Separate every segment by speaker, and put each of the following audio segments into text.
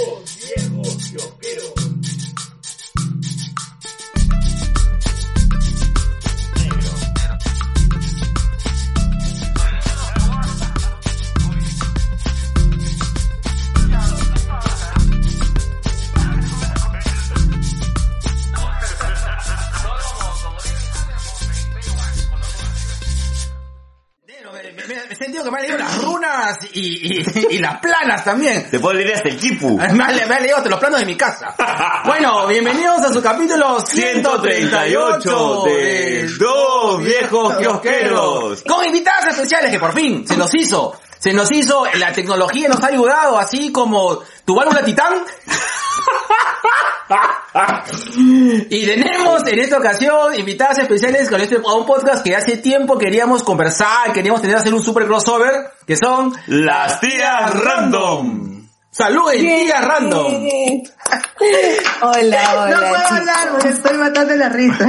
Speaker 1: Me he planas también.
Speaker 2: Te puedo leer hasta el.
Speaker 1: Me han, me leído hasta los planos de mi casa. Bueno, bienvenidos a su capítulo 138
Speaker 2: de Dos Viejos Kiosqueros.
Speaker 1: Con invitados especiales que por fin se nos hizo. Se nos hizo, la tecnología nos ha ayudado, así como tu válvula titán. y tenemos en esta ocasión invitadas especiales con este a un podcast que hace tiempo queríamos conversar, queríamos tener hacer un super crossover, que son
Speaker 2: Las tías random.
Speaker 1: Saluden, tías random.
Speaker 3: Hola, hola.
Speaker 4: No puedo
Speaker 3: chicos.
Speaker 4: hablar porque estoy matando la risa.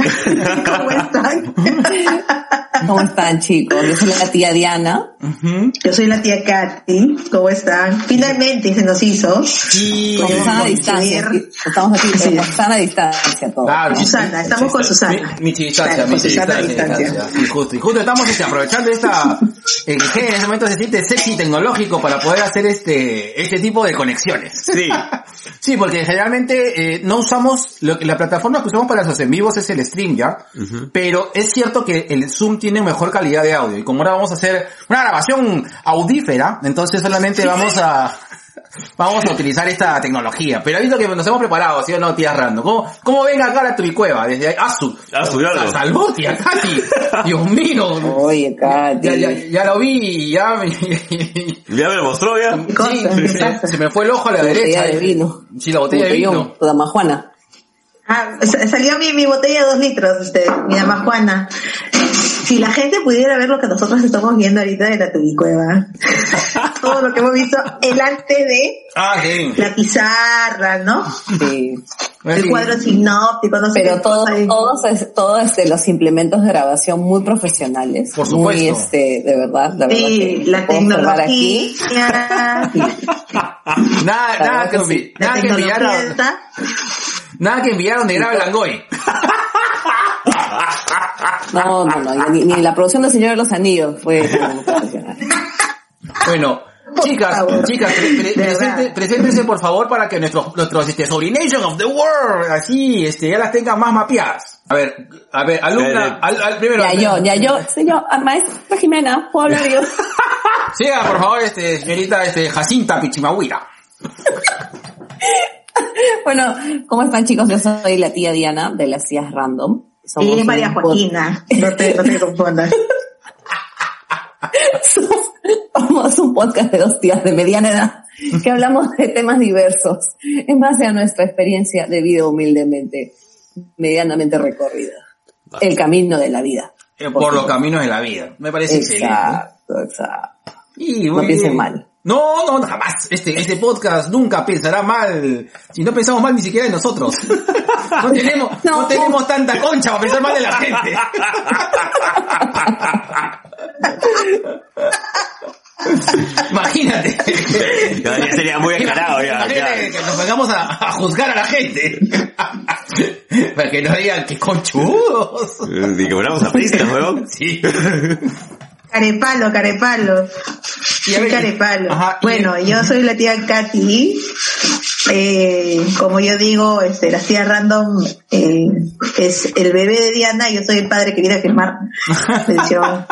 Speaker 4: ¿Cómo están?
Speaker 3: ¿Cómo están, chicos? Yo soy la tía Diana.
Speaker 4: Yo soy la tía Katy. ¿Cómo están? Finalmente se nos hizo.
Speaker 1: Sí,
Speaker 3: Con Susana a distancia. Estamos aquí
Speaker 4: Sí.
Speaker 3: con Susana a distancia todos.
Speaker 1: Claro, sí,
Speaker 4: Susana, estamos con Susana.
Speaker 1: Mi, mi distancia,
Speaker 4: Claro,
Speaker 1: mi
Speaker 4: Susana a
Speaker 1: distancia,
Speaker 4: distancia.
Speaker 1: Sí, justo, y justo estamos este, aprovechando esta, eh, que en este momento se siente sexy tecnológico para poder hacer este, este tipo de conexiones.
Speaker 2: Sí.
Speaker 1: Sí, porque generalmente eh, no usamos, lo que la plataforma que usamos para los en vivos es el stream ya, pero es cierto que el Zoom tiene mejor calidad de audio y como ahora vamos a hacer una grabación audífera, entonces solamente vamos a vamos a utilizar esta tecnología. Pero ahí lo que nos hemos preparado, ¿sí o no, tía Rando? ¿Cómo, cómo ven acá la Tubicueva? Desde ahí, Asu.
Speaker 2: Asu, claro.
Speaker 1: Salvó, tía Katy. Dios mío.
Speaker 3: Oye, Katy.
Speaker 1: Ya, ya, ya lo vi ya me...
Speaker 2: Ya me lo mostró ya.
Speaker 1: Sí,
Speaker 4: ¿Qué
Speaker 1: se, se me fue el ojo a la derecha.
Speaker 3: Botella de vino.
Speaker 1: Sí, la botella de vino.
Speaker 3: Botellón, Dama Juana.
Speaker 4: Ah, sa- salió mi, mi botella de dos litros, usted, mi dama Juana. Si la gente pudiera ver lo que nosotros estamos viendo ahorita de la tubicueva, todo lo que hemos visto, el antes de
Speaker 1: Ah, sí.
Speaker 4: la pizarra, ¿no?
Speaker 3: Sí.
Speaker 4: El cuadro sinóptico, no sé
Speaker 3: Pero todos, es- todos este, los implementos de grabación muy profesionales.
Speaker 1: Por
Speaker 3: Muy,
Speaker 1: supuesto.
Speaker 3: este, de verdad, la verdad
Speaker 4: Sí,
Speaker 3: que
Speaker 4: la
Speaker 3: observar aquí.
Speaker 4: tecnología.
Speaker 1: Nada, nada que,
Speaker 3: que
Speaker 1: envi-
Speaker 3: sí.
Speaker 4: La
Speaker 1: nada que
Speaker 4: tecnología
Speaker 1: enviaron,
Speaker 4: está.
Speaker 1: nada que enviaron de grave Langoy.
Speaker 3: No, no, no, ni, ni la producción del Señor de los Anillos fue tan.
Speaker 1: Bueno, chicas, chicas, pre- pre-
Speaker 4: De
Speaker 1: presente-
Speaker 4: verdad.
Speaker 1: preséntense por favor para que nuestros, nuestros, este, Sobrination of the World, así, este, ya las tengan más mapeadas. A ver, a ver, alumna, al, al- primero.
Speaker 3: Ya yo, ya yo, señor, ah, maestra Jimena, ¿puedo hablar yo?
Speaker 1: Siga, por favor, este, señorita, este, Jacinta Pichimahuira.
Speaker 3: Bueno, ¿cómo están chicos? Yo soy la tía Diana de las tías Random. Somos
Speaker 4: Y es María Joaquina. No te, no te confundas.
Speaker 3: Somos un podcast de dos tías de mediana edad que hablamos de temas diversos en base a nuestra experiencia de vida humildemente, medianamente recorrida. El camino de la vida.
Speaker 1: Eh, por los caminos de la vida. Me parece excelente.
Speaker 3: Exacto, exacto.
Speaker 1: Y,
Speaker 3: No piensen mal.
Speaker 1: No, no, jamás. Este, este podcast nunca pensará mal. Si no pensamos mal ni siquiera en nosotros. No tenemos, no,
Speaker 3: No.
Speaker 1: tenemos tanta concha para pensar mal de la gente. Imagínate.
Speaker 2: Ya sería muy descarado ya.
Speaker 1: Imagínate
Speaker 2: ya.
Speaker 1: que nos vengamos a, a juzgar a la gente. Para que no digan que conchudos.
Speaker 2: Y que fuéramos artistas, weón.
Speaker 1: Sí.
Speaker 4: Carepalo, carepalo.
Speaker 1: Y ver,
Speaker 4: carepalo.
Speaker 1: ajá, y-
Speaker 4: bueno, yo soy la tía Katy. Eh, como yo digo, este, la tía random eh, es el bebé de Diana, yo soy el padre que viene a firmar.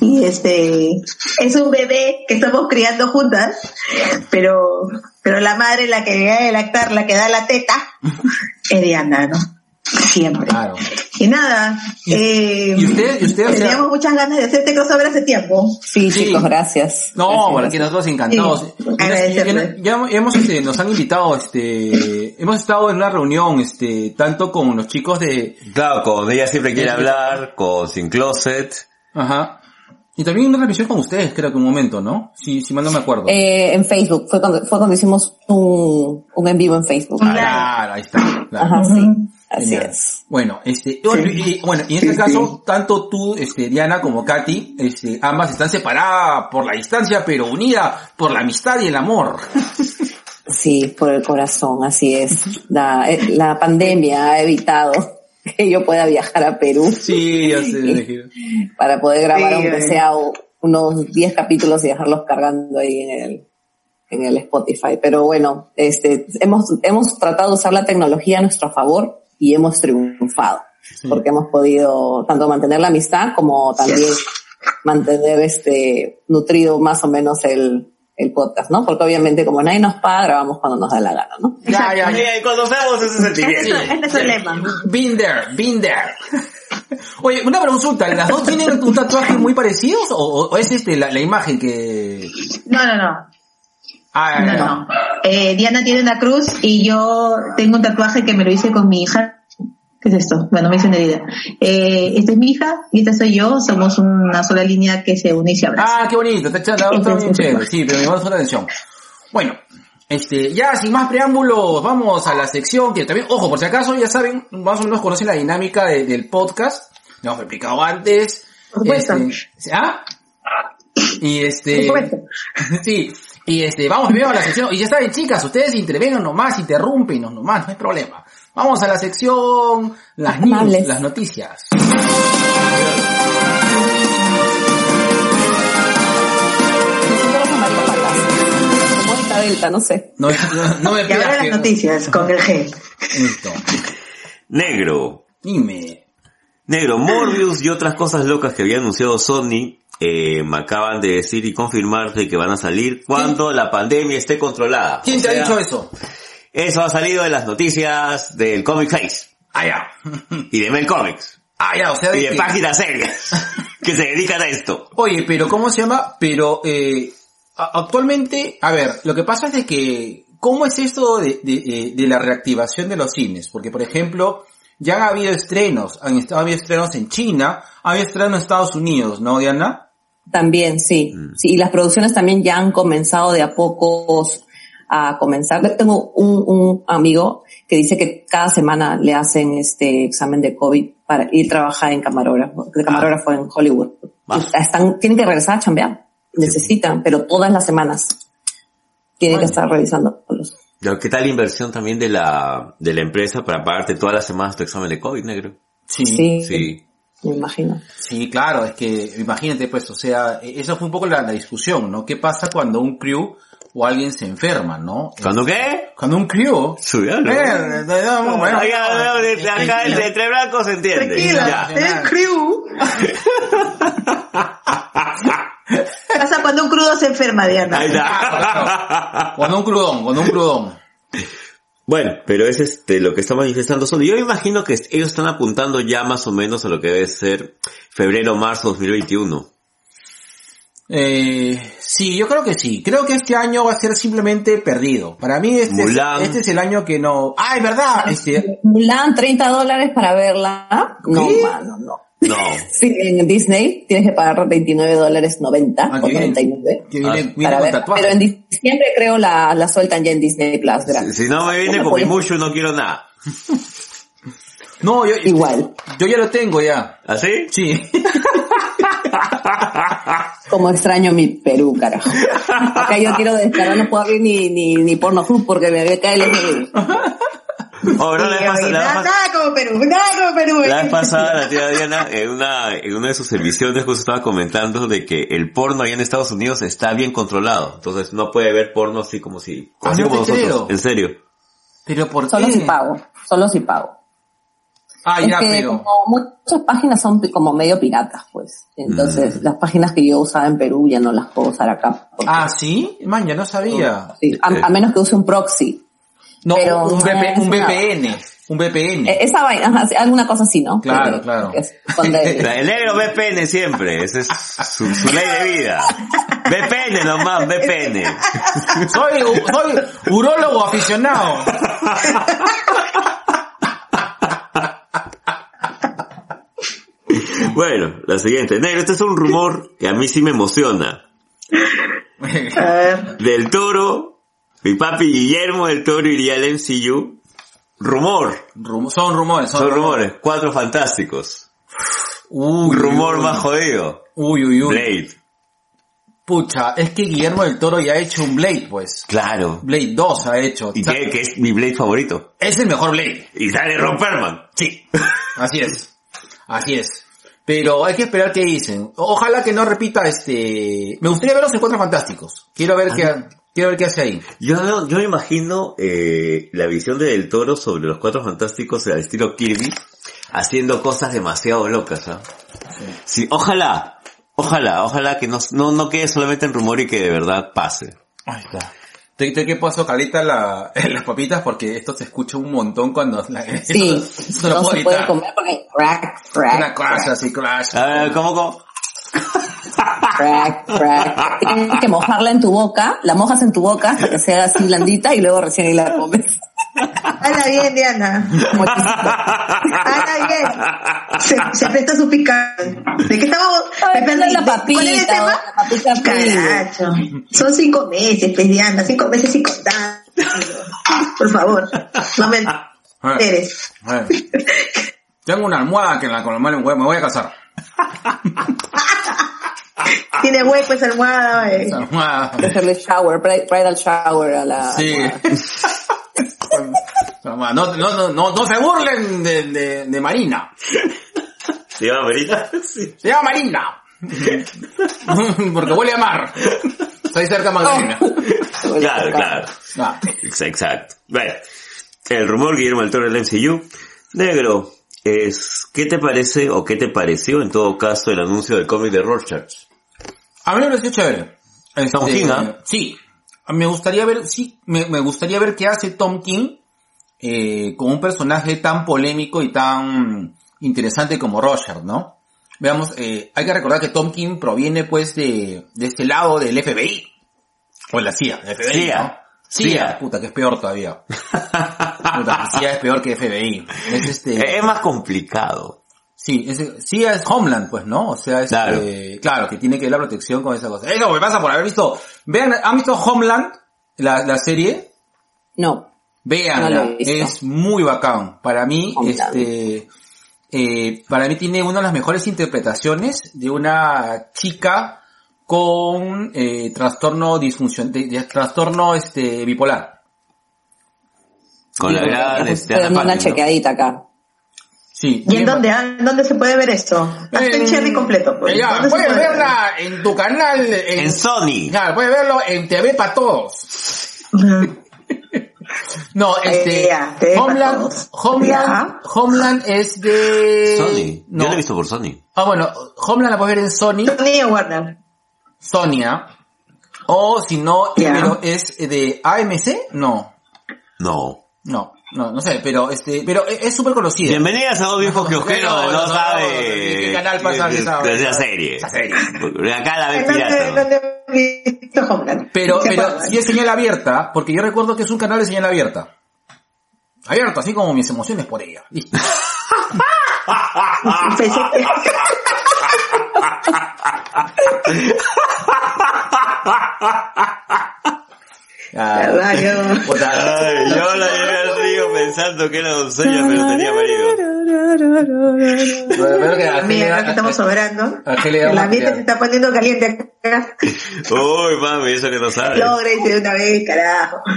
Speaker 4: Y este, es un bebé que estamos criando juntas, pero, pero la madre, la que viene a lactar, la que da la teta, es Diana, ¿no? Siempre.
Speaker 1: Claro.
Speaker 4: Y nada,
Speaker 1: ¿Y-
Speaker 4: eh,
Speaker 1: y usted- y usted, o sea-
Speaker 4: teníamos muchas ganas de hacerte crossover hace tiempo.
Speaker 3: Sí,
Speaker 1: Sí.
Speaker 3: chicos, gracias.
Speaker 1: No,
Speaker 3: Gracias,
Speaker 1: por aquí nosotros encantados.
Speaker 4: Sí,
Speaker 1: Ya- ya, ya- hemos, este, nos han invitado, este, hemos estado en una reunión, este, tanto con los chicos de,
Speaker 2: Claro, con ella siempre quiere hablar, con Sin Closet.
Speaker 1: ajá, y también una transmisión con ustedes, creo que un momento, ¿no? Si, si mal no me acuerdo.
Speaker 3: Eh, en Facebook, fue cuando, fue cuando hicimos un, un en vivo en Facebook.
Speaker 4: Ah,
Speaker 1: claro, ahí está. claro.
Speaker 3: Ajá, sí. Así
Speaker 1: Genial.
Speaker 3: es.
Speaker 1: Bueno, este, y, y- bueno, y en este
Speaker 4: Sí,
Speaker 1: caso, tanto tú, este, Diana, como Katy, este, ambas están separadas por la distancia, pero unidas por la amistad y el amor.
Speaker 3: Sí, por el corazón, así es. La, eh, la pandemia ha evitado que yo pueda viajar a Perú
Speaker 1: Sí, ya sé.
Speaker 3: para poder grabar
Speaker 4: Sí,
Speaker 3: aunque sea unos 10 capítulos y dejarlos cargando ahí en el, en el Spotify. Pero bueno, este, hemos, hemos tratado de usar la tecnología a nuestro favor y hemos triunfado. Porque hemos podido tanto mantener la amistad como también mantener este, nutrido más o menos el, el podcast, ¿no? Porque obviamente como nadie nos paga, grabamos cuando nos da la gana, ¿no?
Speaker 1: Ya, ya, ya.
Speaker 2: Conocemos ese sentimiento.
Speaker 4: Este, este es el lema.
Speaker 1: Been there, been there. Oye, una consulta, ¿las dos tienen un tatuaje muy parecidos o, o es este la, la imagen que...
Speaker 4: No, no, no.
Speaker 1: Ah,
Speaker 4: No, no. Eh, Diana tiene una cruz y yo tengo un tatuaje que me lo hice con mi hija. ¿Qué es esto? Bueno, me hice una herida. Eh, esta es mi hija y esta soy yo. Somos una sola línea que se une y se abraza.
Speaker 1: Ah, qué bonito, está echando está bien chévere, sí, pero me llama la atención. Bueno, este, ya sin más preámbulos, vamos a la sección que también, ojo, por si acaso ya saben, más o menos conocen la dinámica de- del podcast, lo hemos explicado antes.
Speaker 4: Por supuesto.
Speaker 1: Este, ¿Ah? Y este,
Speaker 4: Por supuesto.
Speaker 1: sí, y este, vamos primero a la sección, y ya saben chicas, ustedes intervengan nomás, interrumpen nomás, no hay problema. Vamos a la sección, las news, las noticias.
Speaker 3: Delta, no sé.
Speaker 1: No, no, no me
Speaker 4: Y ahora las
Speaker 1: que-
Speaker 4: noticias con el G.
Speaker 1: Listo.
Speaker 2: Negro.
Speaker 1: Dime.
Speaker 2: Negro, Morbius y otras cosas locas que había anunciado Sony eh, me acaban de decir y confirmar de que van a salir cuando la pandemia esté controlada.
Speaker 1: ¿Quién
Speaker 2: O
Speaker 1: te ha dicho eso?
Speaker 2: Eso ha salido de las noticias del Comic Face
Speaker 1: ya.
Speaker 2: y de Mel Comics
Speaker 1: ya, o sea,
Speaker 2: y
Speaker 1: de
Speaker 2: de
Speaker 1: que-
Speaker 2: páginas serias que se dedican a esto.
Speaker 1: Oye, pero ¿cómo se llama? Pero, eh, actualmente, a ver, lo que pasa es de que, ¿cómo es esto de, de, de la reactivación de los cines? Porque, por ejemplo, ya han habido estrenos, han est- ha habido estrenos en China, ha habido estrenos en Estados Unidos, ¿no, Diana?
Speaker 3: También, sí. sí. Y las producciones también ya han comenzado de a pocos a comenzar. Tengo un, un amigo que dice que cada semana le hacen este examen de COVID para ir a trabajar en camarógrafo, de camarógrafo en Hollywood.
Speaker 2: Ah.
Speaker 3: Están, tienen que regresar a chambear. Necesitan, pero todas las semanas tienen que estar revisando
Speaker 2: ¿Qué tal la inversión también de la, de la empresa para pagarte todas las semanas tu examen de COVID, negro?
Speaker 1: Sí.
Speaker 3: Sí,
Speaker 2: Sí.
Speaker 3: Me imagino.
Speaker 1: Sí, claro, es que imagínate pues, o sea, e- esa fue un poco la, la discusión, ¿no? ¿Qué pasa cuando un crew o alguien se enferma, ¿no?
Speaker 2: ¿Cuándo qué?
Speaker 1: Cuando un crew...
Speaker 2: Subialo.
Speaker 1: Eh, eh, eh, bueno,
Speaker 2: Acá,
Speaker 1: eh,
Speaker 2: acá,
Speaker 1: eh,
Speaker 2: entre, entre blancos se entiende.
Speaker 4: Tranquila,
Speaker 2: Ya.
Speaker 4: el crew. Pasa cuando un crudo se enferma, Diana.
Speaker 2: Ahí está.
Speaker 1: Con un crudón, con un crudón.
Speaker 2: Bueno, pero es este lo que está manifestando Sony. Yo imagino que ellos están apuntando ya más o menos a lo que debe ser febrero marzo 2021.
Speaker 1: Eh, sí, yo creo que sí. Creo que este año va a ser simplemente perdido. Para mí este, es, este es el año que no... Ah, es verdad. Este,
Speaker 3: Mulan, 30 dólares para verla. No, no.
Speaker 2: No.
Speaker 3: Sí, en Disney tienes que pagar 29 dólares 90
Speaker 1: Ah,
Speaker 3: o
Speaker 1: que viene-
Speaker 3: 99
Speaker 1: que viene,
Speaker 2: Ah,
Speaker 1: viene
Speaker 3: para ver. Pero en diciembre creo la, la sueltan ya en Disney Plus.
Speaker 2: Si, si no me viene con mi mushu no quiero nada.
Speaker 1: No, yo,
Speaker 3: Igual.
Speaker 1: yo ya lo tengo ya.
Speaker 2: ¿Así?
Speaker 1: Sí.
Speaker 3: Como extraño mi Perú, carajo. Acá yo quiero descargar, no puedo abrir ni, ni, ni porno porque me cae el
Speaker 2: Oh, no, la vez pasada- la
Speaker 4: nada,
Speaker 2: pas-
Speaker 4: nada como Perú, nada como Perú.
Speaker 2: la vez pasada la tía Diana en una, en una de sus emisiones justo estaba comentando de que el porno allá en Estados Unidos está bien controlado. Entonces no puede ver porno así como si,
Speaker 1: Ah,
Speaker 2: así
Speaker 1: no
Speaker 2: como nosotros.
Speaker 1: creo.
Speaker 2: En serio.
Speaker 1: Pero por
Speaker 3: Solo
Speaker 1: qué?
Speaker 3: si pago, solo si pago.
Speaker 1: Ah,
Speaker 3: es
Speaker 1: ya,
Speaker 3: que
Speaker 1: pero...
Speaker 3: como muchas páginas son como medio piratas, pues. Entonces, las páginas que yo usaba en Perú ya no las puedo usar acá. porque-
Speaker 1: Ah, ¿sí? Man, ya no sabía.
Speaker 3: sí, a, a menos que use un proxy.
Speaker 1: No,
Speaker 3: Pero
Speaker 1: un. VPN. Un VPN.
Speaker 3: Eh, Esa vaina, alguna cosa así, ¿no?
Speaker 1: Claro,
Speaker 3: Que-
Speaker 1: claro.
Speaker 2: El negro ve pene siempre, esa es su, su ley de vida. Ve pene nomás, ve pene.
Speaker 1: soy, soy urólogo aficionado.
Speaker 2: Bueno, la siguiente. Negro, este es un rumor que a mí sí me emociona.
Speaker 4: A ver.
Speaker 2: Del Toro, mi papi Guillermo del Toro iría al MCU. Rumor,
Speaker 1: Rum- son rumores, son,
Speaker 2: son rumores, cuatro fantásticos.
Speaker 1: Uy,
Speaker 2: rumor
Speaker 1: uy,
Speaker 2: más jodido.
Speaker 1: Uy, uy, uy.
Speaker 2: Blade.
Speaker 1: Pucha, es que Guillermo del Toro ya ha hecho un Blade, pues.
Speaker 2: Claro.
Speaker 1: Blade 2 ha hecho.
Speaker 2: Y que, que es mi Blade favorito.
Speaker 1: es el mejor Blade.
Speaker 2: Y sale Ron Perlman.
Speaker 1: Sí. Así es. Así es. Pero hay que esperar qué dicen. Ojalá que no repita este... Me gustaría ver los encuentros fantásticos. Quiero ver qué, quiero ver qué hace ahí.
Speaker 2: Yo, yo me imagino eh, la visión de Del Toro sobre los cuatro fantásticos al estilo Kirby haciendo cosas demasiado locas. ¿ah? Sí, ojalá, ojalá, ojalá que no, no, no quede solamente en rumor y que de verdad pase.
Speaker 1: Ahí está. Te, te que paso calita la, las papitas porque esto se escucha un montón cuando la,
Speaker 3: Sí,
Speaker 1: esto no,
Speaker 3: no se puede comer porque crack, crack,
Speaker 1: Una crash así, crash.
Speaker 2: A ver, ¿cómo, cómo?
Speaker 3: Crack, crack. Tienes que mojarla en tu boca, la mojas en tu boca hasta que sea así blandita y luego recién ahí la comes.
Speaker 4: Habla bien, Diana. Habla bien. Se, se presta su picante. ¿De qué estamos?
Speaker 3: Ay, la papita,
Speaker 4: ¿Cuál era el tema?
Speaker 3: la papita.
Speaker 4: Caracho. Son cinco meses, pues, Diana. Cinco meses sin contar. Por favor. No me eres.
Speaker 1: Tengo una almohada que en la con la mano me voy a casar.
Speaker 4: Tiene hueco esa almohada, eh.
Speaker 1: Esa almohada.
Speaker 3: Hacerle shower, bri- bridal shower a la...
Speaker 1: Sí. No, no, no, no, no se burlen de, de, de Marina.
Speaker 2: ¿Se llama Marina? Sí.
Speaker 1: Se llama Marina. Porque huele a mar. Está ahí cerca de Magdalena.
Speaker 2: Claro, claro.
Speaker 1: Ah.
Speaker 2: Ex- Exacto. Bueno, el rumor Guillermo del Toro del MCU. Negro, es, ¿qué te parece o qué te pareció en todo caso el anuncio del cómic de Rorschach?
Speaker 1: A mí me pareció chévere. Este,
Speaker 2: Tom King, ¿ah?
Speaker 1: Sí. Me gustaría ver, sí, me, me gustaría ver qué hace Tom King eh, con un personaje tan polémico y tan interesante como Roger, ¿no? Veamos, eh, hay que recordar que Tom King proviene pues de, de este lado del FBI. O de la CIA, FBI,
Speaker 2: CIA.
Speaker 1: ¿no? CIA,
Speaker 2: CIA.
Speaker 1: puta, que es peor todavía. Puta, CIA es peor que FBI. Es este...
Speaker 2: Es más complicado.
Speaker 1: Sí, es, sí es Homeland, pues, ¿no? O sea, es,
Speaker 2: Claro.
Speaker 1: eh, claro, que tiene que ver la protección con esa cosa. Eso me pasa por haber visto, vean, ¿han visto Homeland? La, la serie,
Speaker 3: No. Visto.
Speaker 1: es muy bacán. Para mí,
Speaker 3: Homeland.
Speaker 1: este, eh, para mí tiene una de las mejores interpretaciones de una chica con eh, trastorno disfunción, de, de trastorno este bipolar.
Speaker 2: Con la
Speaker 3: Sí,
Speaker 2: gran,
Speaker 3: porque
Speaker 2: este,
Speaker 3: chequeadita acá.
Speaker 1: Sí.
Speaker 4: ¿Y en dónde, ah, en dónde se puede ver esto? Hasta el
Speaker 1: En-
Speaker 4: cherry completo, pues.
Speaker 1: Ya,
Speaker 4: ¿Dónde se
Speaker 1: puedes
Speaker 4: puede ver?
Speaker 1: verla en tu canal en,
Speaker 2: En Sony.
Speaker 1: Claro, puedes verlo en TV para todos. No, este,
Speaker 4: Eh, ya,
Speaker 1: Homeland. Homeland,
Speaker 4: Ya.
Speaker 1: Homeland es de...
Speaker 2: Sony.
Speaker 1: No.
Speaker 2: Yo lo he visto por Sony.
Speaker 1: Ah, bueno, Homeland la puedes ver en Sony,
Speaker 4: Sony o Warner.
Speaker 1: Sonia. O si no,
Speaker 4: Ya.
Speaker 1: pero es de AMC, no,
Speaker 2: No.
Speaker 1: no, no, no sé, pero este, pero es es súper conocida.
Speaker 2: Bienvenidas a dos viejos kiosqueros,
Speaker 1: No,
Speaker 2: no,
Speaker 1: no, no,
Speaker 2: sabe.
Speaker 1: ¿qué canal pasa esa-
Speaker 2: de esa serie?
Speaker 1: esa serie?
Speaker 2: Acá la ves
Speaker 4: ¿Dónde,
Speaker 2: pirata.
Speaker 1: Pero,
Speaker 4: ¿Se
Speaker 1: pero si es señal abierta, porque yo recuerdo que es un canal de señal abierta. Abierto, así como mis emociones por ella. Listo. Ah,
Speaker 2: yo la pensando que era doncella, pero tenía marido.
Speaker 1: Que a
Speaker 4: Mira, aquí estamos sobrando.
Speaker 1: a Gele da
Speaker 4: El ambiente se está poniendo caliente acá.
Speaker 2: Uy, mami, eso que no sabes.
Speaker 4: Logrense de una vez, carajo.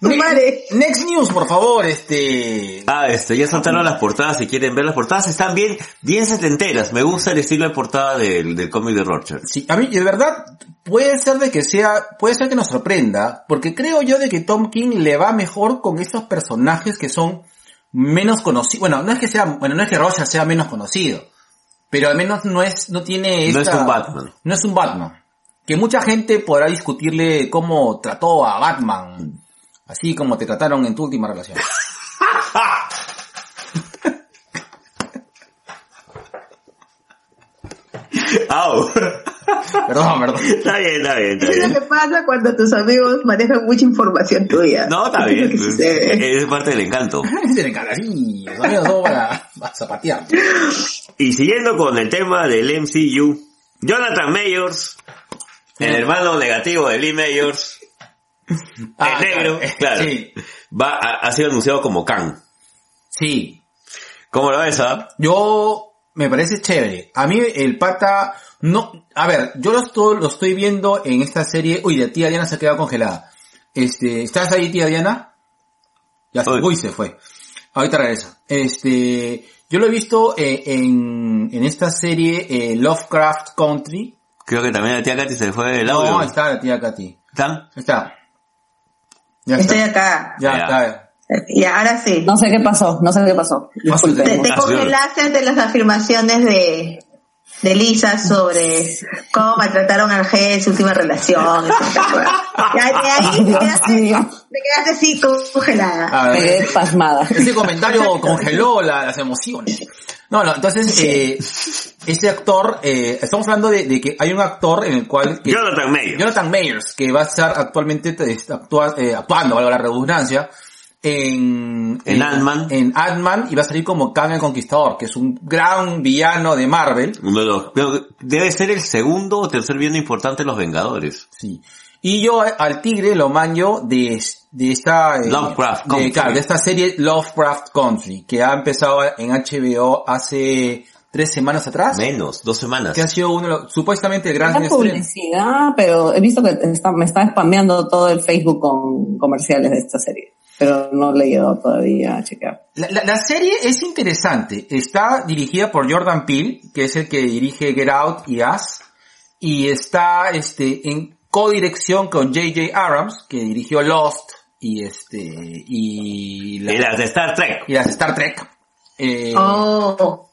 Speaker 1: Ne-
Speaker 4: Madre.
Speaker 1: Next News, por favor, este...
Speaker 2: Ah, este, ya saltaron las portadas, si quieren ver las portadas, están bien, bien setenteras. Me gusta el estilo de portada del, del cómic de Rorschach.
Speaker 1: Sí, a mí, de verdad, puede ser de que sea, puede ser que nos sorprenda, porque creo yo de que Tom King le va mejor con estos personajes que son menos conocidos. Bueno, no es que sea, bueno, no es que Roger sea menos conocido, pero al menos no es, no tiene
Speaker 2: No
Speaker 1: esta-
Speaker 2: es un Batman.
Speaker 1: No es un Batman. Que mucha gente podrá discutirle cómo trató a Batman, así como te trataron en tu última relación.
Speaker 2: ¡Au!
Speaker 1: Perdón, perdón.
Speaker 2: está bien, está bien, está
Speaker 4: Eso es
Speaker 2: bien.
Speaker 4: lo que pasa cuando tus amigos manejan mucha información tuya.
Speaker 2: No, está
Speaker 4: es
Speaker 2: bien.
Speaker 4: sucede.
Speaker 2: es parte del encanto.
Speaker 1: Se le encanta así, los amigos son para, para zapatear.
Speaker 2: Y siguiendo con el tema del MCU, Jonathan Mayors, el hermano negativo de Lee Mayors,
Speaker 1: Ah,
Speaker 2: el negro,
Speaker 1: claro,
Speaker 2: claro,
Speaker 1: sí.
Speaker 2: va, ha, ha sido anunciado como Kang.
Speaker 1: Sí,
Speaker 2: ¿Cómo lo ves, ah?
Speaker 1: Yo me parece chévere. A mí el pata, no, a ver, yo lo estoy, lo estoy viendo en esta serie, uy, la tía Diana se ha quedado congelada. Este, ¿estás ahí tía Diana? Ya se,
Speaker 2: Uy.
Speaker 1: uy, se fue. Ahorita regresa. Este, yo lo he visto eh, en, en esta serie eh, Lovecraft Country.
Speaker 2: Creo que también la tía Katy se fue el
Speaker 1: No,
Speaker 2: audio.
Speaker 1: ahí está la tía Katy. Está. Ya
Speaker 4: Estoy
Speaker 1: está.
Speaker 4: acá.
Speaker 1: Ya
Speaker 2: Ya.
Speaker 1: está.
Speaker 4: Y ahora sí.
Speaker 3: No sé qué pasó, no sé qué pasó. Disculpe.
Speaker 4: Te, te congelaste ante las afirmaciones de, de Lisa sobre cómo maltrataron al G en su última relación. Ya, de ahí te quedaste, así congelada.
Speaker 1: A
Speaker 3: Me quedé pasmada.
Speaker 1: Ese comentario congeló la- las emociones. No, no, entonces, eh, ese actor, eh, estamos hablando de, de que hay un actor en el cual... que-
Speaker 2: Jonathan Mayer.
Speaker 1: Jonathan Mayers, que va a estar actualmente eh, actua- eh, actuando, valga la redundancia, en...
Speaker 2: En Ant-Man.
Speaker 1: En Ant-Man, y va a salir como Kang el Conquistador, que es un gran villano de Marvel.
Speaker 2: Uno de los, que debe ser el segundo o tercer bien importante de los Vengadores.
Speaker 1: Sí. Y yo al tigre lo manjo de, de esta... eh,
Speaker 2: Lovecraft
Speaker 1: de,
Speaker 2: Country.
Speaker 1: claro, de esta serie Lovecraft Country, que ha empezado en HBO hace tres semanas atrás.
Speaker 2: Menos, dos semanas.
Speaker 1: Que ha sido uno de los, supuestamente el gran
Speaker 3: publicidad, pero he visto que está- me está spameando todo el Facebook con comerciales de esta serie. Pero no le he llegado todavía a chequear.
Speaker 1: La, la- la serie es interesante. Está dirigida por Jordan Peele, que es el que dirige Get Out y Us. Y está este en codirección con J.J. Abrams, que dirigió Lost y este y, la-
Speaker 2: Y las de Star Trek.
Speaker 1: y las de Star Trek. Eh,
Speaker 4: Oh,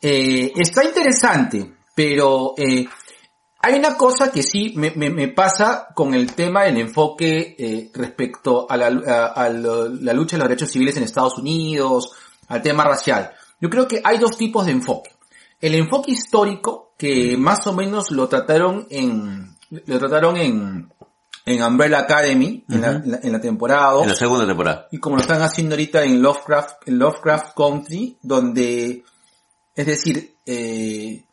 Speaker 1: eh, está interesante, pero eh, hay una cosa que sí me, me- me pasa con el tema del enfoque eh, respecto a, la, a- a lo- la lucha de los derechos civiles en Estados Unidos, al tema racial. Yo creo que hay dos tipos de enfoque. El enfoque histórico, que más o menos lo trataron en, lo trataron en, en Umbrella Academy, en, la, en la- en la temporada 2
Speaker 2: En la segunda temporada.
Speaker 1: y como lo están haciendo ahorita en Lovecraft, en Lovecraft Country, donde, es decir, eh,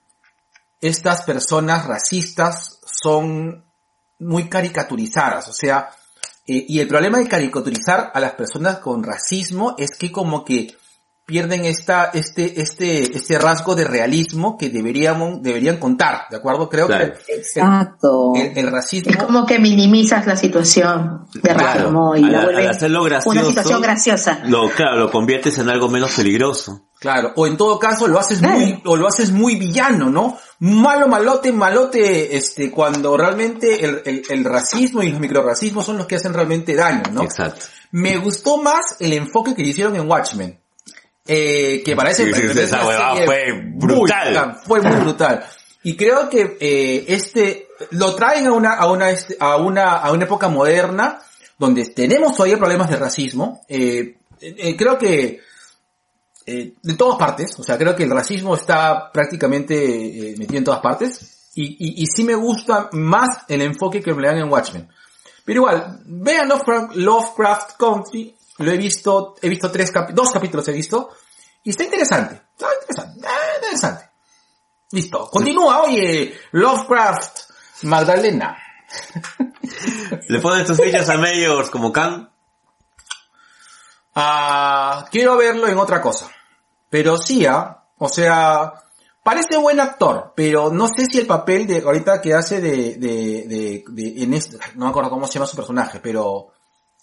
Speaker 1: estas personas racistas son muy caricaturizadas, o sea, eh, y el problema de caricaturizar a las personas con racismo es que como que pierden esta, este, este, este rasgo de realismo que deberíamos, deberían contar, ¿de acuerdo? Creo
Speaker 2: Claro.
Speaker 1: que el-
Speaker 3: Exacto.
Speaker 1: el, el
Speaker 4: es
Speaker 1: racismo
Speaker 4: como que minimizas la situación de
Speaker 2: Claro,
Speaker 4: racismo y
Speaker 2: al-
Speaker 4: la
Speaker 2: al
Speaker 4: vuelves
Speaker 2: hacerlo gracioso,
Speaker 4: una situación graciosa.
Speaker 2: Lo, claro, lo conviertes en algo menos peligroso.
Speaker 1: Claro, o en todo caso lo haces
Speaker 4: Claro.
Speaker 1: muy, o lo haces muy villano, ¿no? Malo, malote, malote, este, cuando realmente el, el, el racismo y los microracismos son los que hacen realmente daño, ¿no?
Speaker 2: Exacto.
Speaker 1: Me gustó más el enfoque que le hicieron en Watchmen. Eh, que parece
Speaker 2: Sí, sí, sí, esa huevada fue brutal.
Speaker 1: fue muy brutal. Y creo que eh, este lo traen a una a una este, a una a una época moderna donde tenemos todavía problemas de racismo. Eh, eh, creo que eh, de todas partes, o sea, creo que el racismo está prácticamente eh, metido en todas partes. Y, y, y sí me gusta más el enfoque que le dan en Watchmen. Pero igual, vean Lovecraft, Lovecraft Country, lo he visto, he visto tres capi- dos capítulos he visto, y está interesante, está interesante, eh, interesante. Listo, continúa, oye, Lovecraft, Magdalena.
Speaker 2: ¿Le pones tus fichas a Mayors como Khan?
Speaker 1: Ah, quiero verlo en otra cosa. Pero sí, ah, o sea, parece buen actor, pero no sé si el papel de ahorita que hace de, de, de, de- en este, no me acuerdo cómo se llama su personaje, pero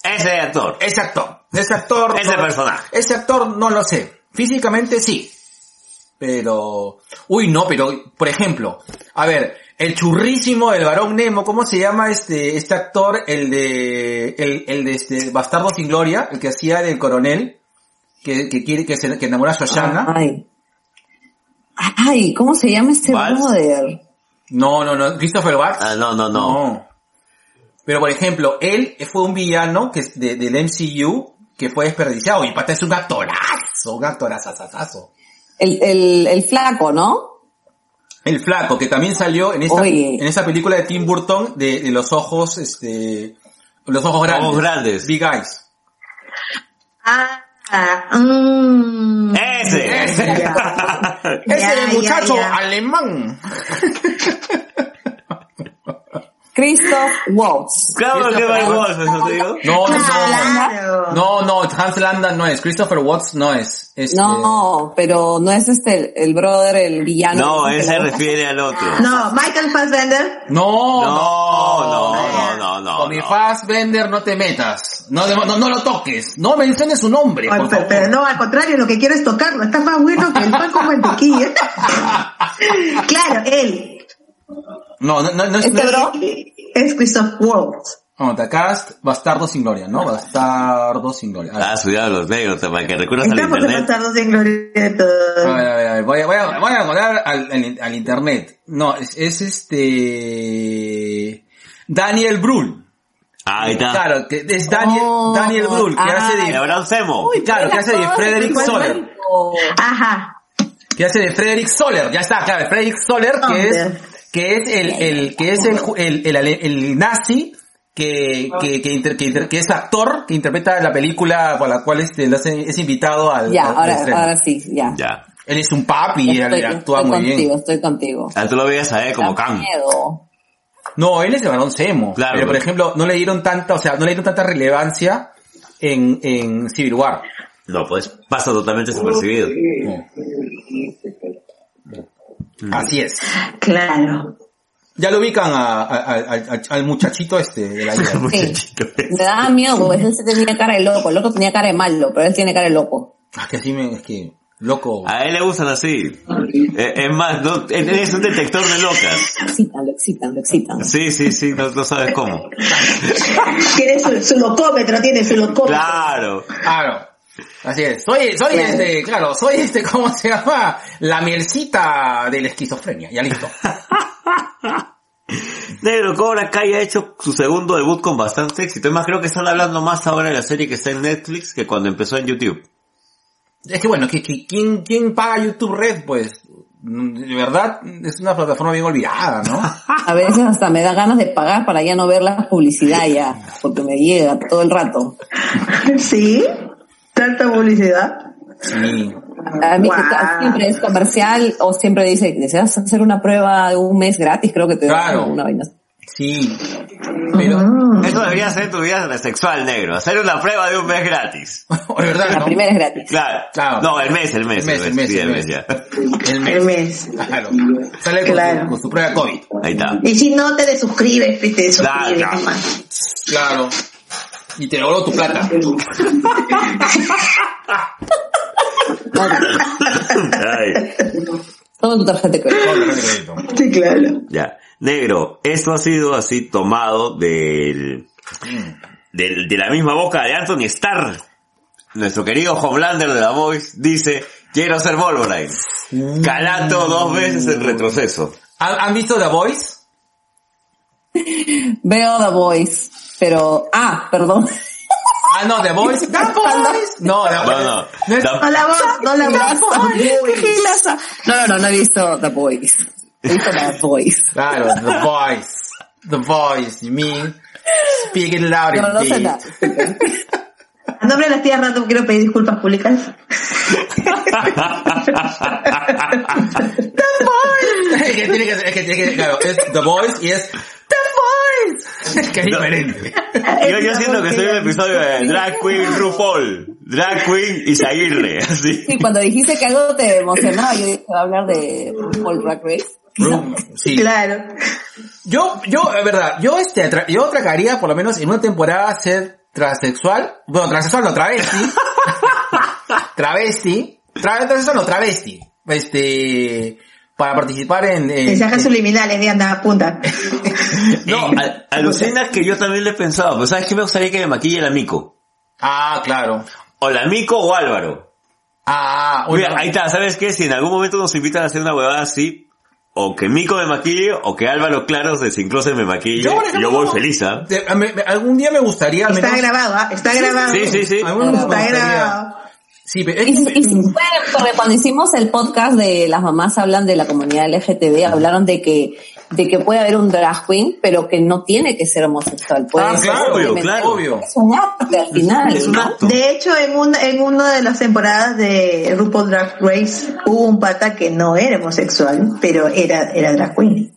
Speaker 2: Ese actor.
Speaker 1: ese actor, ese actor,
Speaker 2: Ese
Speaker 1: no-
Speaker 2: personaje.
Speaker 1: ese actor no lo sé. Físicamente sí. Pero, uy no, pero, por ejemplo, a ver, el churrísimo del varón Nemo, ¿cómo se llama este, este actor? El de, el, el de este, Bastardo sin Gloria, el que hacía del coronel, que, que quiere, que se, que enamora a Shoshana.
Speaker 3: Ay. Ay, ¿cómo se llama este brother?
Speaker 1: No, no, no, Christopher Watts.
Speaker 2: Ah, no, no, no.
Speaker 1: Pero por ejemplo, él fue un villano que es de, del MCU que fue desperdiciado y pata es un actorazo, un actorazazazazo.
Speaker 3: El, el, el flaco, ¿no?
Speaker 1: El flaco, que también salió en esta,
Speaker 3: Oye.
Speaker 1: en esa película de Tim Burton de, de los ojos, este, los ojos grandes.
Speaker 2: Ojos grandes.
Speaker 1: Big Eyes.
Speaker 4: Ah, ah, mm.
Speaker 2: Ese.
Speaker 1: Ese.
Speaker 4: Ya.
Speaker 1: Ese
Speaker 4: Ya,
Speaker 1: muchacho
Speaker 4: ya.
Speaker 1: alemán.
Speaker 3: Christoph Waltz.
Speaker 2: Claro que va Waltz, eso te digo.
Speaker 1: No, no, no.
Speaker 4: Claro.
Speaker 1: No, no, Hans Landa no es. Christopher Watts no es. Este-
Speaker 3: No, pero no es este el brother, el villano.
Speaker 2: No,
Speaker 3: ese
Speaker 2: él se refiere al otro.
Speaker 4: No, Michael Fassbender.
Speaker 1: No,
Speaker 2: No, no, no, no, no.
Speaker 1: Con mi. Fassbender no te metas. No, no, no lo toques. No menciones su nombre,
Speaker 4: pero no, al contrario, lo que quiero es tocarlo. Está más bueno que el pan con mantequilla. claro, él.
Speaker 1: No, no, no, no es...
Speaker 3: Este
Speaker 1: no es-
Speaker 3: bro,
Speaker 4: Es Christoph Waltz.
Speaker 1: No, The Cast, Bastardo sin Gloria, ¿no? Bastardo sin Gloria.
Speaker 2: Ah, cuidado los negros, para que recurras al
Speaker 4: Estamos
Speaker 2: internet.
Speaker 4: bastardos en gloria de
Speaker 1: a
Speaker 4: todo.
Speaker 1: ver, a ver, a ver, voy a, voy a, voy a acordar al, al, al internet. No, es, es este... Daniel Brühl.
Speaker 2: Ahí está.
Speaker 1: Claro, que es Daniel,
Speaker 3: Oh,
Speaker 1: Daniel Brühl, que
Speaker 3: ah,
Speaker 1: hace de...
Speaker 2: Abraham Semo.
Speaker 1: Claro, que hace de Frederick Soler.
Speaker 4: Ajá.
Speaker 1: que hace de Frederick Soler, ya está, claro, Frederick Soler, que es,
Speaker 4: Hombre.
Speaker 1: Que es el, el, que es el, ju- el, el, el nazi, que, que, que, inter- que, inter- que es actor, que interpreta la película por la cual este, es invitado al,
Speaker 3: Ya,
Speaker 1: al-
Speaker 3: ahora, sí, ya.
Speaker 2: Ya.
Speaker 1: Él es un papi y él
Speaker 3: Estoy,
Speaker 1: actúa
Speaker 3: estoy
Speaker 1: muy
Speaker 3: contigo,
Speaker 1: bien.
Speaker 3: estoy contigo.
Speaker 2: Ah, tú lo veías a él como Khan.
Speaker 1: No, él es el varón Semo.
Speaker 2: Claro.
Speaker 1: Pero por ejemplo, no le dieron tanta, o sea, no le dieron tanta relevancia en, en Civil War.
Speaker 2: No, pues pasa totalmente desapercibido.
Speaker 1: Así es.
Speaker 4: Claro.
Speaker 1: Ya lo ubican a, a- a- al- al muchachito este de la isla.
Speaker 2: Muchachito.
Speaker 3: Me daba miedo porque él se tenía cara de loco. El otro tenía cara de malo, pero él tiene cara de loco.
Speaker 1: Ah, que así me, es que, loco.
Speaker 2: A él le gustan así. Eh, Es más, no, él es un detector de locas.
Speaker 3: Lo excitan, lo excitan, lo excitan.
Speaker 2: Sí, sí, sí, no, no sabes cómo.
Speaker 4: Tiene su, su locómetro, tiene su locómetro.
Speaker 2: Claro.
Speaker 1: Claro. Así es. Soy, soy
Speaker 3: Claro.
Speaker 1: este, claro, soy este, ¿cómo se llama? La mielcita de la esquizofrenia. Ya listo.
Speaker 2: Negro Cobra Kai ha hecho su segundo debut con bastante éxito. Es más, creo que están hablando más ahora de la serie que está en Netflix que cuando empezó en YouTube.
Speaker 1: Es que bueno, que, que- ¿quién, ¿quién paga YouTube Red? Pues, de verdad, es una plataforma bien olvidada, ¿no?
Speaker 3: A veces hasta me da ganas de pagar para ya no ver la publicidad ya, porque me llega todo el rato.
Speaker 4: ¿Sí? ¿Tanta publicidad?
Speaker 1: Sí.
Speaker 3: A mí siempre es comercial o siempre dice, deseas hacer una prueba de un mes gratis, creo que te
Speaker 1: Claro.
Speaker 3: una vaina.
Speaker 1: Sí. Pero,
Speaker 2: Eso debería ser tu vida sexual, negro. Hacer una prueba de un mes gratis.
Speaker 1: verdad,
Speaker 3: La
Speaker 1: ¿no?
Speaker 3: primera es gratis.
Speaker 2: Claro.
Speaker 1: Claro.
Speaker 2: No, el mes, el mes.
Speaker 1: El mes, el mes,
Speaker 2: sí,
Speaker 1: el mes.
Speaker 2: ya.
Speaker 1: El mes.
Speaker 4: El mes.
Speaker 1: Claro. Sale con,
Speaker 4: Claro.
Speaker 1: su, con su prueba COVID.
Speaker 2: Ahí está.
Speaker 4: Y si no te desuscribes, te desuscribes.
Speaker 2: Claro.
Speaker 1: Claro. Y te devuelvo tu plata.
Speaker 2: Ay.
Speaker 3: Toma tu tarjeta de crédito.
Speaker 1: Con la tarjeta de crédito.
Speaker 4: Sí, claro.
Speaker 2: Ya. Negro, esto ha sido así tomado del, del- de la misma boca de Anthony Starr. Nuestro querido Homelander de la Voice dice, quiero ser Wolverine. Calato dos veces en retroceso.
Speaker 1: ¿Han, han visto The Voice?
Speaker 3: Veo The Voice, pero, ah, perdón.
Speaker 1: Ah, no, The Voice. The Voice. No, The
Speaker 2: No, no.
Speaker 1: No es-
Speaker 4: No la voz, no la voz.
Speaker 3: No, no, no, no he visto The Voice. He visto The Voice.
Speaker 1: Claro, The Voice. The Voice. You mean? Speak it loud
Speaker 3: No, no sé nada.
Speaker 4: A nombre de las tías Random quiero pedir disculpas públicas.
Speaker 1: Es que tiene que ser, es que tiene que, claro, es The Voice y es
Speaker 2: No.
Speaker 1: diferente.
Speaker 2: Yo, yo siento que soy un episodio de Drag Queen RuPaul, Drag Queen Isaguirre, así.
Speaker 3: Sí, cuando dijiste que algo te emocionaba, yo dije, va a hablar de Paul Drag Race.
Speaker 1: Sí.
Speaker 4: Claro.
Speaker 1: Yo, yo, es verdad, yo este, yo tragaría por lo menos en una temporada ser transexual, bueno, transexual no, travesti, travesti, tra transexual no, travesti, este, para participar en, en-
Speaker 4: Mensajes
Speaker 1: en-
Speaker 4: subliminales, Diana, apunta.
Speaker 2: No, al- alucinas que yo también lo he pensado, pero ¿sabes qué me gustaría que me maquille la Mico?
Speaker 1: ah, claro,
Speaker 2: O la Mico o Álvaro.
Speaker 1: ah,
Speaker 2: Mira,
Speaker 1: bueno,
Speaker 2: ahí está, ¿sabes qué? Si en algún momento nos invitan a hacer una huevada así, o que Mico me maquille, o que Álvaro Claros de Sin Closet me maquille,
Speaker 1: Yo,
Speaker 2: voy feliz, ¿ah?
Speaker 1: de- a mí- me- algún día me gustaría al
Speaker 4: Está grabado, ¿ah? Está grabado.
Speaker 2: Sí, sí, sí.
Speaker 4: Está
Speaker 1: gustaría-
Speaker 4: grabado.
Speaker 1: Sí, pero es
Speaker 3: Y,
Speaker 1: que-
Speaker 3: y porque cuando hicimos el podcast de las mamás hablan de la comunidad LGTB, hablaron de que de que puede haber un drag queen, pero que no tiene que ser homosexual. Puede
Speaker 1: Ah,
Speaker 3: ser
Speaker 1: claro, obvio.
Speaker 3: Es un arte al final.
Speaker 2: Es un
Speaker 3: ¿no?
Speaker 2: acto.
Speaker 4: De hecho, en, un, en una de las temporadas de RuPaul Drag Race hubo un pata que no era homosexual, pero era, era drag queen.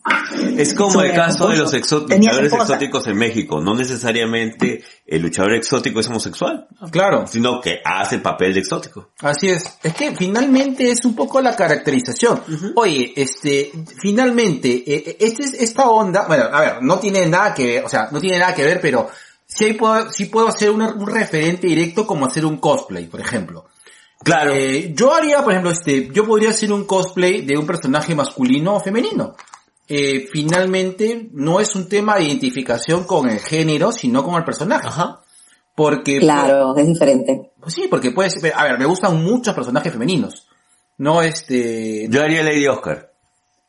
Speaker 2: Es como
Speaker 4: Su
Speaker 2: el caso de los
Speaker 4: esposo.
Speaker 2: exó-
Speaker 4: Tenía
Speaker 2: luchadores
Speaker 4: esposa.
Speaker 2: exóticos en México. No necesariamente el luchador exótico es homosexual,
Speaker 1: Claro.
Speaker 2: sino que hace el papel de exótico.
Speaker 1: Así es. Es que finalmente es un poco la caracterización. Oye, este, finalmente, eh, eh, este es esta onda, bueno, a ver, no tiene nada que ver, o sea, no tiene nada que ver, pero sí, puedo, sí puedo hacer una- un referente directo como hacer un cosplay, por ejemplo.
Speaker 2: Claro.
Speaker 1: Eh, yo haría, por ejemplo, este, yo podría hacer un cosplay de un personaje masculino o femenino. Eh, finalmente, no es un tema de identificación con el género, sino con el personaje.
Speaker 2: Ajá.
Speaker 1: Porque,
Speaker 3: Claro, es diferente.
Speaker 1: pues sí, porque puede ser, a ver, me gustan muchos personajes femeninos. No este,
Speaker 2: Yo haría Lady Oscar.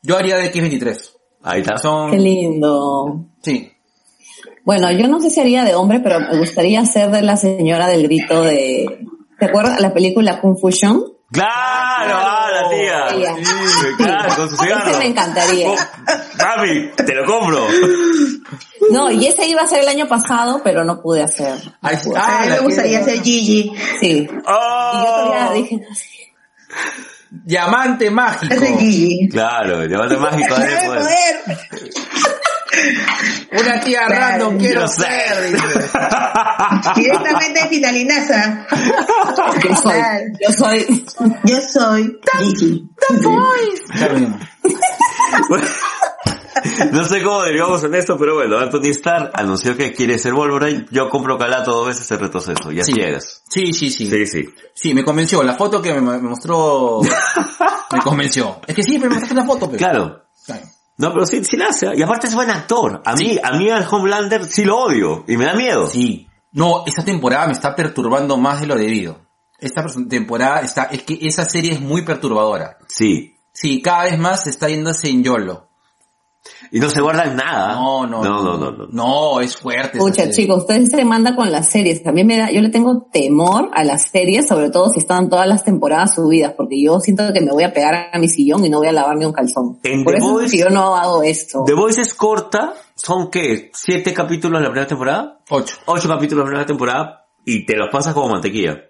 Speaker 1: yo haría de X23.
Speaker 2: Ahí está.
Speaker 3: Qué lindo.
Speaker 1: sí.
Speaker 3: Bueno, yo no sé si haría de hombre, pero me gustaría ser de la señora del grito de... ¿Te acuerdas la película Confusion?
Speaker 2: ¡Claro! ¡Ah, la tía!
Speaker 3: Ella.
Speaker 2: Sí, claro, con su cigarro.
Speaker 3: Ese me encantaría.
Speaker 2: Oh, mami, te lo compro.
Speaker 3: No, y ese iba a ser el año pasado, pero no pude hacer. No pude.
Speaker 1: ah,
Speaker 4: a mí
Speaker 1: la
Speaker 4: me gustaría ser Gigi.
Speaker 3: Sí.
Speaker 2: Oh.
Speaker 3: Y yo todavía dije,
Speaker 1: Diamante mágico.
Speaker 4: Ser Gigi.
Speaker 2: Claro, diamante mágico de
Speaker 4: ¡Ay, poder!
Speaker 1: Una tía
Speaker 4: Claro,
Speaker 1: random quiero
Speaker 2: ser.
Speaker 4: Directamente de Finalinaza.
Speaker 3: yo soy, yo soy,
Speaker 4: Yo soy.
Speaker 1: Claro mismo.
Speaker 2: No sé cómo derivamos en esto, pero bueno, Anthony Starr anunció que quiere ser Wolverine. Yo compro Calato dos veces el retroceso. Ya
Speaker 1: Sí.
Speaker 2: llegas.
Speaker 1: Sí, sí, sí.
Speaker 2: Sí, sí.
Speaker 1: Sí, me convenció. La foto que me, mostró me convenció. Es que sí, pero me mostraste una foto. pero-
Speaker 2: Claro.
Speaker 1: Claro.
Speaker 2: No, pero sí, sí la hace. Y aparte es buen actor. A mí, a mí al Homelander sí lo odio. Y me da miedo.
Speaker 1: Sí. No, esta temporada me está perturbando más de lo debido. Esta temporada está, es que esa serie es muy perturbadora.
Speaker 2: Sí.
Speaker 1: Sí, cada vez más está yéndose en YOLO.
Speaker 2: Y no se guardan nada.
Speaker 1: No, no,
Speaker 2: No, no, no. no.
Speaker 1: No, es fuerte.
Speaker 3: Escucha, chicos, ustedes se mandan con las series. También me da, yo le tengo temor a las series, sobre todo si están todas las temporadas subidas, porque yo siento que me voy a pegar a mi sillón y no voy a lavar ni un calzón.
Speaker 2: En
Speaker 3: Por
Speaker 2: The
Speaker 3: eso es
Speaker 2: Voice-
Speaker 3: que yo no hago esto.
Speaker 2: The Voice es corta. ¿Son qué? ¿Siete capítulos de la primera temporada?
Speaker 1: Ocho.
Speaker 2: Ocho capítulos de la primera temporada. Y te los pasas como mantequilla.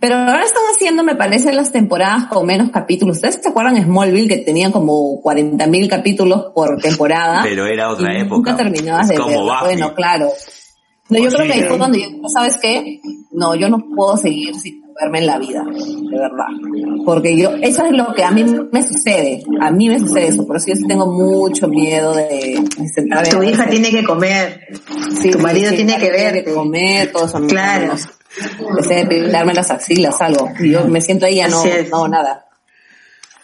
Speaker 3: Pero ahora están haciendo, me parece, las temporadas con menos capítulos. ¿Ustedes se acuerdan de Smallville que tenían como 40.000 capítulos por temporada?
Speaker 2: Pero era otra
Speaker 3: y
Speaker 2: época.
Speaker 3: Nunca terminabas de
Speaker 2: como
Speaker 3: verlo. Bueno, claro. No, yo
Speaker 2: Pues
Speaker 3: creo que ahí fue cuando yo, ¿sabes qué? No, yo no puedo seguir sin verme en la vida, de verdad. Porque yo, eso es lo que a mí me sucede. A mí me sucede eso. Por eso yo sí tengo mucho miedo de, de sentarme
Speaker 4: Tu
Speaker 3: ver
Speaker 4: hija tiene que comer.
Speaker 3: Sí,
Speaker 4: tu marido
Speaker 3: sí,
Speaker 4: tiene que
Speaker 3: tiene
Speaker 4: verte.
Speaker 3: que comer, todo eso. no,
Speaker 4: Claro.
Speaker 3: No. Depilarme las axilas, algo. Yo me siento ahí ya no, no, nada.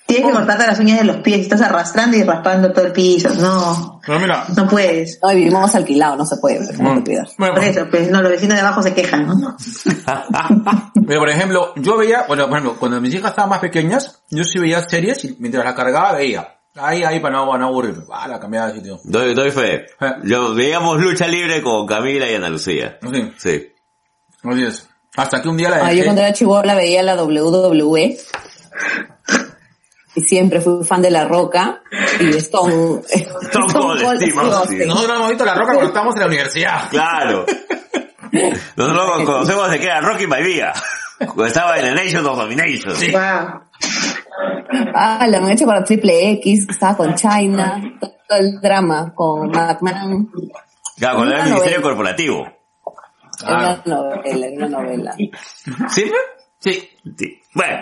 Speaker 4: Tienes que cortarte las uñas de los pies. Estás arrastrando y raspando todo el piso. No,
Speaker 1: Pero mira.
Speaker 4: no puedes.
Speaker 3: No, vivimos alquilados, no se puede, ¿cómo te cuidar?
Speaker 1: Bueno,
Speaker 4: Por eso, pues, no, los vecinos de abajo se quejan, ¿no?
Speaker 1: Pero por ejemplo, yo veía, bueno, por ejemplo, cuando mis hijas estaban más pequeñas, yo sí veía series y mientras la cargaba veía. Ahí, ahí para no, para no aburrirme. Ah, la cambiaba de sitio.
Speaker 2: Doy, doy fe.
Speaker 1: Eh.
Speaker 2: Yo, veíamos lucha libre con Camila y Ana Lucía.
Speaker 1: Así,
Speaker 2: Sí.
Speaker 1: Así es. Hasta que un día la
Speaker 3: Ah,
Speaker 1: dejé.
Speaker 3: yo cuando era chivola veía la WWE y siempre fui fan de La Roca y de Stone,
Speaker 2: Stone Cold Steve Austin.
Speaker 1: Nosotros hemos visto la roca cuando estábamos en la universidad.
Speaker 2: Claro. Nosotros conocemos de que era Rocky Maivia. Cuando estaba en el Nation of Domination.
Speaker 1: Sí.
Speaker 4: Wow.
Speaker 3: Ah, la han hecho con la Triple X, estaba con China, todo el drama con McMahon.
Speaker 2: Claro, cuando era
Speaker 3: Una
Speaker 2: el Ministerio
Speaker 3: novela.
Speaker 2: Corporativo.
Speaker 3: Era una novela, una novela.
Speaker 2: ¿Sí?
Speaker 1: Sí.
Speaker 2: Sí. Bueno.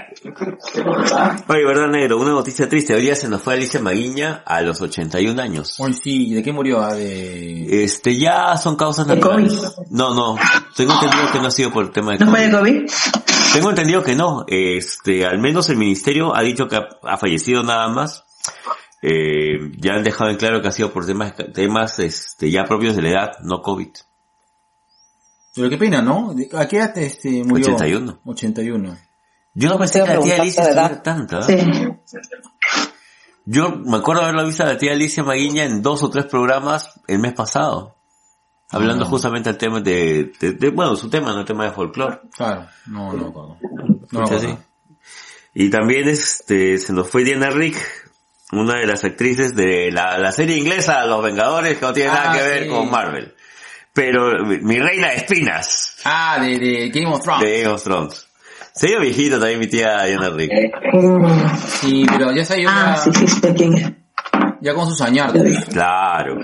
Speaker 2: Oye, verdad, negro, una noticia triste. Hoy día se nos fue Alicia Maguiña a los 81 años.
Speaker 1: Hoy sí, ¿de qué murió? Ah, de...
Speaker 2: Este, ya son causas
Speaker 4: ¿De
Speaker 2: naturales.
Speaker 4: COVID?
Speaker 2: No, no. Tengo entendido que no ha sido por el tema de
Speaker 4: ¿No fue
Speaker 2: COVID.
Speaker 4: de COVID?
Speaker 2: Tengo entendido que no. Este, al menos el ministerio ha dicho que ha, ha fallecido nada más. Eh, ya han dejado en claro que ha sido por temas, temas, este, ya propios de la edad, no COVID.
Speaker 1: Pero qué pena, ¿no? ¿De- ¿A qué edad este murió?
Speaker 2: 81.
Speaker 1: 81.
Speaker 2: Yo no pensé que la tía Alicia estuviera tanta. ¿eh?
Speaker 4: Sí.
Speaker 2: Yo me acuerdo haberla visto a la tía Alicia Maguiña en dos o tres programas el mes pasado. Hablando
Speaker 1: Ah.
Speaker 2: justamente del tema de, de- de- bueno, su tema, no el tema de folclore.
Speaker 1: Claro, no, no. No acuerdo.
Speaker 2: así. Y también este, se nos fue Diana Rick, una de las actrices de la, la serie inglesa Los Vengadores que no tiene nada
Speaker 1: Ah,
Speaker 2: que ver
Speaker 1: sí.
Speaker 2: con Marvel. Pero mi, reina de espinas
Speaker 1: Ah, de, de Game of Thrones.
Speaker 2: de Game of Thrones. Se dio viejito también mi tía Diana Rick.
Speaker 1: Sí, pero ya está
Speaker 4: Ah,
Speaker 1: ya,
Speaker 4: sí, sí, es.
Speaker 1: ya con sus añardos.
Speaker 2: Claro.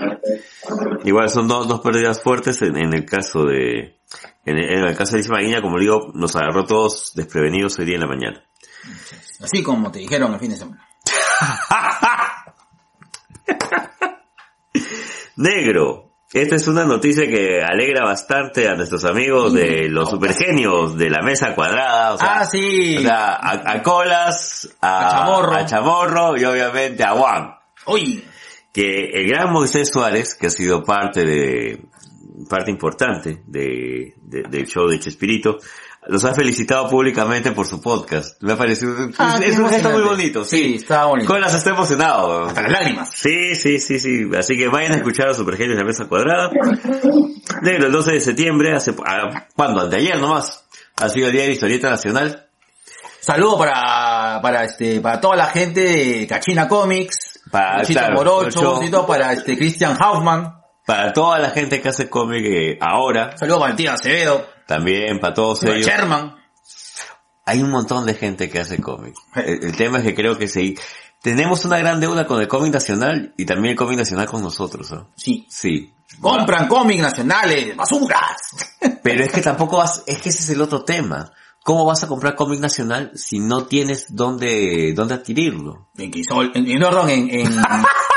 Speaker 2: Igual son dos, dos pérdidas fuertes en, en el caso de, en el, en el caso de Alicia Maguiña, como le digo, nos agarró todos desprevenidos hoy día en la mañana.
Speaker 1: Así como te dijeron el fin de semana.
Speaker 2: Negro. Esta es una noticia que alegra bastante a nuestros amigos de los supergenios de la mesa cuadrada. O sea,
Speaker 1: Ah, sí.
Speaker 2: O sea, a, a Colas, a,
Speaker 1: A Chamorro.
Speaker 2: a Chamorro y obviamente a Juan.
Speaker 1: Uy,
Speaker 2: Que el gran Moisés Suárez, que ha sido parte de, parte importante de, de- del show de Chespirito, los ha felicitado públicamente por su podcast. Me ha parecido,
Speaker 1: Ah,
Speaker 2: es, un gesto muy bonito.
Speaker 1: Sí, está bonito.
Speaker 2: Colas está emocionado.
Speaker 1: hasta las lágrimas.
Speaker 2: Sí, sí, sí, sí. Así que vayan a escuchar a Supergenios de la Mesa Cuadrada. Negro, el 12 de septiembre, hace, ah, ¿cuándo? Anteayer nomás. Ha sido el Día de la Historieta Nacional.
Speaker 1: Saludo para, para este, para toda la gente de Cachina Comics,
Speaker 2: Para,
Speaker 1: Luchito
Speaker 2: claro,
Speaker 1: Morocho, un para este Christian Hoffman,
Speaker 2: Para toda la gente que hace cómic eh, ahora,
Speaker 1: saludo para el tío Acevedo,
Speaker 2: también para todos
Speaker 1: para
Speaker 2: ellos.
Speaker 1: Sherman.
Speaker 2: Hay un montón de gente que hace cómic. El, el tema es que creo que sí. Tenemos una gran deuda con el cómic nacional y también el cómic nacional con nosotros. ¿no?
Speaker 1: Sí.
Speaker 2: Sí.
Speaker 1: Compran cómics nacionales, basuras.
Speaker 2: Pero es que tampoco vas, es que ese es el otro tema. ¿Cómo vas a comprar cómic nacional si no tienes dónde, dónde adquirirlo?
Speaker 1: En Crisol, en, en, en,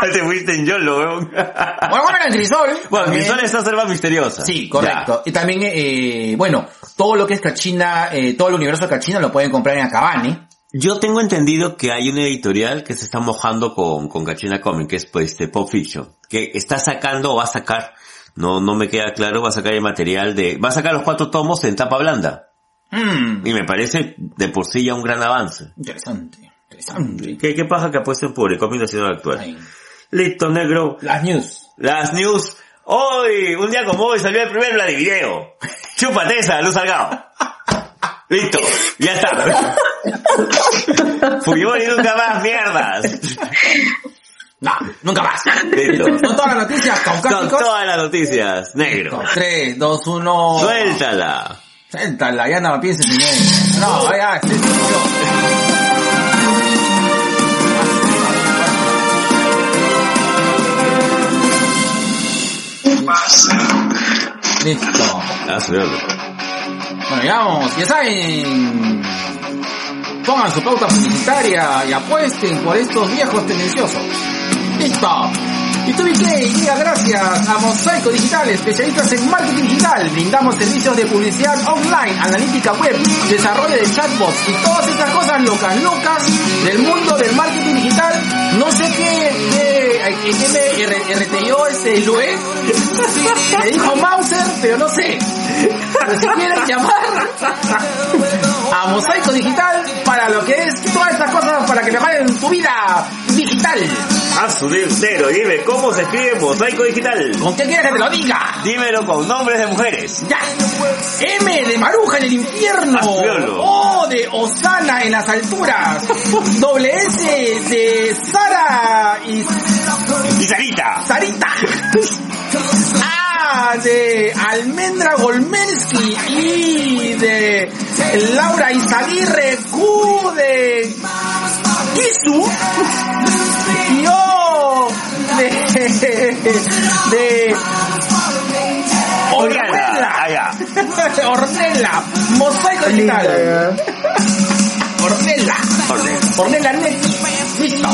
Speaker 2: Te fuiste en Yolo, weón.
Speaker 1: bueno, bueno, en Crisol.
Speaker 2: Bueno,
Speaker 1: también.
Speaker 2: Crisol es selva misteriosa.
Speaker 1: Sí, correcto. Y también, eh, bueno, todo lo que es Cachina, eh, todo el universo de Cachina lo pueden comprar en Acabani.
Speaker 2: Yo tengo entendido que hay una editorial que se está mojando con, con Cachina Comic, que es pues este Pop Fiction, que está sacando o va a sacar, no, no me queda claro, va a sacar el material de, va a sacar los cuatro tomos en tapa blanda.
Speaker 1: Mm,
Speaker 2: Y me parece de por sí ya un gran avance.
Speaker 1: interesante, interesante.
Speaker 2: ¿Qué, qué paja que apuesten por el cómic nacional actual? Listo, negro.
Speaker 1: Las news.
Speaker 2: Las news. Hoy, un día como hoy, salió el primer Vladivideo. Chúpate esa, Luz Salgado. Listo, ya está. Fujimori nunca más, mierdas.
Speaker 1: No, nunca más.
Speaker 2: Listo.
Speaker 1: Son todas las noticias
Speaker 2: Son
Speaker 1: caucásicos.
Speaker 2: todas las noticias, negro.
Speaker 1: 3, 2, 1.
Speaker 2: Suéltala.
Speaker 1: Suéltala, ya no pienses en ella. No, ya, sí. Listo. Bueno, ya vamos, ya saben. Pongan su pauta publicitaria y apuesten por estos viejos tendenciosos. Listo. Y tú que llega gracias a Mosaico Digital, especialistas en marketing digital. Brindamos servicios de publicidad online, analítica web, desarrollo de chatbots y todas estas cosas locas, locas del mundo del marketing digital. No sé qué, qué, qué, me R- RTO este Lué. Me dijo Mauser, pero no sé. Pero si quieren llamar a Mosaico Digital para lo que es todas estas cosas para que mejoren tu vida digital.
Speaker 2: A su negro, dime cómo se escribe mosaico digital.
Speaker 1: ¿Con qué quieres que te lo diga?
Speaker 2: Dímelo con nombres de mujeres.
Speaker 1: Ya. M de Maruja en el infierno.
Speaker 2: Hazlo.
Speaker 1: O de Osana en las alturas. Doble S de Sara y
Speaker 2: Y Sarita.
Speaker 1: Sarita. De Almendra Golmensky y de Laura Izaguirre Q de Kisu y O de de
Speaker 2: ya.
Speaker 1: Ornella Mosaico Digital Ornella. Ornella Net. Listo.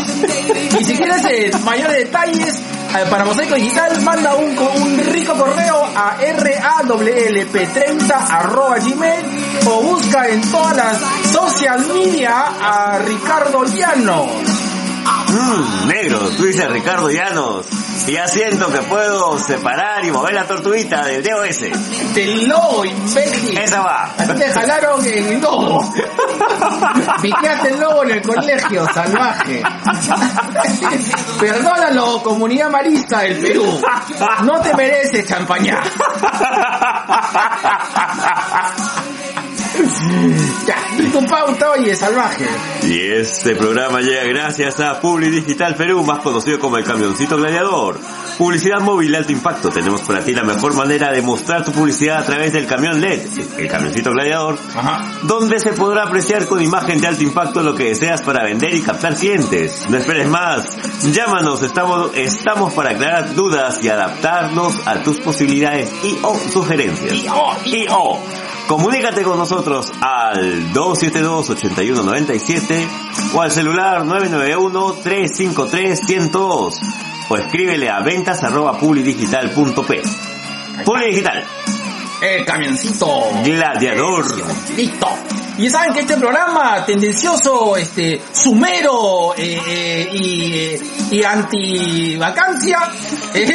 Speaker 1: Y si quieres eh, mayores detalles para Mosaico Digital, manda un, un rico correo a rawlp30 arroba gmail o busca en todas las social media a Ricardo Llanos.
Speaker 2: Mmm, negro, tú dices Ricardo Llanos. Y ya siento que puedo separar y mover la tortuguita del dedo ese.
Speaker 1: Del logo, imbécil.
Speaker 2: Esa va.
Speaker 1: A ti te jalaron el lobo. Piqueaste el lobo en el colegio, salvaje. Perdónalo, comunidad marista del Perú. No te mereces champañá. Ya, y tu pauta y salvaje.
Speaker 2: Y este programa llega gracias a Publi Digital Perú, más conocido como el Camioncito Gladiador. Publicidad móvil de alto impacto. Tenemos para ti la mejor manera de mostrar tu publicidad a través del camión LED, el Camioncito Gladiador, donde se podrá apreciar con imagen de alto impacto lo que deseas para vender y captar clientes. No esperes más. Llámanos, estamos, estamos para aclarar dudas y adaptarnos a tus posibilidades y o sugerencias. Y o. Comunícate con nosotros al 272-8197 o al celular 991-353-102 o escríbele a ventas arroba publidigital.p. Publidigital.
Speaker 1: El camioncito.
Speaker 2: Gladiador.
Speaker 1: Listo. Y saben que este programa tendencioso, este, sumero eh, eh, y, y anti-vacancia es,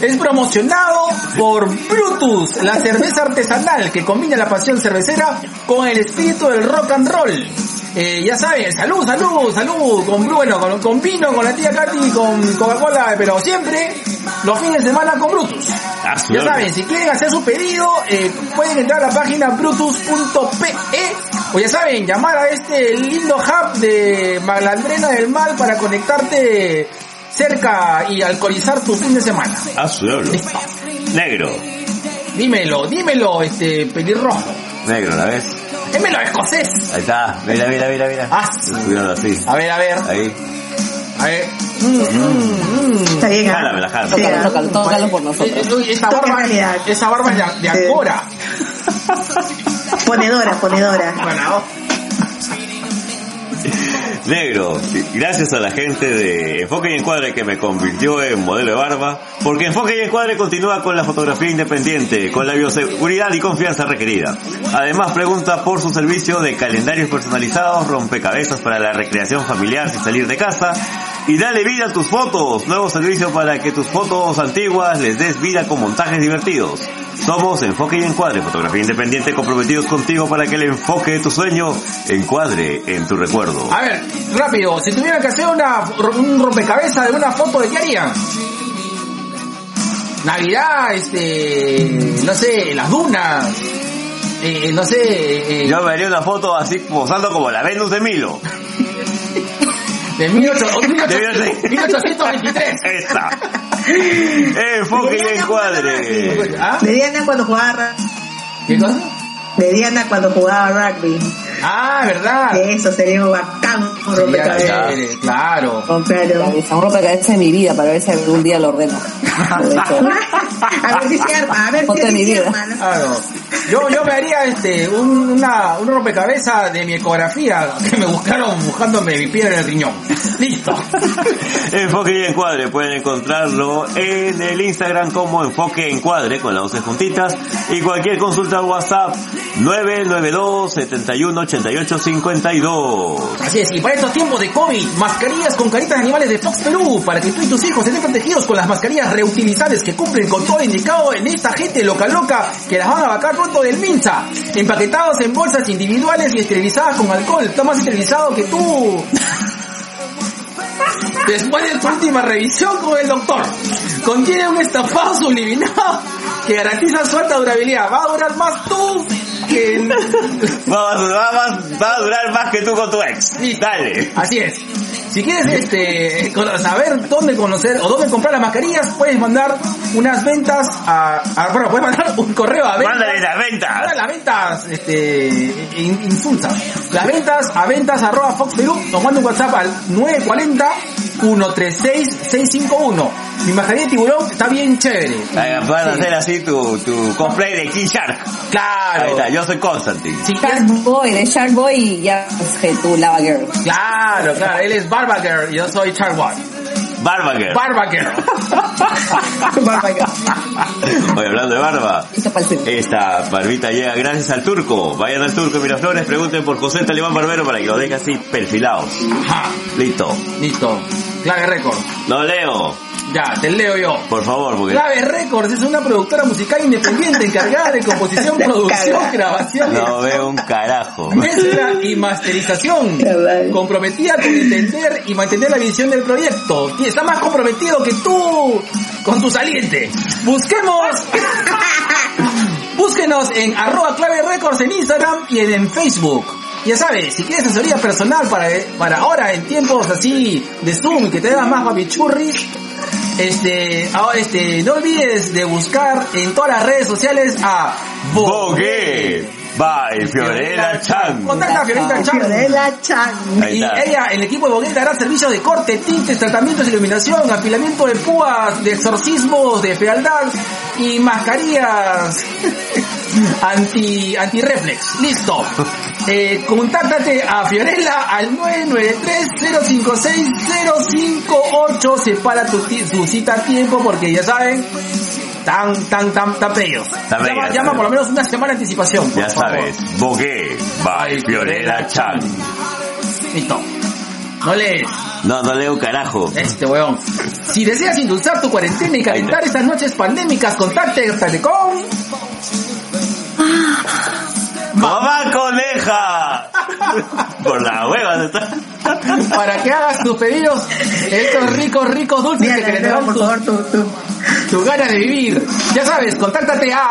Speaker 1: es promocionado por Brutus, la cerveza artesanal que combina la pasión cervecera con el espíritu del rock and roll. Eh, ya saben, salud, salud, salud, con, bueno, con, con vino, con la tía Katy, con Coca-Cola, pero siempre los fines de semana con Brutus. Ya saben, si quieren hacer su pedido, eh, pueden entrar a la página brutus.pe o ya saben, llamar a este lindo hub de Malandrena del Mal para conectarte cerca y alcoholizar tu fin de semana.
Speaker 2: Listo. Negro.
Speaker 1: Dímelo, dímelo, este pelirrojo.
Speaker 2: Negro, ¿la ves?
Speaker 1: Dímelo, escocés.
Speaker 2: Ahí está, mira, mira, mira, mira.
Speaker 1: Ah,
Speaker 2: Cuidado así.
Speaker 1: a ver, a ver.
Speaker 2: Ahí.
Speaker 1: A ver. Mm, mm, mm.
Speaker 4: Está bien. ¿ah?
Speaker 2: Jálamela, jálamela.
Speaker 4: Sí,
Speaker 3: Tócalo,
Speaker 4: ¿ah?
Speaker 3: tócalo, tócalo por nosotros.
Speaker 1: Eh, eh, Esa barba, esa barba es de, de
Speaker 4: Sí. Ponedora, ponedora.
Speaker 1: Bueno,
Speaker 2: Negro, gracias a la gente de Enfoque y Encuadre que me convirtió en modelo de barba, porque Enfoque y Encuadre continúa con la fotografía independiente, con la bioseguridad y confianza requerida. Además pregunta por su servicio de calendarios personalizados, rompecabezas para la recreación familiar sin salir de casa, y dale vida a tus fotos, nuevo servicio para que tus fotos antiguas les des vida con montajes divertidos. Somos Enfoque y Encuadre, fotografía independiente comprometidos contigo para que el enfoque de tu sueño encuadre en tu recuerdo.
Speaker 1: a ver, rápido, si tuvieran que hacer una, un rompecabezas de una foto, ¿de qué harían? Navidad, este, no sé, las dunas, eh, no sé, eh,
Speaker 2: Yo me haría una foto así posando como la Venus de Milo.
Speaker 1: De 18,
Speaker 2: De
Speaker 1: 1823.
Speaker 2: Esta. Enfoque y encuadre.
Speaker 1: ¿Ah?
Speaker 4: De Diana cuando jugaba
Speaker 1: ¿Qué cosa?
Speaker 4: de Diana cuando jugaba rugby.
Speaker 1: Ah, ¿verdad?
Speaker 4: Que eso sería un bacán un rompecabezas.
Speaker 1: claro.
Speaker 3: Un rompecabezas de mi vida para ver si algún día lo ordeno.
Speaker 4: A ver si se arma, a ver
Speaker 3: Foto
Speaker 4: si
Speaker 3: de mi
Speaker 4: se.
Speaker 1: Yo, yo me haría este, un, una, un rompecabezas de mi ecografía que me buscaron buscándome mi piedra en el riñón. Listo.
Speaker 2: Enfoque y encuadre pueden encontrarlo en el Instagram como Enfoque Encuadre con las 12 juntitas y cualquier consulta WhatsApp 992 71 88 52.
Speaker 1: Así es, y para estos tiempos de COVID, mascarillas con caritas de animales de Fox Perú, para que tú y tus hijos estén protegidos con las mascarillas reutilizables que cumplen con todo indicado en esta gente loca loca que las van a vacar pronto del Minza, empaquetados en bolsas individuales y esterilizadas con alcohol, está más esterilizado que tú. Después de tu última revisión con el doctor, contiene un estafado subliminal que garantiza su alta durabilidad. Va a durar más tú que.
Speaker 2: Va, a- va, va- va a durar más que tú con tu ex. Dale.
Speaker 1: Así es. Si quieres este saber dónde conocer o dónde comprar las mascarillas, puedes mandar unas ventas a, a- bueno, puedes mandar un correo a ventas.
Speaker 2: Mándale las ventas.
Speaker 1: Ahora las ventas, este, in- insulsa. Las ventas a ventas arroba Fox Perú, nos manda un WhatsApp al 940 136 651. Mi mascarilla de tiburón está bien chévere.
Speaker 2: Van a
Speaker 1: Sí.
Speaker 2: hacer así tu, tu cosplay de King Shark. Ahí
Speaker 1: Claro.
Speaker 2: está, yo soy Constantine.
Speaker 1: Sí,
Speaker 3: Shark Boy, de Shark Boy y ya es que tú, Lava Girl.
Speaker 1: claro, claro. Él es Barba Girl y yo soy Charwat.
Speaker 2: Barbager.
Speaker 1: Barba Girl.
Speaker 2: Hoy hablando de barba. Esta barbita llega gracias al turco. Vayan al turco Miraflores, pregunten por José Talibán Barbero para que lo deje así perfilados.
Speaker 1: Ajá.
Speaker 2: Listo.
Speaker 1: Listo. Clave Records.
Speaker 2: No leo,
Speaker 1: Ya, te leo yo.
Speaker 2: por favor, porque
Speaker 1: Clave Records es una productora musical independiente encargada de composición, producción, grabación,
Speaker 2: no veo un carajo.
Speaker 1: mezcla y masterización. Comprometida con entender y mantener la visión del proyecto. Y está más comprometido que tú con tu saliente. Busquemos. Búsquenos en arroba clave records en Instagram y en Facebook. Ya sabes, si quieres asesoría personal para, para ahora en tiempos así de Zoom y que te das más papichurris, este, ah, este, no olvides de buscar en todas las redes sociales a
Speaker 2: Bogue by Fiorella Chan.
Speaker 1: Contacta a Fiorella Chan.
Speaker 4: Fiorella Chan.
Speaker 1: Y ella, el equipo de Boguet dará servicios de corte, tintes, tratamientos de iluminación, afilamiento de púas, de exorcismos, de fealdad y mascarillas anti anti reflex. Listo. Eh, contáctate a Fiorella al 993-056-058. Separa tu, tu cita a tiempo porque ya saben, tan, tan, tan, tan.
Speaker 2: Tan
Speaker 1: Llama, por lo menos una semana de anticipación.
Speaker 2: Ya
Speaker 1: favor.
Speaker 2: sabes, Bogue by Fiorella Chan.
Speaker 1: Listo. No lees.
Speaker 2: No, no leo carajo.
Speaker 1: Este weón. Si deseas indultar tu cuarentena y calentar estas noches pandémicas, contáctate con...
Speaker 2: ¡Mamá coneja! Por la hueva está.
Speaker 1: Para que hagas tus pedidos, estos ricos, ricos dulces que te darán
Speaker 4: por favor, tú.
Speaker 1: tus ganas de vivir. Ya sabes, contáctate a...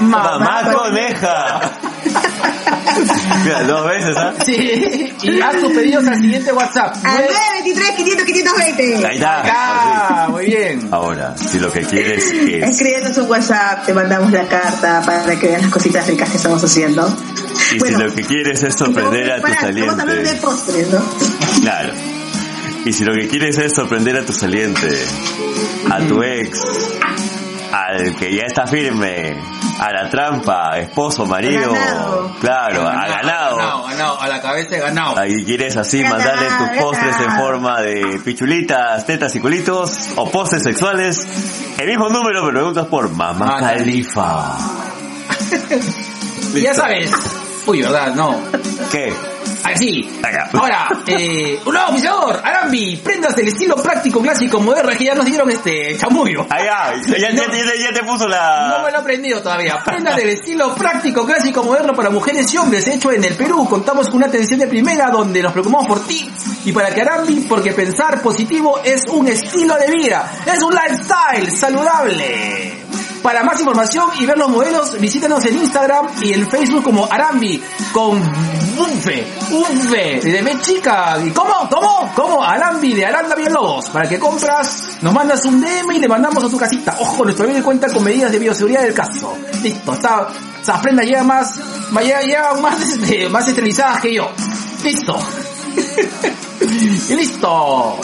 Speaker 2: ¡Mamá coneja! Mira, dos veces, ¿ah?
Speaker 1: Sí, y haz tus pedidos al siguiente WhatsApp.
Speaker 4: Al
Speaker 1: Nueve-
Speaker 4: 923 500 520.
Speaker 2: Ahí está.
Speaker 1: Acá, muy bien.
Speaker 2: Ahora, si lo que quieres es...
Speaker 4: Escríbenos un WhatsApp, te mandamos la carta para que veas las cositas ricas que estamos haciendo.
Speaker 2: Y
Speaker 4: Bueno,
Speaker 2: si lo que quieres es sorprender a tu
Speaker 4: para, Estamos hablando de
Speaker 2: saliente...
Speaker 4: postres, ¿no?
Speaker 2: Claro. Y si lo que quieres es sorprender a tu saliente, a tu ex, al que ya está firme, a la trampa, esposo, marido,
Speaker 4: Ganado.
Speaker 2: claro, a
Speaker 1: Ganado,
Speaker 2: ganado.
Speaker 1: ganado, a la cabeza de ganado.
Speaker 2: Ahí quieres así
Speaker 4: Ganado,
Speaker 2: mandarle tus postres en forma de pichulitas, tetas y culitos o postres sexuales. El mismo número, pero preguntas por Mamá
Speaker 1: Mamá
Speaker 2: Califa.
Speaker 1: Ya sabes. Uy, ¿verdad? No.
Speaker 2: ¿Qué?
Speaker 1: Así. Ahora, eh, un nuevo auspiciador, Arambi, prendas del estilo práctico, clásico, moderno, que ya nos dieron este chamullo.
Speaker 2: Ahí va, ya, ya- ya- ya te puso la...
Speaker 1: No me lo he aprendido todavía. Prendas del estilo práctico, clásico, moderno para mujeres y hombres, hecho en el Perú. Contamos con una atención de primera donde nos preocupamos por ti y para que Arambi, porque pensar positivo es un estilo de vida, es un lifestyle saludable. Para más información y ver los modelos, visítanos en Instagram y en Facebook como Arambi con Unfe, Unfe, de B chica. ¿Y cómo? ¿Cómo? ¿Cómo? Arambi de Aranda Villalobos. Para que compras, nos mandas un DM y le mandamos a tu casita. Ojo, nuestro video cuenta con medidas de bioseguridad del caso. Listo, está, esas prendas llegan más, ya llegan más, este, más esterilizadas que yo. Listo. y listo.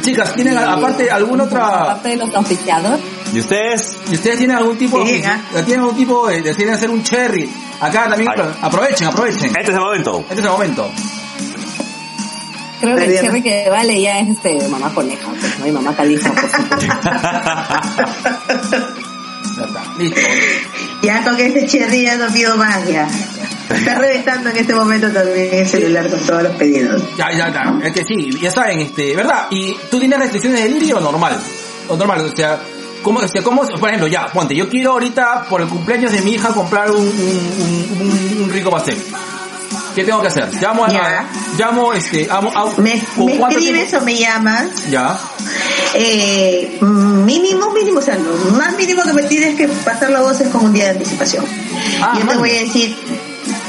Speaker 1: Chicas, ¿tienen aparte alguna otra...
Speaker 3: Aparte de los auspiciadores.
Speaker 2: ¿Y ustedes?
Speaker 1: ¿Y ustedes tienen algún tipo
Speaker 4: Sí,
Speaker 1: de... ¿Tienen algún tipo de... de- ¿Tienen hacer un cherry? Acá también...
Speaker 2: Ay.
Speaker 1: Aprovechen, aprovechen.
Speaker 2: Este es el momento.
Speaker 1: Este es el momento.
Speaker 3: Creo que el cherry que vale ya es este mamá coneja, pues, ¿no? Y mamá califa, por supuesto.
Speaker 1: Ya está. Listo.
Speaker 4: Ya con este cherry ya no pido más ya. Está reventando en este momento también el celular con todos los pedidos.
Speaker 1: Ya, ya está. Es que sí, ya saben, este, ¿verdad? ¿Y tú tienes restricciones de delirio o normal? O normal, o sea, ¿cómo, sea, cómo, por ejemplo, ya, ponte, yo quiero ahorita, por el cumpleaños de mi hija, comprar un, un, un, rico pastel. ¿Qué tengo que hacer? Llamo a,
Speaker 4: Ya.
Speaker 1: llamo, este, amo, amo-
Speaker 4: Me,
Speaker 1: ¿con
Speaker 4: me escribes o me llamas.
Speaker 1: Ya.
Speaker 4: Eh, mínimo, mínimo, o sea, lo más mínimo que me tienes que pasar la voz es con un día de anticipación.
Speaker 1: Ah,
Speaker 4: Yo te voy a decir,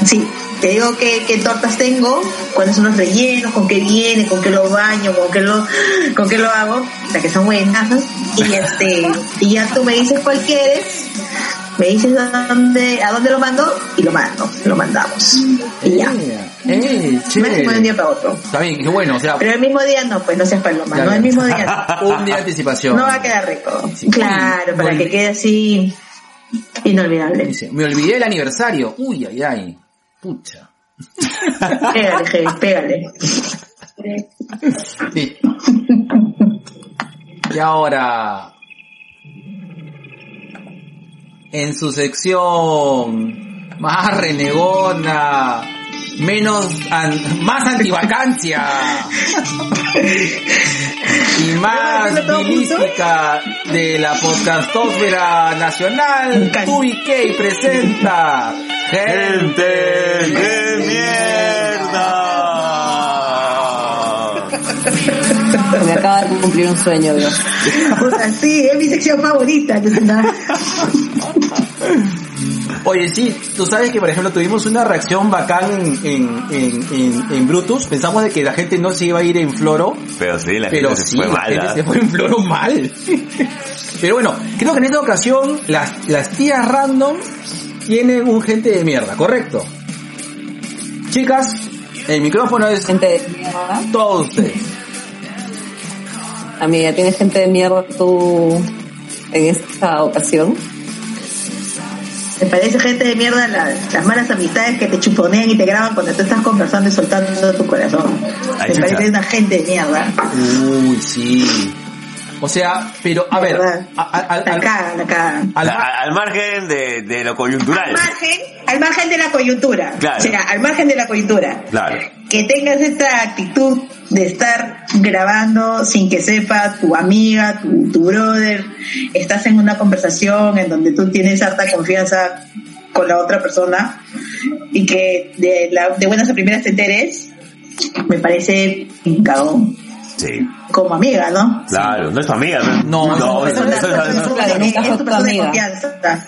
Speaker 4: sí, te digo qué, qué tortas tengo, cuáles son los rellenos, con qué viene, con qué lo baño, con qué lo, con qué lo hago, o sea, que son buenas, y este, y ya tú me dices cuál quieres, me dices a dónde, a dónde lo mando, y lo mando, lo mandamos. Y ya.
Speaker 1: Eh,
Speaker 4: es
Speaker 1: chévere.
Speaker 4: de un día para otro.
Speaker 1: Está bien, qué bueno, o sea,
Speaker 4: Pero el mismo día no, pues no seas paloma, no el mismo día no.
Speaker 1: un día de anticipación.
Speaker 4: No va a quedar rico.
Speaker 1: Sí.
Speaker 4: Claro, para que quede así inolvidable.
Speaker 1: Me olvidé el aniversario. Uy, ay, ay. Pucha.
Speaker 4: Pégale, G, pégale.
Speaker 1: Sí. Y ahora, en su sección más renegona, menos, an- más antivacancia y más milística de la podcastósfera nacional. TubiK presenta
Speaker 2: ¡Gente de mierda!
Speaker 3: Me acaba de cumplir un sueño, Dios.
Speaker 4: Sí, es mi sección favorita.
Speaker 1: Oye, sí, tú sabes que por ejemplo tuvimos una reacción bacán en, en, en, en, en Brutus, pensamos de que la gente no se iba a ir en Floro,
Speaker 2: Pero sí, la
Speaker 1: pero
Speaker 2: gente
Speaker 1: sí,
Speaker 2: se fue
Speaker 1: la
Speaker 2: mal.
Speaker 1: gente se fue en Floro mal. Pero bueno, creo que en esta ocasión las, las tías random tienen un gente de mierda, ¿correcto? Chicas, el micrófono es
Speaker 3: Gente de mierda.
Speaker 1: todos ustedes.
Speaker 3: Amiga, ¿tienes gente de mierda tú en esta ocasión?
Speaker 4: Me parece gente de mierda las, las malas amistades que te chuponean y te graban cuando tú estás conversando y soltando tu corazón.
Speaker 2: Ay,
Speaker 4: Me
Speaker 2: chucha.
Speaker 4: parece una gente de mierda.
Speaker 1: Uy, sí. O sea, pero a ver, a- a- a-
Speaker 4: La
Speaker 1: al-
Speaker 4: la
Speaker 2: margen de, de lo coyuntural.
Speaker 4: Al margen, al margen de la coyuntura.
Speaker 2: Claro.
Speaker 4: O sea, al margen de la coyuntura.
Speaker 2: Claro.
Speaker 4: Que tengas esta actitud de estar grabando sin que sepa tu amiga, tu, tu brother, estás en una conversación en donde tú tienes harta confianza con la otra persona y que de, la, de buenas a primeras te enteres, me parece un cagón.
Speaker 2: Sí.
Speaker 4: Como amiga, ¿no?
Speaker 2: Claro, no es tu amiga.
Speaker 1: No,
Speaker 2: no,
Speaker 1: eso-
Speaker 2: eso-
Speaker 1: eso-
Speaker 2: eso- eso-
Speaker 4: es tu persona de
Speaker 3: amiga.
Speaker 4: confianza.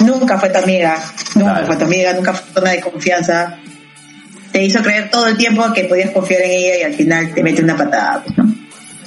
Speaker 4: Nunca fue tu amiga. Nunca
Speaker 2: Claro.
Speaker 4: fue tu amiga, nunca fue persona de confianza. Te hizo creer todo el tiempo que podías confiar en ella y al final te mete una patada, pues, ¿no?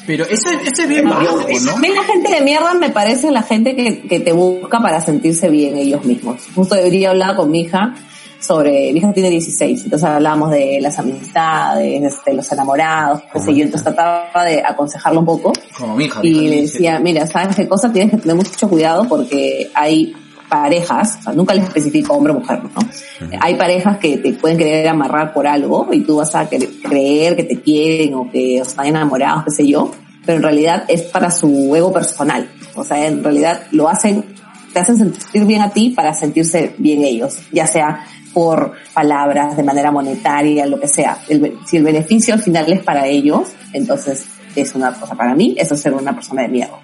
Speaker 1: pero ese, ese es bien ¿no?
Speaker 3: A mí la gente de mierda me parece la gente que, que te busca para sentirse bien ellos mismos. Justo debería hablar con mi hija sobre, mi hija tiene 16, entonces hablábamos de las amistades, de los enamorados, qué sé yo, entonces trataba de aconsejarlo un poco
Speaker 1: Como mi hija.
Speaker 3: y
Speaker 1: mi hija
Speaker 3: le decía, mira, ¿sabes qué cosa? Tienes que tener mucho cuidado porque hay parejas, o sea, nunca les especifico hombre o mujer, ¿no? Hay parejas que te pueden querer amarrar por algo y tú vas a creer que te quieren o que están enamorados, qué sé yo, pero en realidad es para su ego personal. O sea, en realidad lo hacen, te hacen sentir bien a ti para sentirse bien ellos, ya sea por palabras, de manera monetaria, lo que sea. El si el beneficio al final es para ellos, entonces es una cosa para mí, eso es ser una persona de mierda.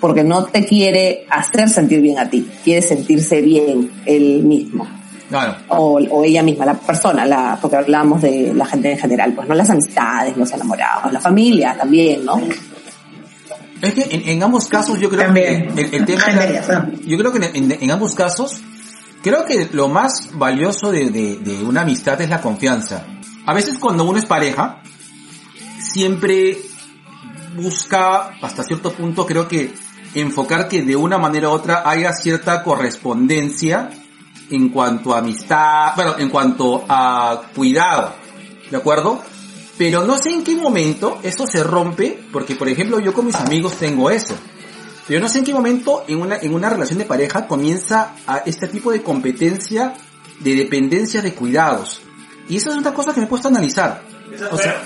Speaker 3: Porque no te quiere hacer sentir bien a ti, quiere sentirse bien él mismo.
Speaker 1: Claro.
Speaker 3: O, o ella misma, la persona, la, porque hablamos de la gente en general, pues no las amistades, los enamorados, la familia también, ¿no?
Speaker 1: Es que en, en ambos casos yo creo
Speaker 4: También.
Speaker 1: que el, el tema
Speaker 4: mierda.
Speaker 1: yo creo que en, en- en ambos casos creo que lo más valioso de, de- una amistad es la confianza. A veces cuando uno es pareja siempre busca hasta cierto punto creo que enfocar que de una manera u otra haya cierta correspondencia en cuanto a amistad, bueno, en cuanto a cuidado, ¿de acuerdo? Pero no sé en qué momento esto se rompe, porque por ejemplo yo con mis amigos tengo eso. Pero no sé en qué momento en una, en una relación de pareja comienza a este tipo de competencia de dependencia de cuidados. Y eso es una cosa que me he puesto a analizar. O sea,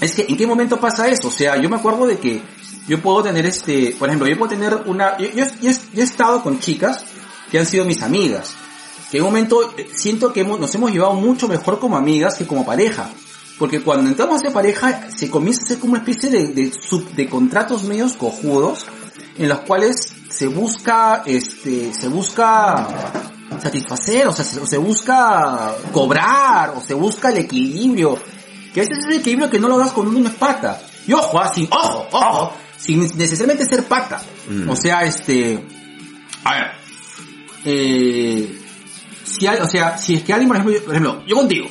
Speaker 1: es que en qué momento pasa eso. O sea, yo me acuerdo de que yo puedo tener este, por ejemplo, yo puedo tener una, yo, yo, yo he- yo he estado con chicas que han sido mis amigas. Que en un momento eh, siento que hemos- nos hemos llevado mucho mejor como amigas que como pareja. Porque cuando entramos de pareja se comienza a hacer como una especie de, de, sub- de contratos medios cojudos en los cuales se busca, este, se busca satisfacer, o sea, se, se busca cobrar, o se busca el equilibrio. Que a veces es el equilibrio que no lo das uno es pata. Y ojo, ah, sin, ojo, ojo, sin necesariamente ser pata.
Speaker 2: Mm.
Speaker 1: O sea, este, a ver, eh, si hay, o sea, si es que alguien, por ejemplo, por ejemplo, yo contigo,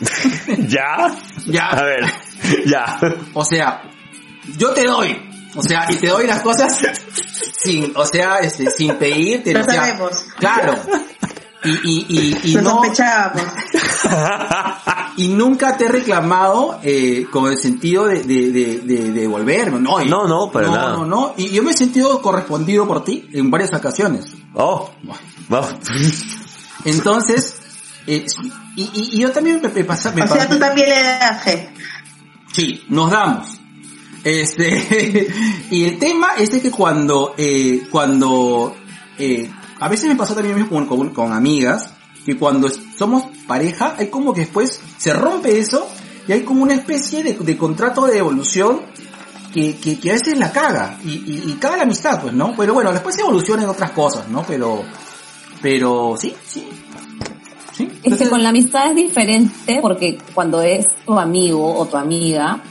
Speaker 2: ¿Ya?
Speaker 1: ya,
Speaker 2: A ver, ya.
Speaker 1: o sea, yo te doy, o sea, y te doy las cosas sin, o sea, este, sin pedirte,
Speaker 4: Lo
Speaker 1: o sea,
Speaker 4: sabemos.
Speaker 1: claro. Y, y, y, y
Speaker 4: Lo
Speaker 1: no,
Speaker 4: sospechábamos.
Speaker 1: y nunca te he reclamado, eh, con el sentido de, de, de, de, de devolverme, no,
Speaker 2: No, no, para
Speaker 1: no,
Speaker 2: nada.
Speaker 1: No, no, y yo me he sentido correspondido por ti en varias ocasiones.
Speaker 2: Oh, va.
Speaker 1: Entonces, eh, y, y, y yo también me, me pasa, me
Speaker 4: O sea, tú también le das fe.
Speaker 1: Sí, nos damos. Este, y el tema es de que cuando, eh, cuando, eh, a veces me pasó también con, con, con amigas, que cuando somos pareja, hay como que después se rompe eso y hay como una especie de, de contrato de evolución que, que, que a veces la caga y, y, y caga la amistad, pues, ¿no? Pero bueno, después se evoluciona en otras cosas, ¿no? Pero, pero sí, sí. Sí.
Speaker 3: Es que con la amistad es diferente porque cuando es tu amigo o tu amiga,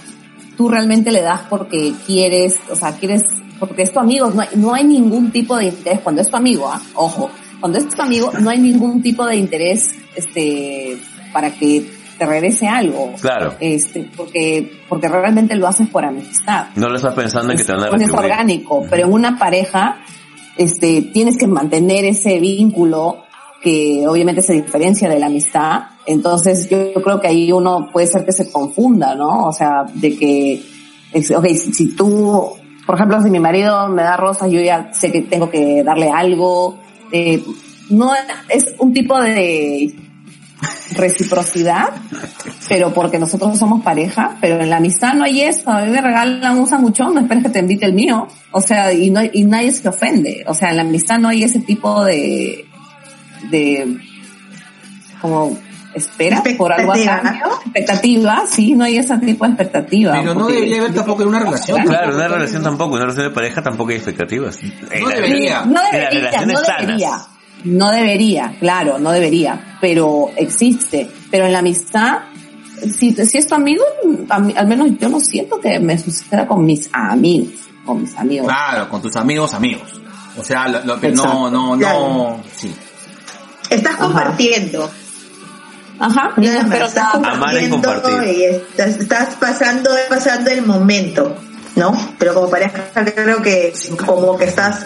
Speaker 3: tú realmente le das porque quieres, o sea, quieres, porque es tu amigo, no hay, no hay ningún tipo de interés cuando es tu amigo, ¿ah? ojo, cuando es tu amigo, no hay ningún tipo de interés, este, para que te regrese algo.
Speaker 2: Claro.
Speaker 3: Este, porque, porque realmente lo haces por amistad.
Speaker 2: No lo estás pensando en que te van a
Speaker 3: Pues es
Speaker 2: retribuir.
Speaker 3: orgánico, pero en una pareja, este, tienes que mantener ese vínculo que obviamente se diferencia de la amistad. Entonces yo creo que ahí uno puede ser que se confunda, ¿no? O sea, de que, ok, si, si tú, por ejemplo, si mi marido me da rosas, yo ya sé que tengo que darle algo. Eh, no es un tipo de reciprocidad, pero porque nosotros somos pareja, pero en la amistad no hay eso. A mí me regalan un sanguchón, no esperes que te invite el mío. O sea, y no, y nadie se ofende. O sea, en la amistad no hay ese tipo de, de, como, espera por algo a cambio. Expectativa, sí, no hay ese tipo de expectativa.
Speaker 1: Pero no debería haber tampoco en una relación.
Speaker 2: Claro, una relación tampoco, una relación de pareja tampoco hay expectativas.
Speaker 1: No debería.
Speaker 3: No debería, no debería. No debería, claro, no debería, pero existe. Pero en la amistad, si, si es tu amigo, mí- al menos yo no siento que me suceda con mis amigos, con mis amigos.
Speaker 1: Claro, con tus amigos, amigos. O sea, lo, lo que no, no, no,
Speaker 4: Claro.
Speaker 1: sí.
Speaker 4: Estás compartiendo.
Speaker 3: Ajá, no espero
Speaker 4: estás.
Speaker 2: Amar
Speaker 4: compartiendo y estás, estás pasando, pasando el momento, ¿no? Pero como pareja creo que como que estás,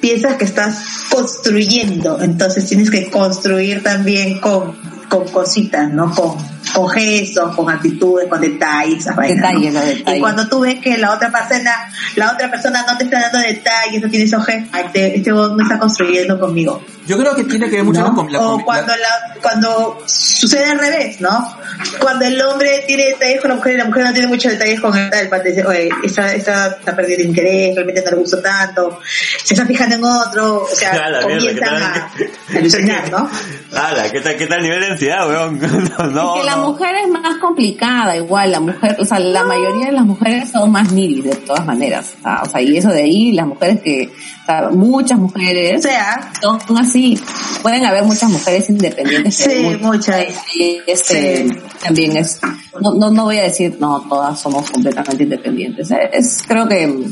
Speaker 4: piensas que estás construyendo, entonces tienes que construir también con, con cositas, ¿no? Con, con gestos, con actitudes, con detalles, esas vainas, ¿no?
Speaker 3: Detalles, detalles.
Speaker 4: Y cuando tú ves que la otra persona, la otra persona no te está dando detalles, no tiene esos gestos, ay, te- este huevón no está construyendo conmigo.
Speaker 1: Yo creo que tiene que ver mucho
Speaker 4: ¿no?
Speaker 1: con la,
Speaker 4: o cuando la, cuando sucede al revés, ¿no? Cuando el hombre tiene detalles con la mujer y la mujer no tiene muchos detalles con él, el padre dice, oye, esta, esta está perdiendo interés, realmente no le gustó tanto, se está fijando en otro, o sea,
Speaker 2: A la mierda,
Speaker 4: comienzan
Speaker 2: ¿qué
Speaker 4: a,
Speaker 2: tal?
Speaker 4: a alucinar, ¿no?
Speaker 2: Ala, ¿qué tal, qué tal nivel de ansiedad, weón? No, no,
Speaker 3: Es que la mujer es más complicada, igual, la mujer, o sea, la mayoría de las mujeres son más needy de todas maneras, o sea, y eso de ahí, las mujeres que, o muchas
Speaker 4: O
Speaker 3: mujeres
Speaker 4: sea,
Speaker 3: son así, pueden haber muchas mujeres independientes,
Speaker 4: Sí, muchas.
Speaker 3: y este,
Speaker 4: Sí.
Speaker 3: también es, no, no, no voy a decir, no, todas somos completamente independientes, es, creo que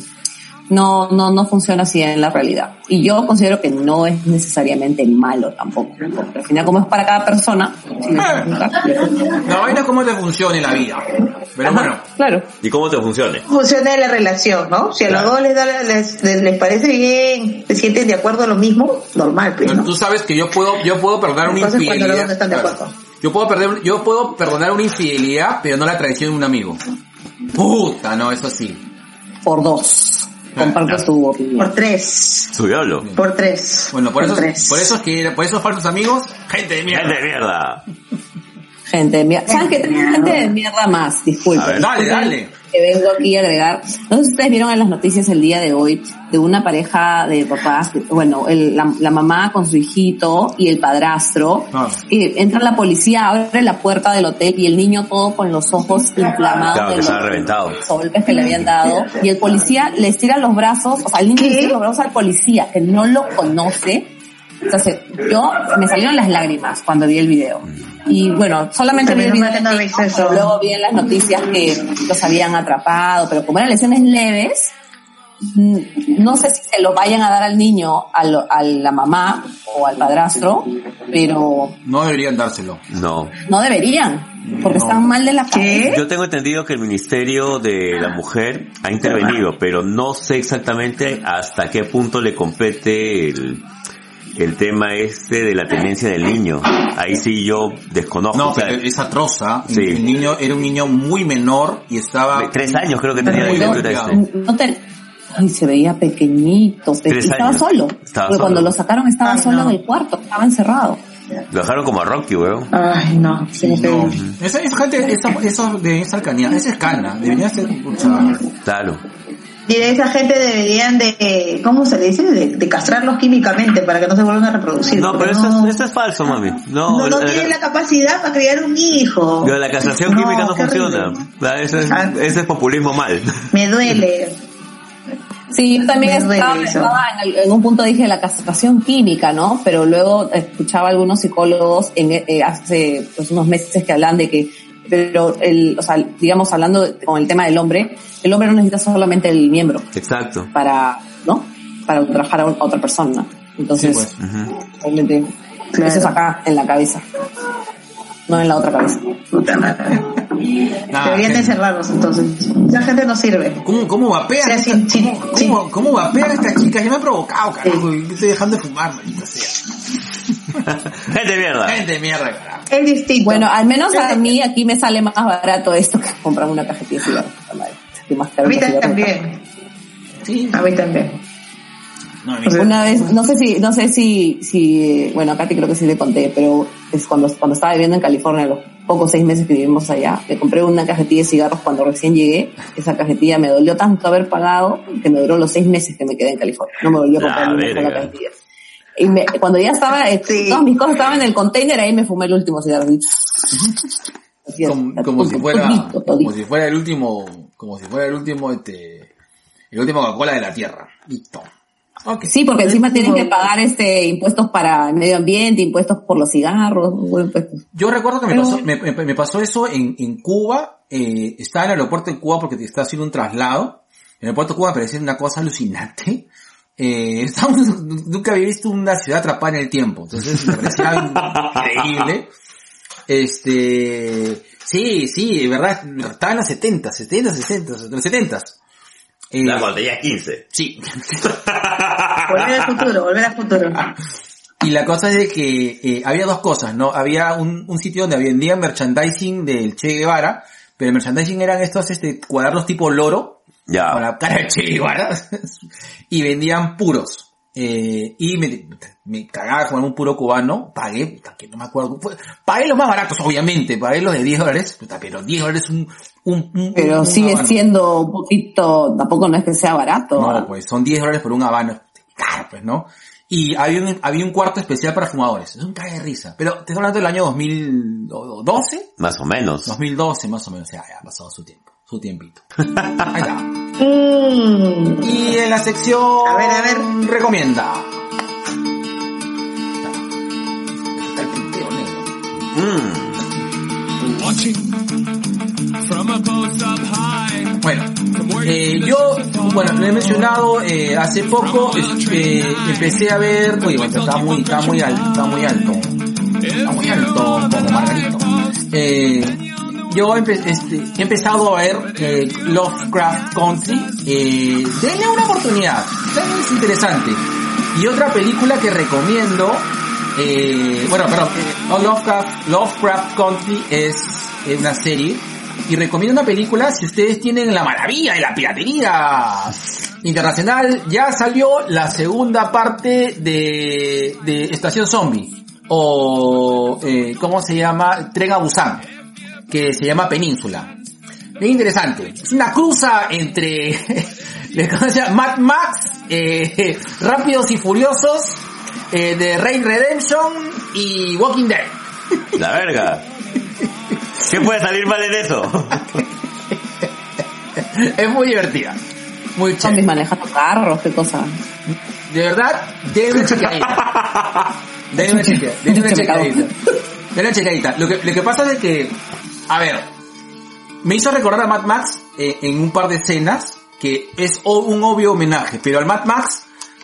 Speaker 3: no, no, no funciona así en la realidad. Y yo considero que no es necesariamente malo tampoco, porque al final como es para cada persona, si preguntas,
Speaker 1: la vaina es cómo te funciona en la vida. Pero
Speaker 3: Ajá,
Speaker 1: bueno,
Speaker 3: claro.
Speaker 2: ¿Y cómo te funcione?
Speaker 4: funciona la relación, ¿no? Si a
Speaker 2: Claro.
Speaker 4: los dos les, da, les, les, les parece bien, se sienten de acuerdo a lo mismo, normal, pues,
Speaker 1: pero
Speaker 4: ¿no?
Speaker 1: tú sabes que yo puedo, yo puedo perdonar una
Speaker 4: Entonces, cuando los dos
Speaker 1: infidelidad.
Speaker 4: no están de
Speaker 1: Claro.
Speaker 4: acuerdo.
Speaker 1: Yo puedo perder, yo puedo perdonar una infidelidad, pero no la traición de un amigo. Puta, no, eso sí.
Speaker 3: Por dos. Comparto
Speaker 1: Claro.
Speaker 3: tu opinión.
Speaker 4: Por tres,
Speaker 2: Su diablo.
Speaker 4: por tres.
Speaker 1: Bueno, por eso,
Speaker 4: tres.
Speaker 1: por eso es que, por esos falsos amigos, gente de mierda.
Speaker 2: Gente de mierda.
Speaker 3: Gente de mierda. ¿Saben que tengo gente de mierda más?
Speaker 2: Ver,
Speaker 1: dale, dale.
Speaker 3: Que vengo aquí a agregar. No sé si ustedes vieron en las noticias el día de hoy de una pareja de papás, bueno, el- la, la mamá con su hijito y el padrastro.
Speaker 1: Ah.
Speaker 3: que entra la policía, abre la puerta del hotel y el niño todo con los ojos inflamados.
Speaker 2: Claro, que
Speaker 3: los
Speaker 2: estaba reventado.
Speaker 3: golpes que le habían dado. Y el policía le estira los brazos, o sea, el niño le
Speaker 4: ¿Qué?
Speaker 3: estira los brazos al policía que no lo conoce. Entonces, yo me salieron las lágrimas cuando vi el video. Y bueno, solamente vi el video pero luego vi en las noticias que los habían atrapado, pero como eran lesiones leves, mm, no sé si se lo vayan a dar al niño, a, lo- a la mamá o al padrastro, pero
Speaker 1: No deberían dárselo.
Speaker 2: No.
Speaker 3: no deberían, porque
Speaker 1: No.
Speaker 3: están mal de la cabeza.
Speaker 2: Yo tengo entendido que el Ministerio de la Mujer ha intervenido, pero no sé exactamente hasta qué punto le compete el, el tema este de la tenencia del niño. Ahí sí yo desconozco.
Speaker 1: No,
Speaker 2: o sea,
Speaker 1: pero es atroza.
Speaker 2: Sí.
Speaker 1: El niño era un niño muy menor y estaba...
Speaker 2: tres años creo que tenía la
Speaker 1: Muy
Speaker 2: criatura este.
Speaker 3: No te- Ay, se veía pequeñito, pe-
Speaker 2: Tres
Speaker 3: y estaba
Speaker 2: años.
Speaker 3: solo.
Speaker 2: Estaba
Speaker 3: porque cuando
Speaker 2: solo.
Speaker 3: lo sacaron estaba
Speaker 4: Ay,
Speaker 3: solo
Speaker 4: no.
Speaker 3: en el cuarto, estaba encerrado.
Speaker 2: Lo dejaron como a Rocky, weón.
Speaker 4: Ay, no.
Speaker 1: Sí, no. Esa, esa gente, esa, eso de esa canía, esa es cana, debería ser,
Speaker 2: Claro.
Speaker 4: Y de esa gente deberían de, ¿cómo se le dice? De, de castrarlos químicamente para que no se vuelvan a reproducir.
Speaker 2: No, pero
Speaker 4: porque
Speaker 2: eso
Speaker 4: no,
Speaker 2: es, eso es falso, mami. No,
Speaker 4: no, no
Speaker 2: la-
Speaker 4: tienen la capacidad para criar un hijo.
Speaker 2: la, la castración
Speaker 4: No,
Speaker 2: química no funciona. Eso es, ese es populismo mal.
Speaker 4: Me duele.
Speaker 3: Sí, yo también estaba,
Speaker 4: eso.
Speaker 3: estaba en, el- en un punto dije la castración química, ¿no? Pero luego escuchaba a algunos psicólogos en, eh, hace pues, unos meses que hablan de que, pero el, o sea, digamos hablando de- con el tema del hombre, el hombre no necesita solamente el miembro
Speaker 2: Exacto.
Speaker 3: para, ¿no? Para ultrajar a, un- a otra persona. Entonces,
Speaker 1: Sí, pues.
Speaker 3: obviamente,
Speaker 4: Claro.
Speaker 3: eso es acá, en la cabeza. No en la otra cabeza.
Speaker 4: Puta madre.
Speaker 1: Nada,
Speaker 4: Deberían de cerrarlos entonces. La gente no sirve.
Speaker 1: ¿Cómo, cómo vapean?
Speaker 4: O sea,
Speaker 1: estas-
Speaker 4: sin- sin-
Speaker 1: ¿Cómo,
Speaker 4: sin-
Speaker 1: cómo, cómo vapean estas chicas? Ya me ha provocado, carajo. Estoy dejando de fumar, maldita sea.
Speaker 2: Gente mierda.
Speaker 1: Gente mierda, carajo.
Speaker 4: Es distinto.
Speaker 3: Bueno, al menos a mí aquí me sale más barato esto que comprar una cajetilla de cigarros. puta madre. Estoy más
Speaker 4: a
Speaker 3: caro
Speaker 4: mí también.
Speaker 1: Sí.
Speaker 4: A mí también.
Speaker 1: No, a mí-
Speaker 4: sea,
Speaker 3: Una vez, no sé si, no sé si, si, bueno, a Katy creo que sí le conté, pero es cuando, cuando estaba viviendo en California, los pocos seis meses que vivimos allá, me compré una cajetilla de cigarros cuando recién llegué. Esa cajetilla me dolió tanto haber pagado que me duró los seis meses que me quedé en California. No me volvió a comprar
Speaker 2: La
Speaker 3: ni una sola
Speaker 2: verga.
Speaker 3: cajetilla. Y me- cuando ya estaba, eh,
Speaker 4: Sí.
Speaker 3: todas mis cosas estaban en el container, ahí me fumé el último cigarro. Así,
Speaker 1: como, si fuera
Speaker 3: todito,
Speaker 1: como si fuera el último como si fuera el último este el último Coca-Cola de la tierra. Listo.
Speaker 3: Sí, porque encima tienen que pagar este impuestos para el medio ambiente, impuestos por los cigarros,
Speaker 1: yo recuerdo que me pasó me, me- me pasó eso en, en Cuba eh, estaba en el aeropuerto de Cuba porque te estaba haciendo un traslado. En el aeropuerto de Cuba me parecía una cosa alucinante eh, estábamos- nunca había visto una ciudad atrapada en el tiempo entonces me parecía increíble este sí sí de verdad estaba en los 70 70 60 los 70 eh,
Speaker 2: La cuando tenía 15.
Speaker 1: Sí.
Speaker 4: Volver al futuro, volver al futuro.
Speaker 1: Y la cosa es de que eh, había dos cosas, ¿no? Había un, un sitio donde vendían merchandising del Che Guevara, pero el merchandising eran estos este, cuadernos tipo loro, con
Speaker 2: Ya.
Speaker 1: la cara de Che Guevara, y vendían puros. Eh, y me, me cagaba con un puro cubano, pagué, que no me acuerdo, fue- pagué los más baratos, obviamente, pagué los de 10 dólares, puta, pero 10 dólares es un, un, un-
Speaker 3: Pero
Speaker 1: un
Speaker 3: sigue
Speaker 1: habano.
Speaker 3: siendo un poquito, tampoco no es que sea barato.
Speaker 1: No, pues son 10 dólares por un habano. Claro, pues, ¿no? Y había un, había un cuarto especial para fumadores. Es un cae de risa. Pero te estoy hablando del año 2012,
Speaker 2: Más o menos.
Speaker 1: 2012 más o menos. O sea, ya ha pasado su tiempo, su tiempito. Ahí está.
Speaker 4: Mm.
Speaker 1: Y en la sección...
Speaker 4: A ver, a ver.
Speaker 1: Recomienda. Está el pinteo negro.
Speaker 2: Mm.
Speaker 5: From up high.
Speaker 1: Bueno, eh, yo, bueno, lo he mencionado eh, hace poco, este, empecé a ver, oye, bueno, está muy, está muy alto, está muy alto, está muy alto como Margarito. Eh, yo empe- este, he empezado a ver eh, Lovecraft Country, eh, denle una oportunidad, es interesante. Y otra película que recomiendo, eh, bueno, perdón, eh, Lovecraft, Lovecraft Country es una serie y recomiendo una película si ustedes tienen la maravilla de la piratería internacional. Ya salió la segunda parte de, de Estación Zombie o eh, ¿cómo se llama? Tren a que se llama Península. Bien interesante. Es una cruza entre. Mad Max, eh, Rápidos y Furiosos, eh, de Rain Redemption y Walking Dead.
Speaker 2: La verga. ¿Qué puede salir mal en eso?
Speaker 1: Es muy divertida. Muy chévere.
Speaker 3: manejando carros, qué cosa.
Speaker 1: De verdad, denle una chequeadita. Denle una chequeadita. Denle una chequeadita. Lo que, lo que pasa es que, a ver, me hizo recordar a Mad Max eh, en un par de escenas que es un obvio homenaje, pero al Mad Max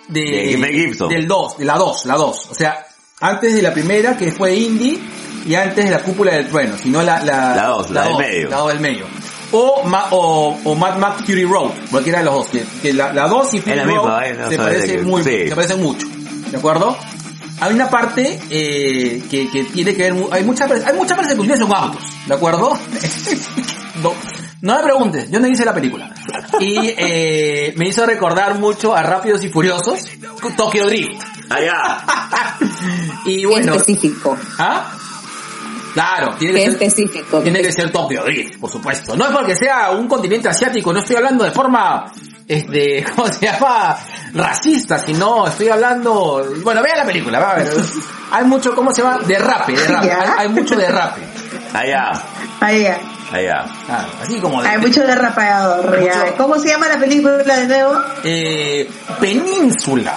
Speaker 1: de,
Speaker 2: De Mel Gibson.
Speaker 1: del 2, de la 2, la 2. O sea, antes de la primera que fue Indie y antes de la cúpula del trueno, sino la, la,
Speaker 2: La dos, la del
Speaker 1: dos,
Speaker 2: medio.
Speaker 1: La dos del medio. O, Ma- o, o Mad Max Fury Road, cualquiera de los dos. Que, que la, la 2 y Fury
Speaker 2: la
Speaker 1: Road
Speaker 2: misma, eh,
Speaker 1: se
Speaker 2: de
Speaker 1: parecen muy,
Speaker 2: sí.
Speaker 1: se parecen mucho. ¿De acuerdo? Hay una parte eh, que, que tiene que ver, hay mucha, perse- hay mucha persecución en autos, ¿de acuerdo? no, no me preguntes, yo no hice la película. Y eh, me hizo recordar mucho a Rápidos y Furiosos, Tokyo Drift.
Speaker 2: Allá.
Speaker 1: y
Speaker 3: Qué
Speaker 1: bueno,
Speaker 3: específico.
Speaker 1: ¿ah? Claro, tiene que ser,
Speaker 3: específico.
Speaker 1: tiene que ser Tokyo Drift, por supuesto. No es porque sea un continente asiático, no estoy hablando de forma, este, ¿cómo se llama? Racista, sino estoy hablando, bueno, vea la película, va a ver. Hay mucho, ¿cómo se llama? Derrape, derrape. Hay, hay mucho derrape.
Speaker 2: Allá. Allá.
Speaker 1: Claro, así como de,
Speaker 4: Hay mucho derrapeador. ya.
Speaker 1: Mucho-
Speaker 4: ¿Cómo se llama la película de nuevo?
Speaker 1: eh, península.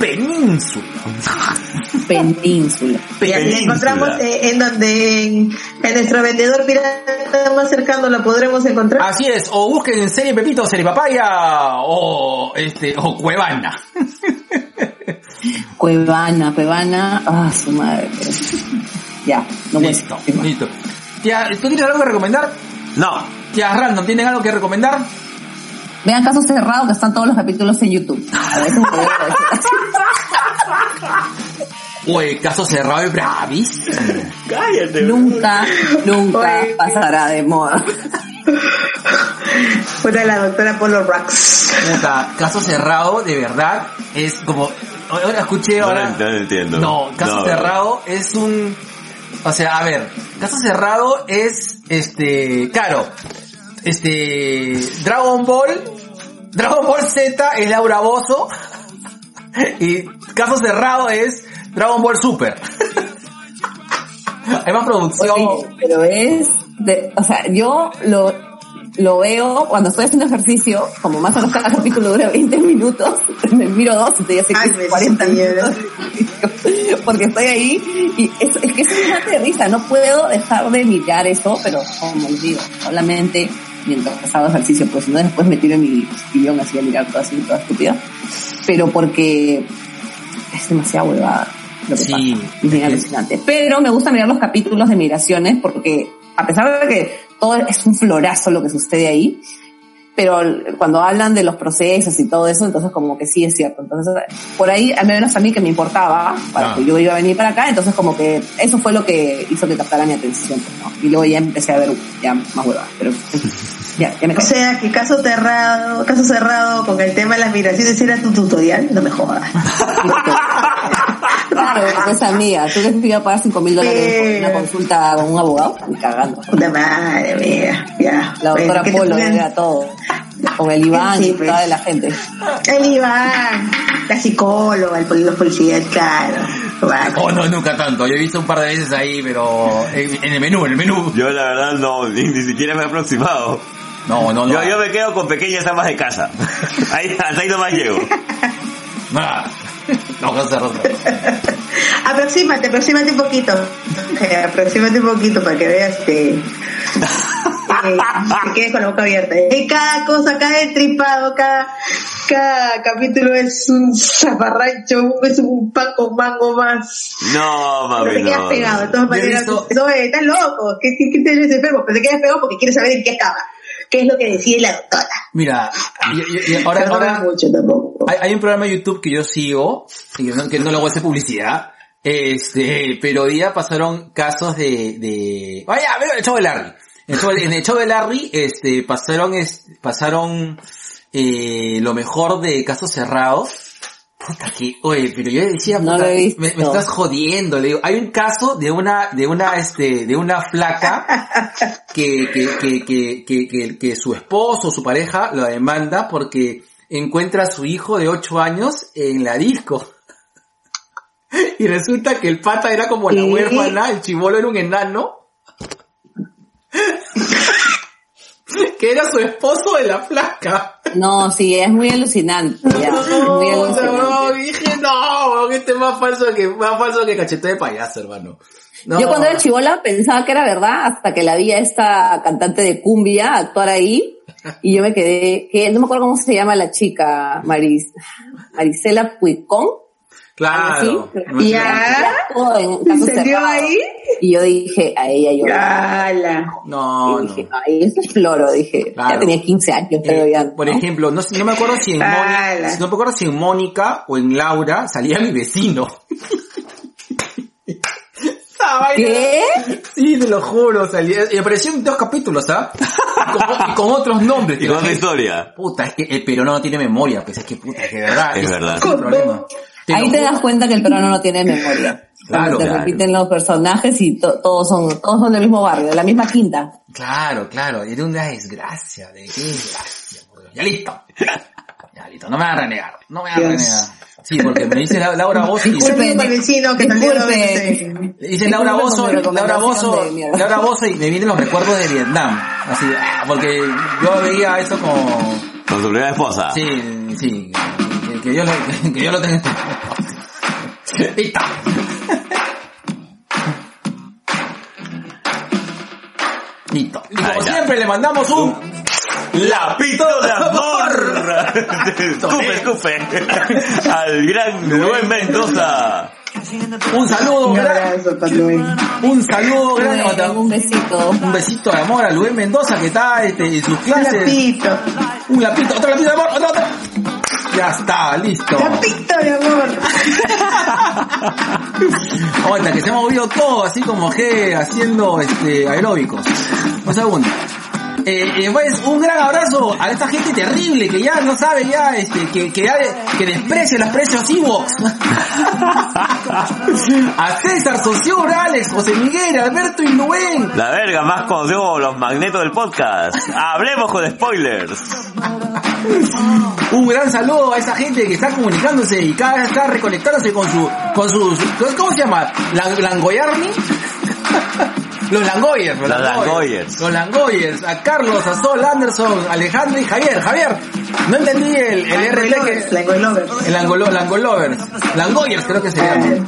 Speaker 1: Península.
Speaker 3: Península.
Speaker 4: Y encontramos eh, en donde en, en nuestro vendedor pirata más cercano la podremos encontrar.
Speaker 1: Así es, o busquen en serie Pepito, serie Papaya, o este, o Cuevana.
Speaker 3: Cuevana, Cuevana, ah, su madre. Ya, no
Speaker 1: listo, listo. Tía, ¿tú tienes algo que recomendar?
Speaker 2: No.
Speaker 1: Tía Random, ¿tienen algo que recomendar?
Speaker 3: Vean Casos Cerrados que están todos los capítulos en YouTube. A veces.
Speaker 1: Uy, caso cerrado y bravísimo.
Speaker 2: Cállate.
Speaker 3: Nunca, nunca
Speaker 4: Oye.
Speaker 3: pasará de moda.
Speaker 4: Fuera la doctora Polo Rax.
Speaker 1: Puta, caso cerrado, de verdad, es como, ahora escuché ahora.
Speaker 2: no, no entiendo.
Speaker 1: No, caso
Speaker 2: No,
Speaker 1: cerrado es un, o sea, a ver, caso cerrado es, este, claro, este, Dragon Ball, Dragon Ball Z es Laura Bozo, y caso cerrado es Dragon Ball Super. Hay más producción.
Speaker 3: Oye, pero es, de, o sea, yo lo, lo veo cuando estoy haciendo ejercicio, como más o menos cada capítulo dura 20 minutos, me miro dos y ya sé
Speaker 4: Ay,
Speaker 3: que
Speaker 4: me
Speaker 3: es 40
Speaker 4: señora.
Speaker 3: minutos, porque estoy ahí y es, es que es un mate de risa, no puedo dejar de mirar eso, pero como les digo, solamente mientras hago ejercicio, pues no después me tiro en mi sillón así a mirar todo así, toda estúpida, pero porque es demasiado huevada lo que
Speaker 1: Sí,
Speaker 3: pasa. Es bien alucinante. Pero me gusta mirar los capítulos de migraciones porque a pesar de que todo es un florazo lo que sucede ahí, pero cuando hablan de los procesos y todo eso, entonces como que sí es cierto. Entonces, por ahí, al menos a mí que me importaba, para
Speaker 1: Ah.
Speaker 3: que yo iba a venir para acá, entonces como que eso fue lo que hizo que captara mi atención, ¿no? Y luego ya empecé a ver ya más huevadas, pero ya, ya me
Speaker 4: O sea, que caso cerrado, caso cerrado con el tema de las migraciones era tu tutorial, no me jodas.
Speaker 3: Claro, pues amiga, tú que te iba a pagar 5 mil dólares por una consulta con un abogado, ni cagando.
Speaker 4: Puta madre mía, ya.
Speaker 3: La doctora
Speaker 4: Bueno, ¿qué te
Speaker 3: Polo era todo. Con el Iván
Speaker 4: Sí,
Speaker 3: y
Speaker 4: pues.
Speaker 3: toda la gente.
Speaker 4: El Iván, la psicóloga, el poli- los policías, claro.
Speaker 1: Oh, no, nunca tanto. Yo he visto un par de veces ahí, pero en, en el menú, en el menú.
Speaker 2: Yo la verdad no, ni, ni siquiera me he aproximado.
Speaker 1: No, no, no.
Speaker 2: Yo, yo me quedo con pequeñas amas de casa. Ahí, hasta ahí nomás llego.
Speaker 1: Nada. No, caso cerrado.
Speaker 4: Aproxímate, aproxímate un poquito. Eh, aproxímate un poquito para que veas que... que te quedes con la boca abierta. Y cada cosa, cada entripado, cada, cada capítulo es un zaparrancho, es un pan con mango más.
Speaker 2: No,
Speaker 4: Pero
Speaker 2: mami,
Speaker 4: te quedas
Speaker 2: no.
Speaker 4: pegado, de todas maneras.
Speaker 1: visto-
Speaker 4: No, eh, estás loco, ¿qué, qué, qué te enfermo? Pero te quedas pegado porque quieres saber en qué acaba. ¿Qué es lo que decide la doctora?
Speaker 1: Mira, y- y- y ahora, ahora
Speaker 4: mucho tampoco.
Speaker 1: hay, hay un programa de YouTube que yo sigo, y que no, que no le voy a hacer publicidad, este, pero hoy día pasaron casos de, de, vaya, veo el show de Larry. En el show, en el show de Larry, este, pasaron, es- pasaron, eh, lo mejor de casos cerrados. Puta que, oye, pero yo decía,
Speaker 3: No
Speaker 1: puta,
Speaker 3: lo he visto.
Speaker 1: me, me estás jodiendo, le digo, hay un caso de una, de una, este, de una flaca que, que, que, que, que, que, que su esposo o su pareja lo demanda porque encuentra a su hijo de 8 años en la disco. Y resulta que el pata era como la huérfana, el chivolo era un enano. Que era su esposo de la flaca.
Speaker 3: No, sí, es muy alucinante. Ya, es muy
Speaker 1: No,
Speaker 3: alucinante.
Speaker 1: no, dije, no, weón, este es más falso que, más falso que cachete de payaso, hermano. No.
Speaker 3: Yo cuando era chivola pensaba que era verdad hasta que la vi a esta cantante de cumbia actuar ahí y yo me quedé, que no me acuerdo cómo se llama la chica, Maris, Marisela Puicón.
Speaker 1: Claro. No.
Speaker 4: Ya.
Speaker 3: En Caso
Speaker 4: ¿Se dio
Speaker 3: Cerrado.
Speaker 4: ahí?
Speaker 3: Y yo dije, a ella yo.
Speaker 4: Ala.
Speaker 1: No,
Speaker 3: y
Speaker 1: no.
Speaker 3: dije, ay, eso es floro, dije.
Speaker 1: Claro.
Speaker 3: Ya tenía 15 años, pero
Speaker 1: Eh,
Speaker 3: ya.
Speaker 1: por
Speaker 3: ¿no?
Speaker 1: ejemplo, no, sé- no me acuerdo si en Mónica, no me acuerdo si en Mónica o en Laura salía mi vecino.
Speaker 3: ¿Qué?
Speaker 1: Sí, te lo juro, salía, y apareció en dos capítulos, ¿ah? Y con, y con otros nombres.
Speaker 2: Y con otra historia.
Speaker 1: Puta, es que el peruano no tiene memoria, pues es que puta, es que de verdad.
Speaker 2: Es verdad.
Speaker 1: ese el problema. Te
Speaker 3: Ahí
Speaker 1: lo
Speaker 3: te das cuenta que el peruano no tiene memoria.
Speaker 1: Claro,
Speaker 3: Cuando te
Speaker 1: claro.
Speaker 3: repiten los personajes y to- todos son, todos son del mismo barrio, de la misma quinta.
Speaker 1: Claro, claro, era una desgracia, de qué desgracia, por Dios. Ya listo. Ya listo, no me van a renegar, no me van a renegar. Sí, porque me dice La- Laura Bozo y
Speaker 4: vecino que
Speaker 1: dice Laura Bozo, Laura Bozo. Laura Bozo y me vienen los recuerdos de Vietnam. Así, ah, porque yo veía eso como,
Speaker 2: Con su primera esposa.
Speaker 1: sí, sí, que, que yo lo, que yo lo tenga. Listo. Listo. Y como siempre le mandamos un...
Speaker 2: Lapito de amor. Escupe, escupe. Al gran Luis Mendoza.
Speaker 1: Un saludo,
Speaker 4: Un abrazo
Speaker 1: un saludo grande,
Speaker 3: un besito.
Speaker 1: un besito de amor a Luis Mendoza que está este, en sus
Speaker 4: Un
Speaker 1: clases.
Speaker 4: lapito.
Speaker 1: Un lapito, otro lapito de amor, otro, otro. Ya está, listo.
Speaker 4: Lapito de amor.
Speaker 1: Ahorita que se ha movido todo así como que haciendo este aeróbicos. Un segundo. Eh, eh, pues un gran abrazo a esta gente terrible que ya no sabe ya, este, que, que, ya- que desprecia los precios Evox. a César, Socio, Alex, José Miguel, Alberto y Luen.
Speaker 2: La verga, más conocido como los magnetos del podcast. Hablemos con spoilers.
Speaker 1: Un gran saludo a esa gente que está comunicándose y cada vez está reconectándose con su, con sus, ¿cómo se llama? ¿Lang- ¿Langoyarni? Los Langoyers, los,
Speaker 2: Los
Speaker 1: Langoyers.
Speaker 2: Langoyers.
Speaker 1: Los Langoyers, a Carlos, a Sol, Anderson, Alejandro y Javier. Javier, no entendí el, el RT que...
Speaker 4: Langoy Lovers.
Speaker 1: El Angolo, Langolovers. Langoyers creo que se llaman.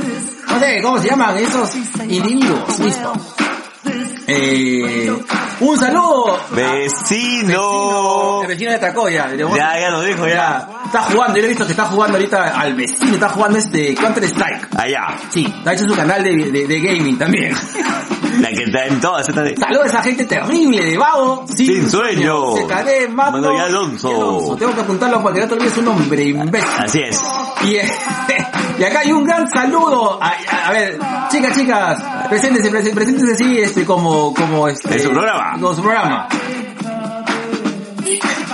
Speaker 1: No sé, ¿cómo se llaman esos individuos? Listo. Eh, un saludo.
Speaker 2: Vecino.
Speaker 1: El vecino de Tracoya.
Speaker 2: Ya, ya lo dijo, ya.
Speaker 1: Está jugando, yo he visto que está jugando ahorita al vecino, está jugando este Counter Strike.
Speaker 2: Allá.
Speaker 1: Sí, ha hecho su canal de, de, de gaming también.
Speaker 2: La que está en todas estas...
Speaker 1: Saludos a esa gente terrible de vago.
Speaker 2: Sin sueño.
Speaker 1: CKD, Mando
Speaker 2: Mando y Alonso.
Speaker 1: Tengo que apuntarlo para que no te olvides su nombre, imbécil.
Speaker 2: Así es.
Speaker 1: Y, eh, y acá hay un gran saludo. A, a- a ver, chicas, chicas, preséntense, preséntense así, este, como, como este.
Speaker 2: En su programa.
Speaker 1: Como su programa.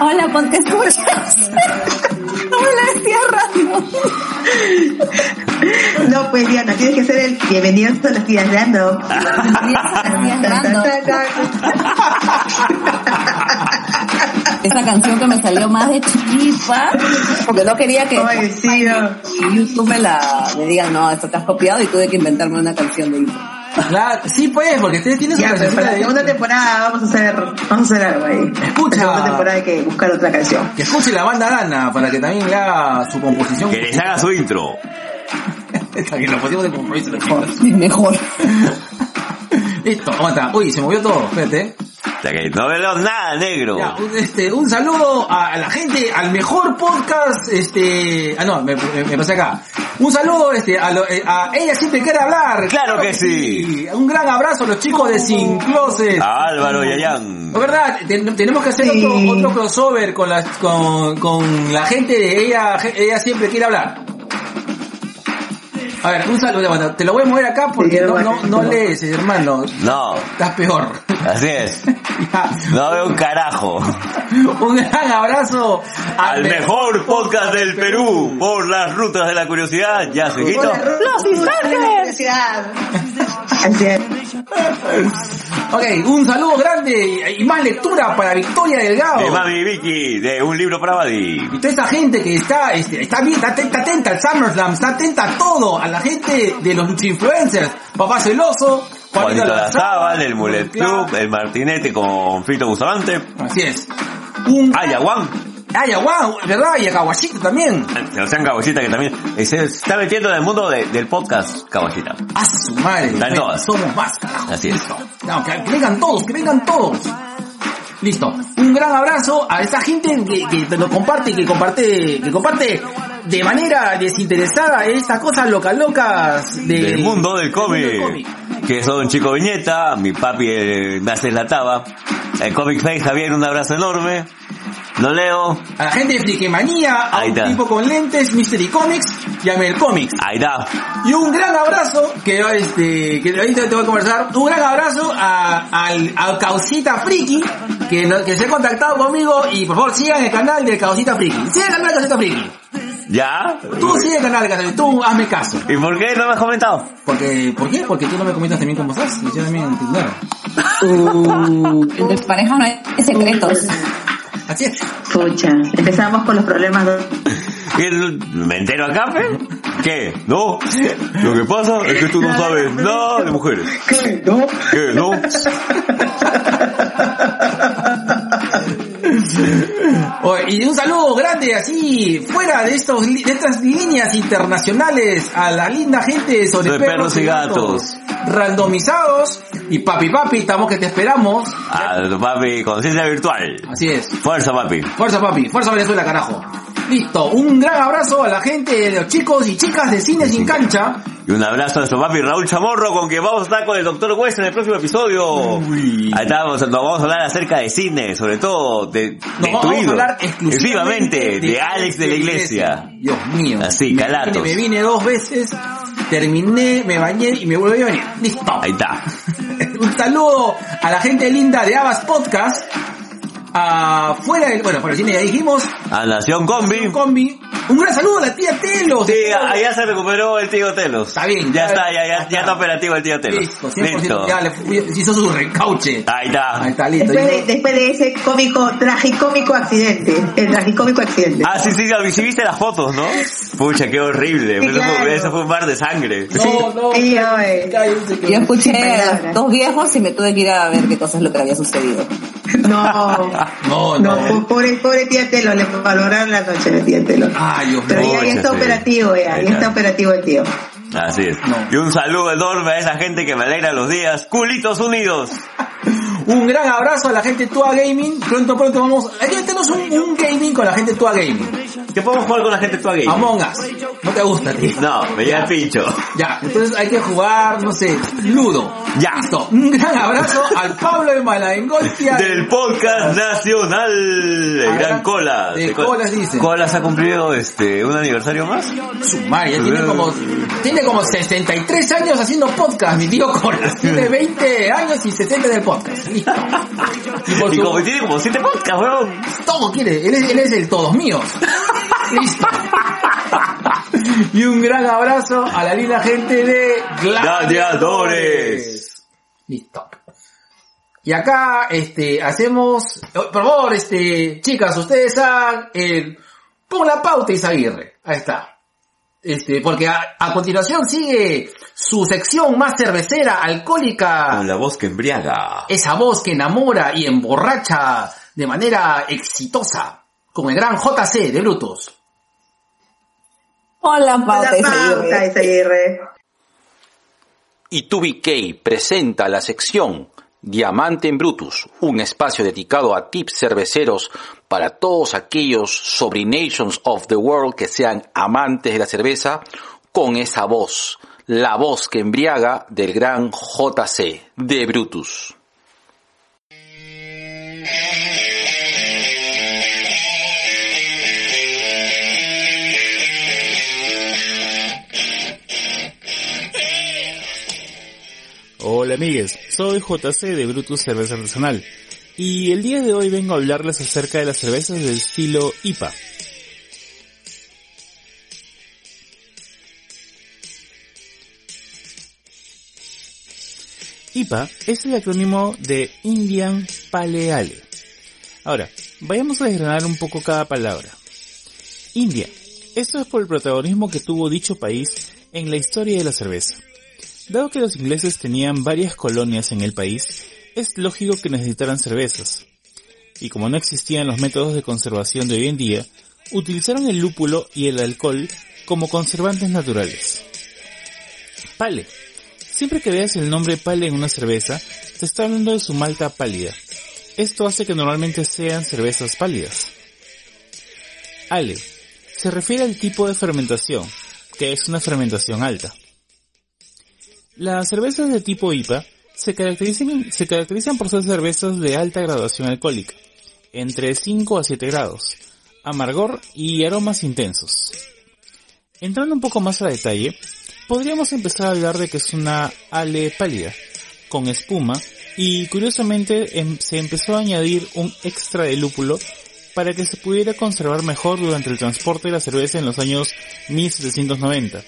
Speaker 3: Hola, ponte escuchas. Hola, estoy random.
Speaker 4: No, pues Diana, tienes que ser el bienvenido a las tías random.
Speaker 3: Bienvenidos a las tías random. Esa canción que me salió más de chiquipa, porque no quería que
Speaker 4: Ay, sí, no.
Speaker 3: YouTube me la me digan, no, esto te has copiado y tuve que inventarme una canción de intro.
Speaker 1: Claro, sí, pues, porque ustedes tienen su
Speaker 4: Ya, pero para la
Speaker 1: de-
Speaker 4: segunda temporada vamos a hacer, vamos a hacer algo ahí.
Speaker 1: Escucha.
Speaker 4: La segunda temporada hay que buscar otra canción.
Speaker 1: Que escuche la banda Dana para que también le haga su composición.
Speaker 2: Que les haga su intro.
Speaker 1: Está bien, lo pusimos de compromiso mejor.
Speaker 3: Mejor.
Speaker 1: Listo, aguanta. Uy, se movió todo, espérate.
Speaker 2: O sea que no veo nada negro.
Speaker 1: Ya, un, este, un saludo a, a la gente, al mejor podcast, este, ah no, me, me, me pasé acá. Un saludo, este, a, lo- eh, a ella siempre quiere hablar.
Speaker 2: Claro que sí.
Speaker 1: Un gran abrazo a los chicos de Sin Closet.
Speaker 2: A Álvaro Yayán.
Speaker 1: La verdad, ten- tenemos que hacer
Speaker 4: Sí.
Speaker 1: otro, otro crossover con la, con, con la gente de ella, ella siempre quiere hablar. A ver, un saludo, bueno, te lo voy a mover acá porque no, no, no lees, hermano.
Speaker 2: No,
Speaker 1: Estás peor.
Speaker 2: Así es. No veo un carajo.
Speaker 1: Un gran abrazo
Speaker 2: Al mejor podcast del Perú. Por las rutas de la curiosidad. Ya, seguito.
Speaker 4: Los instantes.
Speaker 1: Ok, un saludo grande y más lectura para Victoria Delgado.
Speaker 2: De Mami Vicky, de Un Libro para Buddy.
Speaker 1: Y toda esa gente que está, este, está bien, está atenta, atenta al SummerSlam, está atenta a todo, a la gente de los influencers, Papá Celoso,
Speaker 2: Juanito Lazábal, el Mulet. Club, el Martinete con Fito Bustamante.
Speaker 1: Así es. Un
Speaker 2: Ayahuán.
Speaker 1: Ay, guau, ¿verdad? Y a Kawashita también.
Speaker 2: Sebastián Caballita que también se está metiendo en el mundo de- del podcast Caballita.
Speaker 1: A su madre.
Speaker 2: Están todas.
Speaker 1: Somos más, carajo.
Speaker 2: Así es.
Speaker 1: No, que, que vengan todos, que vengan todos. Listo. Un gran abrazo a esa gente que, que te lo comparte, que comparte, que comparte de manera desinteresada estas cosas loca locas de-
Speaker 2: del mundo del cómic. Que son Chico Viñeta, mi papi eh, me hace la taba. El Comic Face Javier, un abrazo enorme. Lo leo.
Speaker 1: A la gente de Friquemanía, a
Speaker 2: Ahí
Speaker 1: un
Speaker 2: está.
Speaker 1: tipo con lentes, Mystery Comics y a Mel Comics.
Speaker 2: Ahí está.
Speaker 1: Y un gran abrazo, que este, que ahorita te voy a conversar, un gran abrazo a, al, al Causita Friki, que, no- que se ha contactado conmigo y por favor sigan el canal de Causita Friki. Sigan el canal de Causita Friki.
Speaker 2: ¿Ya?
Speaker 1: Tú sigue el canal de Causita tú hazme caso.
Speaker 2: ¿Y por qué no me has comentado?
Speaker 1: Porque, ¿por qué? Porque tú no me comentas también cómo estás, y yo también te ignoro.
Speaker 3: Uh, entre parejas no hay secretos.
Speaker 1: Así es.
Speaker 4: Pucha, empezamos con los problemas. de-
Speaker 2: ¿Qué, ¿Me entero acá, pe? ¿Qué? ¿No? Lo que pasa es que tú no sabes nada de mujeres.
Speaker 4: ¿Qué? ¿No?
Speaker 2: ¿Qué? ¿No?
Speaker 1: Y un saludo grande así, fuera de estos li- de estas líneas internacionales, a la linda gente sobre
Speaker 2: De perros y gatos.
Speaker 1: Randomizados. Y papi papi, estamos que te esperamos.
Speaker 2: Ah, papi, conciencia virtual.
Speaker 1: Así es.
Speaker 2: Fuerza, papi.
Speaker 1: Fuerza papi, fuerza Venezuela, carajo. Listo, un gran abrazo a la gente de los chicos y chicas de Cine Sin Cancha.
Speaker 2: Y un abrazo a nuestro papi Raúl Chamorro, con quien vamos a estar con el Doctor West en el próximo episodio.
Speaker 1: Uy.
Speaker 2: Ahí estamos, nos vamos a hablar acerca de cine, sobre todo de, de
Speaker 1: Nos vamos a hablar exclusivamente
Speaker 2: de Alex de la Iglesia.
Speaker 1: Dios mío.
Speaker 2: Así,
Speaker 1: Me
Speaker 2: calatos.
Speaker 1: vine- Me vine dos veces, terminé, me bañé y me volví a venir. Listo.
Speaker 2: Ahí está.
Speaker 1: Un saludo a la gente linda de Abbas Podcast. Afuera del, bueno, por el cine ya dijimos.
Speaker 2: A Nación Combi.
Speaker 1: Un combi. Un gran saludo a la tía Telos.
Speaker 2: Sí, allá se recuperó el tío Telos.
Speaker 1: Está bien,
Speaker 2: Ya
Speaker 1: ya-
Speaker 2: está, ya, ya, ya está operativo el tío Telos.
Speaker 1: Listo, 100%. Ya le hizo su recauche.
Speaker 2: Ahí está.
Speaker 1: Ahí está, listo.
Speaker 4: Después de,
Speaker 1: Yo-
Speaker 4: después de ese cómico, tragicómico accidente. El tragicómico accidente.
Speaker 2: Ah, sí, sí, sí, viste las fotos, ¿no? Pucha, qué horrible.
Speaker 4: Sí,
Speaker 2: eso, fue,
Speaker 4: claro.
Speaker 2: eso fue un mar de sangre.
Speaker 1: No, no.
Speaker 4: Sí,
Speaker 1: que-
Speaker 3: Yo escuché a dos viejos y me tuve que ir a ver qué cosa es lo que había sucedido.
Speaker 4: No.
Speaker 1: No,
Speaker 4: No,
Speaker 1: no.
Speaker 4: po- pobre, pobre tía Telo, le valoraron la noche de tía Telo.
Speaker 1: Ay, Dios
Speaker 4: Pero
Speaker 1: mío.
Speaker 4: ya, ya está
Speaker 2: sí.
Speaker 4: operativo, ya,
Speaker 2: Ahí
Speaker 4: ya
Speaker 2: está.
Speaker 4: está operativo el tío.
Speaker 2: Así es.
Speaker 1: No.
Speaker 2: Y un saludo enorme a esa gente que me alegra los días. Culitos Unidos.
Speaker 1: Un gran abrazo a la gente de Tua Gaming. Pronto, pronto vamos. Aquí tenemos un, un gaming con la gente de Tua Gaming.
Speaker 2: ¿Qué podemos jugar con la gente Tua Game?
Speaker 1: Among Us. No te gusta, tío.
Speaker 2: No, me llega el pincho.
Speaker 1: Ya, entonces hay que jugar, no sé, Ludo.
Speaker 2: Ya.
Speaker 1: Listo. Un gran abrazo al Pablo de Malaengoltia.
Speaker 2: Del podcast nacional,
Speaker 1: Ah,
Speaker 2: Gran. Colas.
Speaker 1: De Colas, dice.
Speaker 2: Colas ha cumplido este un aniversario más.
Speaker 1: Su madre, ya tiene como, tiene como 63 años haciendo podcast, mi tío Colas. Tiene 20 años y 60 del podcast. Y por
Speaker 2: Y
Speaker 1: su-
Speaker 2: como tiene como siete podcasts, weón.
Speaker 1: todo quiere, él es, él es el todos míos. Listo. Y un gran abrazo a la linda gente de
Speaker 2: Gladiadores.
Speaker 1: Listo. Y acá, este, hacemos, oh, por favor, este, chicas, ustedes hagan el, pon la pauta Isaguirre. Ahí está. Este, porque a, a continuación sigue su sección más cervecera, alcohólica,
Speaker 2: Con la voz que embriaga.
Speaker 1: esa voz que enamora y emborracha de manera exitosa, con el gran JC de Brutus.
Speaker 3: Hola, pauta,
Speaker 4: La
Speaker 3: Isaguirre.
Speaker 4: pauta, Isaguirre.
Speaker 6: y 2BK presenta la sección Diamante en Brutus, un espacio dedicado a tips cerveceros para todos aquellos sobrinations of the world que sean amantes de la cerveza con esa voz, la voz que embriaga del gran JC de Brutus.
Speaker 5: Hola amigues, soy JC de Brutus Cerveza Artesanal y el día de hoy vengo a hablarles acerca de las cervezas del estilo IPA. IPA es el acrónimo de Indian Pale Ale. Ahora, vayamos a desgranar un poco cada palabra. India. Esto es por el protagonismo que tuvo dicho país en la historia de la cerveza. Dado que los ingleses tenían varias colonias en el país, es lógico que necesitaran cervezas. Y como no existían los métodos de conservación de hoy en día, utilizaron el lúpulo y el alcohol como conservantes naturales. Pale. Siempre que veas el nombre pale en una cerveza, te está hablando de su malta pálida. Esto hace que normalmente sean cervezas pálidas. Ale. Se refiere al tipo de fermentación, que es una fermentación alta. Las cervezas de tipo IPA se caracterizan, por ser cervezas de alta graduación alcohólica, entre 5 a 7 grados, amargor y aromas intensos. Entrando un poco más a detalle, podríamos empezar a hablar de que es una ale pálida, con espuma, y curiosamente em- se empezó a añadir un extra de lúpulo para que se pudiera conservar mejor durante el transporte de la cerveza en los años 1790.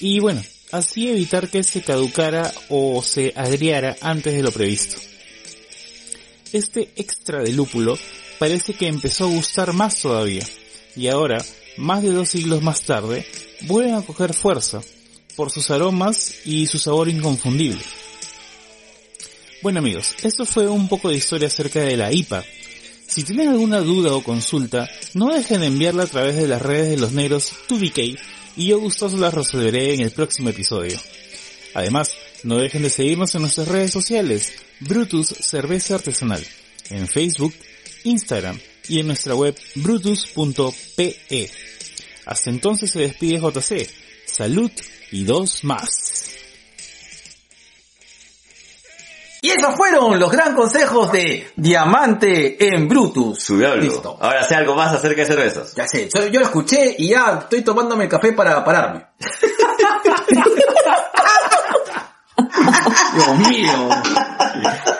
Speaker 5: Y bueno, así evitar que se caducara o se agriara antes de lo previsto. Este extra de lúpulo parece que empezó a gustar más todavía, y ahora, más de dos siglos más tarde, vuelven a coger fuerza, por sus aromas y su sabor inconfundible. Bueno amigos, esto fue un poco de historia acerca de la IPA. Si tienen alguna duda o consulta, no dejen de enviarla a través de las redes de los negros 2BK y yo gustoso las resolveré en el próximo episodio. Además, no dejen de seguirnos en nuestras redes sociales, Brutus Cerveza Artesanal, en Facebook, Instagram y en nuestra web brutus.pe. Hasta entonces se despide JC. Salud y dos más.
Speaker 1: Y esos fueron los gran consejos de Diamante en Brutus.
Speaker 2: Su diablo.
Speaker 1: Listo.
Speaker 2: Ahora sé algo más acerca de cervezas.
Speaker 1: Ya sé, yo, yo lo escuché y ya estoy tomándome el café para pararme. Dios mío.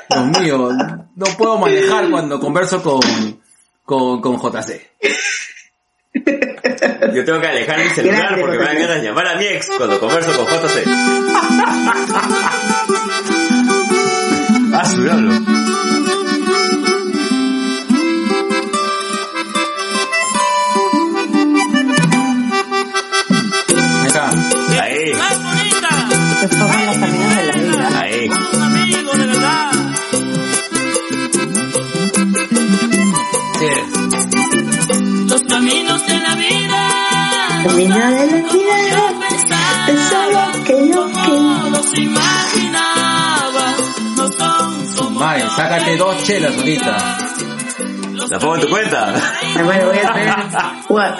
Speaker 1: Dios mío. No puedo manejar cuando converso con, con, con JC.
Speaker 2: Yo tengo que alejar mi celular porque me dan ganas de llamar a mi ex cuando converso con JC. Ah.
Speaker 1: Ahí está.
Speaker 2: Ahí,
Speaker 3: Se forman los caminos de la vida.
Speaker 2: ahí.
Speaker 1: Sí.
Speaker 7: Los caminos de la vida.
Speaker 4: Camino de la vida, es algo que yo quiero.
Speaker 7: No los imaginaba. No son
Speaker 1: sácate dos chelas ahorita.
Speaker 2: ¿La pongo en tu cuenta?
Speaker 4: Ah, Bueno, voy a hacer... What?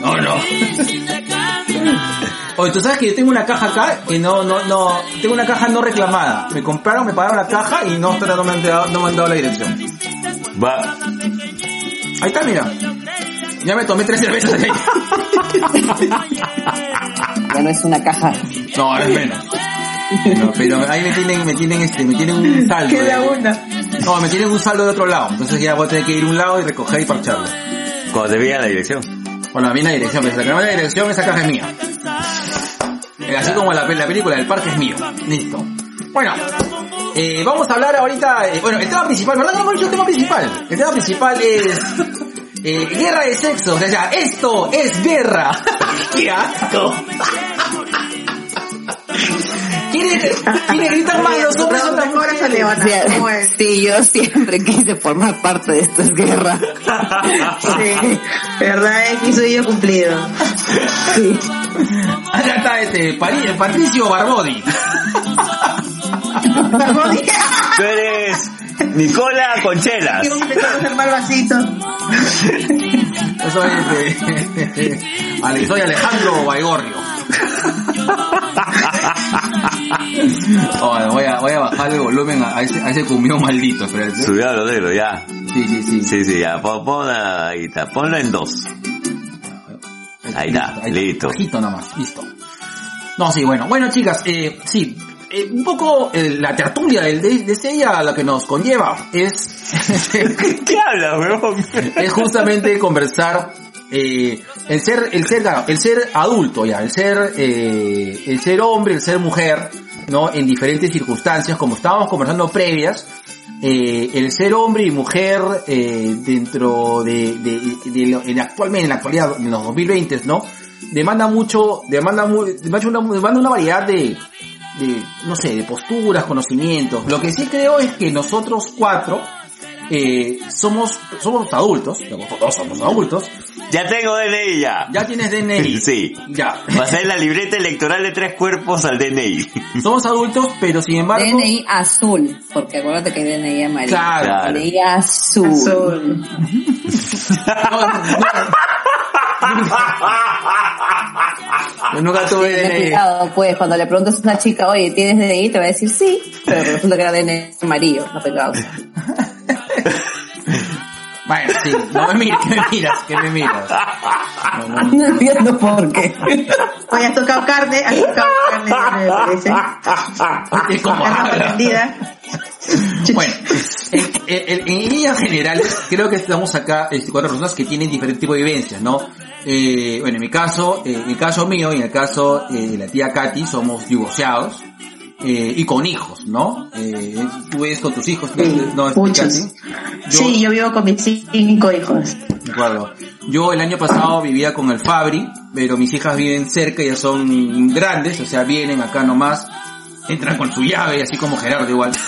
Speaker 1: No, no. Oye, tú sabes que yo tengo una caja acá que no, no, no, tengo una caja no reclamada. Me compraron, me pagaron la caja y no, no me han dado, no me han dado la dirección.
Speaker 2: Va.
Speaker 1: Ahí está, mira. Ya me tomé tres cervezas de ahí.
Speaker 3: Ya no es una caja.
Speaker 1: No, ahora es menos. No, pero ahí me tienen, me tienen este, me tienen un saldo.
Speaker 4: Queda
Speaker 1: de-
Speaker 4: una.
Speaker 1: No, me tienen un saldo de otro lado. Entonces ya voy a tener que ir a un lado y recoger y parcharlo.
Speaker 2: Cuando te vean la dirección.
Speaker 1: Bueno, a mí la dirección, pero si la la dirección, esa caja es mía. Eh, Así como la, la película del parque es mío. Listo. Bueno, eh, vamos a hablar ahorita, eh, bueno, el tema principal, ¿verdad? No hemos dicho el tema principal. El tema principal es eh, guerra de sexo. O sea, esto es guerra. ¡Qué asco! ¿Quiénes quiénes gritan más los hombres o las
Speaker 4: Ahora se
Speaker 1: mujeres?
Speaker 4: levanta.
Speaker 3: O sea,
Speaker 4: ¿Cómo es?
Speaker 3: sí, yo siempre quise formar parte de esta guerra.
Speaker 4: Sí, verdad es que soy yo cumplido.
Speaker 3: Sí.
Speaker 1: Acá está este, Patricio Barbodi.
Speaker 2: Tú eres Nicola Conchelas.
Speaker 4: Quiero que vasito.
Speaker 1: Yo soy, este, soy Alejandro Baigorrio. Oh, voy, a, voy a bajar el volumen a, ese, a ese cumión maldito. espérate.
Speaker 2: Su diablo negro, ya.
Speaker 1: Sí, sí, sí.
Speaker 2: Sí, sí, ya. Pon, pon ahí está. Ponlo en dos. Ahí está, listo.
Speaker 1: Bajito nomás, listo. No, sí, bueno. Bueno, chicas, eh, sí. eh, un poco eh, la tertulia del, de, de la que nos conlleva es...
Speaker 2: ¿Qué hablas, weón?
Speaker 1: es justamente conversar eh, el ser el ser el ser adulto ya el ser eh, el ser hombre el ser mujer no en diferentes circunstancias como estábamos conversando previas eh, el ser hombre y mujer eh, dentro de, de, de en actualmente en la actualidad en los 2020 no demanda mucho demanda mu- demanda una, demanda una variedad de de no sé de posturas conocimientos. Lo que sí creo es que nosotros cuatro eh, somos somos adultos todos somos adultos
Speaker 2: Ya tengo DNI ya.
Speaker 1: ya tienes DNI
Speaker 2: Sí.
Speaker 1: ya
Speaker 2: Pasé la libreta electoral de tres cuerpos al DNI.
Speaker 1: somos adultos pero sin embargo
Speaker 3: DNI azul, porque acuérdate que hay DNI amarillo.
Speaker 1: claro.
Speaker 3: DNI azul.
Speaker 4: Azul.
Speaker 1: No, no. Yo nunca tuve
Speaker 3: Ten
Speaker 1: DNI
Speaker 3: cuidado, pues, cuando le preguntas a una chica, oye, ¿tienes DNI? Te va a decir sí, pero resulta que era DNI amarillo, no causa.
Speaker 1: bueno sí no me mires que me miras que me miras no, no, no.
Speaker 3: No entiendo por qué.
Speaker 4: Hoy has tocado carne, has tocado carne, me parece.
Speaker 1: Es como
Speaker 4: prendida.
Speaker 1: Bueno, en, en- en líneas generales, creo que estamos acá este, cuatro personas que tienen diferentes tipos de vivencias, ¿no? Eh, bueno, en mi caso, eh, en el caso mío y en el caso eh, de la tía Katy, somos divorciados eh, y con hijos, ¿no? Eh, tú ves con tus hijos, ¿no? Este,
Speaker 4: Muchos.
Speaker 1: Yo-
Speaker 4: Sí, yo vivo con mis cinco hijos.
Speaker 1: De acuerdo. Yo el año pasado vivía con el Fabri, pero mis hijas viven cerca, ya son grandes, o sea, vienen acá nomás, entran con su llave, así como Gerardo igual.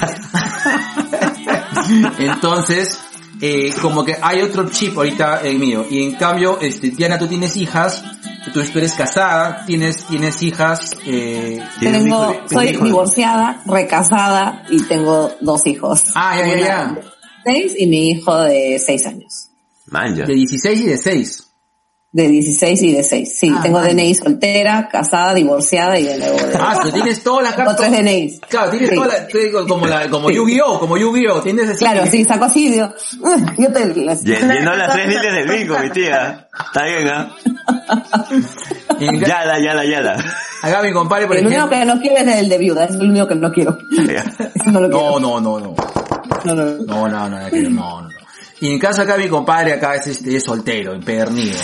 Speaker 1: Entonces, eh, como que hay otro chip ahorita en mío. Y en cambio, este, Diana, tú tienes hijas, tú, tú eres casada, tienes, tienes hijas, eh,
Speaker 2: ¿Tienes
Speaker 3: Tengo, soy
Speaker 1: hijo de-
Speaker 3: divorciada, recasada y tengo dos hijos.
Speaker 1: Ah, ya, ya, ya.
Speaker 3: de Seis y mi hijo de seis años.
Speaker 2: Manja.
Speaker 1: de 16 y de 6.
Speaker 3: De 16 y de 6. Sí,
Speaker 1: Ah,
Speaker 3: tengo. DNI soltera, casada, divorciada y de nuevo de
Speaker 1: Ah, pero tienes todas las cartas.
Speaker 3: tres DNIs.
Speaker 1: Claro, tienes
Speaker 3: Sí.
Speaker 1: toda la, te digo, como la, como
Speaker 3: Sí.
Speaker 1: Yu-Gi-Oh, como Yu-Gi-Oh, tienes así.
Speaker 3: Claro, sí, saco así, digo, "Ugh, yo te... las-
Speaker 2: Llenó las tres líneas del bingo, mi tía. Está bien,
Speaker 1: ca-
Speaker 2: Yala, yala, yala.
Speaker 1: Acá mi compadre, por
Speaker 3: El único
Speaker 1: ejemplo.
Speaker 3: que no quiero es el de viuda, es el único que no quiero. No
Speaker 1: No, no, no, no.
Speaker 3: No, no, no.
Speaker 1: No, no, no, no, no, no. Y en caso acá mi compadre acá es, este, es soltero, empedernido.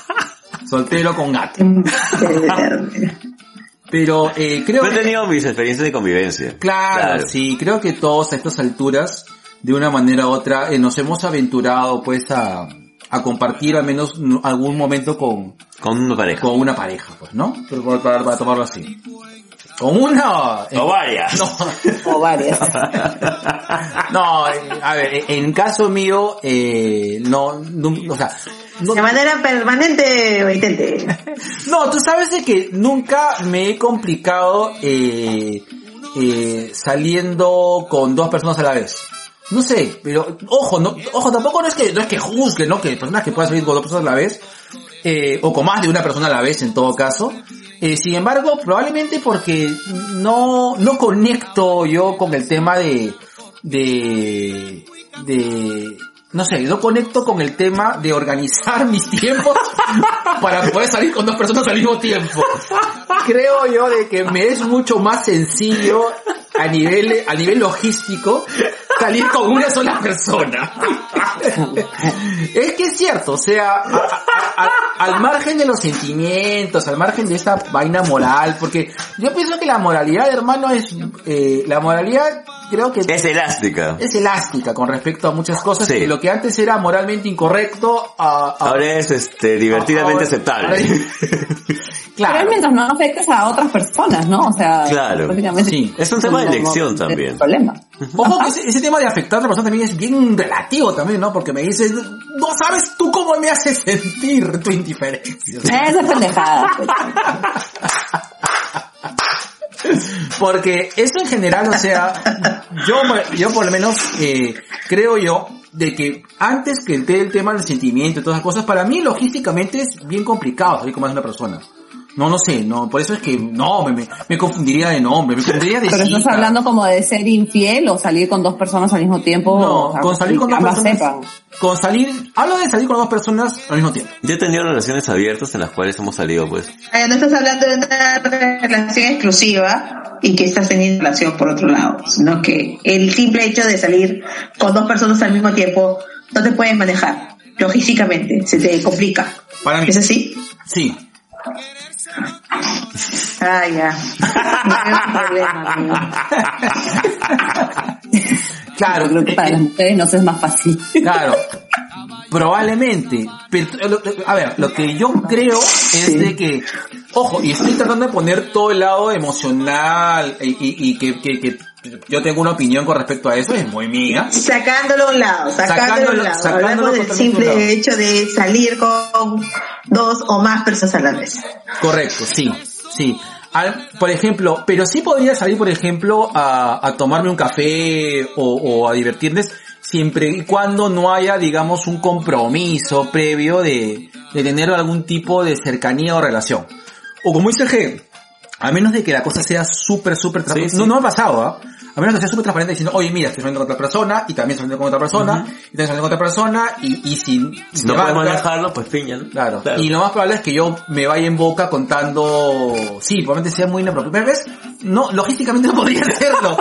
Speaker 1: soltero con gato. Pero eh, creo
Speaker 2: Yo he
Speaker 1: que...
Speaker 2: tenido mis experiencias de convivencia.
Speaker 1: Claro, sí, creo que todos a estas alturas, de una manera u otra, eh, nos hemos aventurado pues a, a compartir al menos n- algún momento con,
Speaker 2: Con una pareja.
Speaker 1: con una pareja, pues, ¿no? Pero para- para tomarlo así. Con una...
Speaker 2: O varias.
Speaker 1: No,
Speaker 3: O varias.
Speaker 1: no, eh, a ver, eh, en caso mío, eh, no, no, o sea, no,
Speaker 4: De manera permanente o intente.
Speaker 1: no, tú sabes de que nunca me he complicado eh, eh, saliendo con dos personas a la vez. No sé, pero ojo, no, ojo, tampoco no es que no es que juzgue, ¿no? Que personas que puedan salir con dos personas a la vez, eh, o con más de una persona a la vez en todo caso. Eh, sin embargo, probablemente porque no, no conecto yo con el tema de, de, de, no sé, no conecto con el tema de organizar mis tiempos para poder salir con dos personas al mismo tiempo. Creo yo de que me es mucho más sencillo a nivel, a nivel logístico salir con una sola persona. es que es cierto, o sea, a- a- a- al margen de los sentimientos, al margen de esa vaina moral, porque yo pienso que la moralidad, hermano, es, eh, la moralidad creo que
Speaker 2: Es elástica.
Speaker 1: es elástica con respecto a muchas cosas
Speaker 2: Sí.
Speaker 1: lo que antes era moralmente incorrecto, a, a-
Speaker 2: Ahora es este divertidamente
Speaker 1: ahora-
Speaker 2: aceptable.
Speaker 3: Pero
Speaker 1: claro.
Speaker 3: es mientras no afectes a otras personas, ¿no? O sea,
Speaker 2: Claro.
Speaker 3: prácticamente
Speaker 1: Sí.
Speaker 2: Es un tema de
Speaker 3: no- no-
Speaker 2: elección
Speaker 3: no-
Speaker 2: también.
Speaker 3: no- problema.
Speaker 1: Ojo que ese, ese tema de afectar a otra persona también es bien relativo también, ¿no? Porque me dices, no sabes tú cómo me hace sentir tu indiferencia.
Speaker 3: Esa es pendejada.
Speaker 1: Porque eso en general, o sea, yo, yo por lo menos eh, creo yo de que antes que el, te- el tema del sentimiento y todas esas cosas, para mí logísticamente es bien complicado salir con más de una persona. No, no sé, no, por eso es que no, me, me, me confundiría de nombre, me confundiría de
Speaker 3: Pero estás hablando como de ser infiel o salir con dos personas al mismo tiempo.
Speaker 1: No,
Speaker 3: o sea,
Speaker 1: con salir con dos personas.
Speaker 3: sepan.
Speaker 1: Con salir, hablo de salir con dos personas al mismo tiempo.
Speaker 2: Yo he tenido relaciones abiertas en las cuales hemos salido, pues.
Speaker 4: Eh, No estás hablando de una relación exclusiva y que estás teniendo relación por otro lado, sino que el simple hecho de salir con dos personas al mismo tiempo no te puedes manejar logísticamente, se te complica.
Speaker 1: Para mí.
Speaker 4: ¿Es así?
Speaker 1: Sí.
Speaker 4: Ah, ya. No tu problema.
Speaker 1: Claro,
Speaker 3: creo que para las mujeres nos es más fácil.
Speaker 1: Claro, probablemente. Pero, a ver, lo que yo creo es de que, ojo, y estoy tratando de poner todo el lado emocional y, y- y que, que- que yo tengo una opinión con respecto a eso, es muy mía.
Speaker 4: Sacándolo a un lado, sacándolo, a
Speaker 1: Sacándolo-
Speaker 4: un lado.
Speaker 1: sacándolo
Speaker 4: Hablamos del simple hecho de salir con dos o más personas a la vez.
Speaker 1: Correcto, sí, sí. Al- por ejemplo, pero sí podría salir, por ejemplo, a, a tomarme un café o, o a divertirles siempre y cuando no haya, digamos, un compromiso previo de, de tener algún tipo de cercanía o relación. O como dice G, a menos de que la cosa sea súper, súper.
Speaker 2: Sí, sí.
Speaker 1: No, no ha pasado, ¿ah? A menos que sea súper transparente diciendo, oye, mira, estoy saliendo con otra persona, y también estoy saliendo con otra persona, y también saliendo con otra persona, y, y si...
Speaker 2: Si no
Speaker 1: tocar-
Speaker 2: manejarlo, pues piña, ¿no?
Speaker 1: Claro. Y lo más probable es que yo me vaya en boca contando, sí, probablemente sea muy inapropiado. Pero ves, no, logísticamente no podría hacerlo.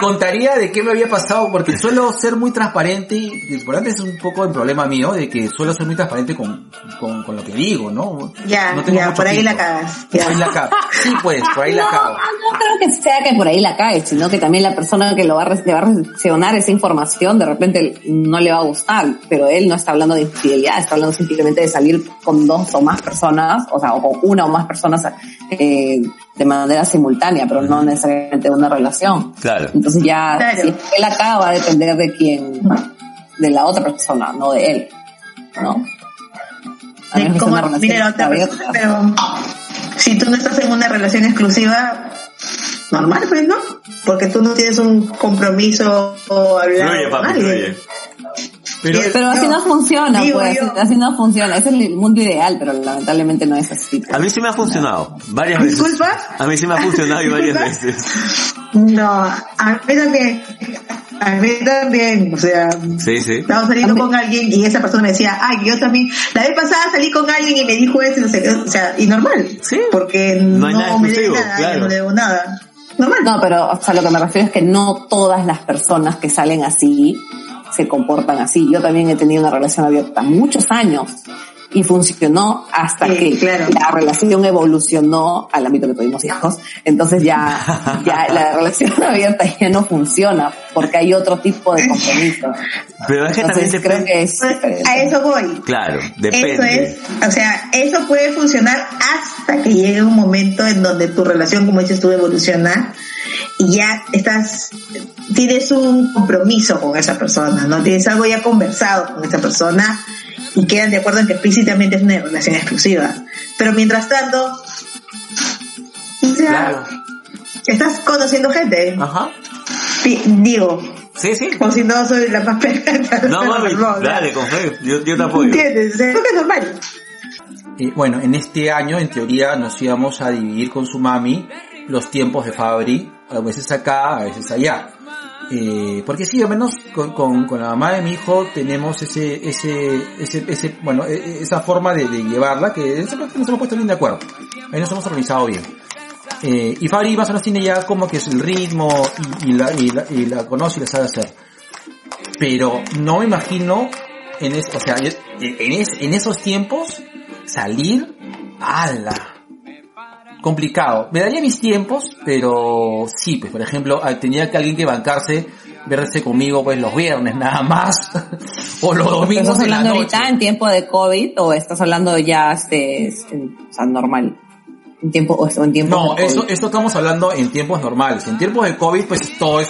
Speaker 1: Contaría de qué me había pasado porque suelo ser muy transparente y, y probablemente es un poco el problema mío de que suelo ser muy transparente con, con, con lo que digo, ¿no?
Speaker 4: Ya,
Speaker 1: No tengo
Speaker 4: ya, por ahí la cagas.
Speaker 1: Por ahí la. Sí, pues, por ahí la cago.
Speaker 3: no creo que sea que por ahí la cae, sino que también la persona que lo va a, le va a recepcionar esa información de repente no le va a gustar, pero él no está hablando de infidelidad, está hablando simplemente de salir con dos o más personas, o sea, o con una o más personas eh, de manera simultánea, pero no necesariamente una relación.
Speaker 2: Claro.
Speaker 3: Entonces ya,
Speaker 4: Claro.
Speaker 3: si él acaba va a depender de quién, de la otra persona, no de él, ¿no? A
Speaker 4: de cómo mira otra persona, pero si tú no estás en una relación exclusiva, normal, pues, ¿no? Porque tú no tienes un compromiso o hablar
Speaker 2: Fluye,
Speaker 4: con
Speaker 2: papi,
Speaker 4: alguien.
Speaker 2: fluye.
Speaker 1: Pero,
Speaker 3: Pero así
Speaker 4: No,
Speaker 3: no funciona,
Speaker 4: digo
Speaker 3: pues,
Speaker 4: yo.
Speaker 3: así no funciona. Ese es el mundo ideal, pero lamentablemente no es así. pues.
Speaker 2: A mí sí me ha funcionado. Varias veces.
Speaker 4: ¿Disculpa?
Speaker 2: A mí sí me ha funcionado y varias veces.
Speaker 4: No, a mí también. A mí también, o sea,
Speaker 2: Sí, sí.
Speaker 4: estaba saliendo con alguien y esa persona me decía, ay, yo también, la vez pasada salí con alguien y me dijo eso, y no sé qué", o sea, y normal.
Speaker 2: Sí.
Speaker 4: Porque
Speaker 2: No
Speaker 4: no,
Speaker 2: hay nada
Speaker 4: me
Speaker 2: exclusivo,
Speaker 4: nada,
Speaker 2: claro.
Speaker 4: no debo nada.
Speaker 3: No, pero, o sea, lo que me refiero es que no todas las personas que salen así se comportan así. Yo también he tenido una relación abierta muchos años y funcionó hasta
Speaker 4: Sí,
Speaker 3: que
Speaker 4: claro.
Speaker 3: la relación evolucionó al ámbito que tuvimos hijos. Entonces ya, ya la relación abierta ya no funciona porque hay otro tipo de compromiso.
Speaker 2: Pero es que también
Speaker 3: Entonces creo
Speaker 2: depende.
Speaker 3: que es
Speaker 4: Pues, a eso voy.
Speaker 2: Claro,
Speaker 4: Eso
Speaker 2: depende.
Speaker 4: es, o sea, eso puede funcionar hasta que llegue un momento en donde tu relación, como dices tú, evoluciona y ya estás, tienes un compromiso con esa persona, ¿no? Tienes algo ya conversado con esa persona y quedan de acuerdo en que explícitamente es una relación exclusiva. Pero mientras tanto, o sea,
Speaker 2: Claro.
Speaker 4: estás conociendo gente.
Speaker 2: Ajá.
Speaker 4: Di- Digo,
Speaker 2: Sí, sí.
Speaker 4: o si no soy la más perfecta.
Speaker 2: No, mami,
Speaker 4: o sea,
Speaker 2: dale, con fe. Yo, yo te apoyo.
Speaker 4: ¿Entiendes? O sea, Creo que es normal.
Speaker 1: eh, bueno, en este año, en teoría, nos íbamos a dividir con su mami los tiempos de Fabri, a veces acá, a veces allá. Eh, porque sí, al menos con, con, la mamá de mi hijo tenemos ese, ese, ese, ese, bueno, e- e- esa forma de, llevarla que nos hemos puesto bien de acuerdo. Ahí nos hemos organizado bien. Eh, y Fabri más o menos tiene ya como que es el ritmo y, la, y, la, y la conoce y la sabe hacer. Pero no me imagino en es, o sea, en, es- en esos tiempos salir ala complicado. Me daría mis tiempos, pero sí, pues por ejemplo, ah, tenía que alguien que bancarse verse conmigo pues los viernes nada más o los domingos
Speaker 3: ¿Estás
Speaker 1: en la
Speaker 3: hablando
Speaker 1: noche.
Speaker 3: ahorita en tiempo de COVID o estás hablando ya este, en- o sea, normal? En tiempo, o en tiempo
Speaker 1: No,
Speaker 3: de
Speaker 1: eso,
Speaker 3: COVID.
Speaker 1: eso estamos hablando en tiempos normales. En tiempos de COVID, pues todo es,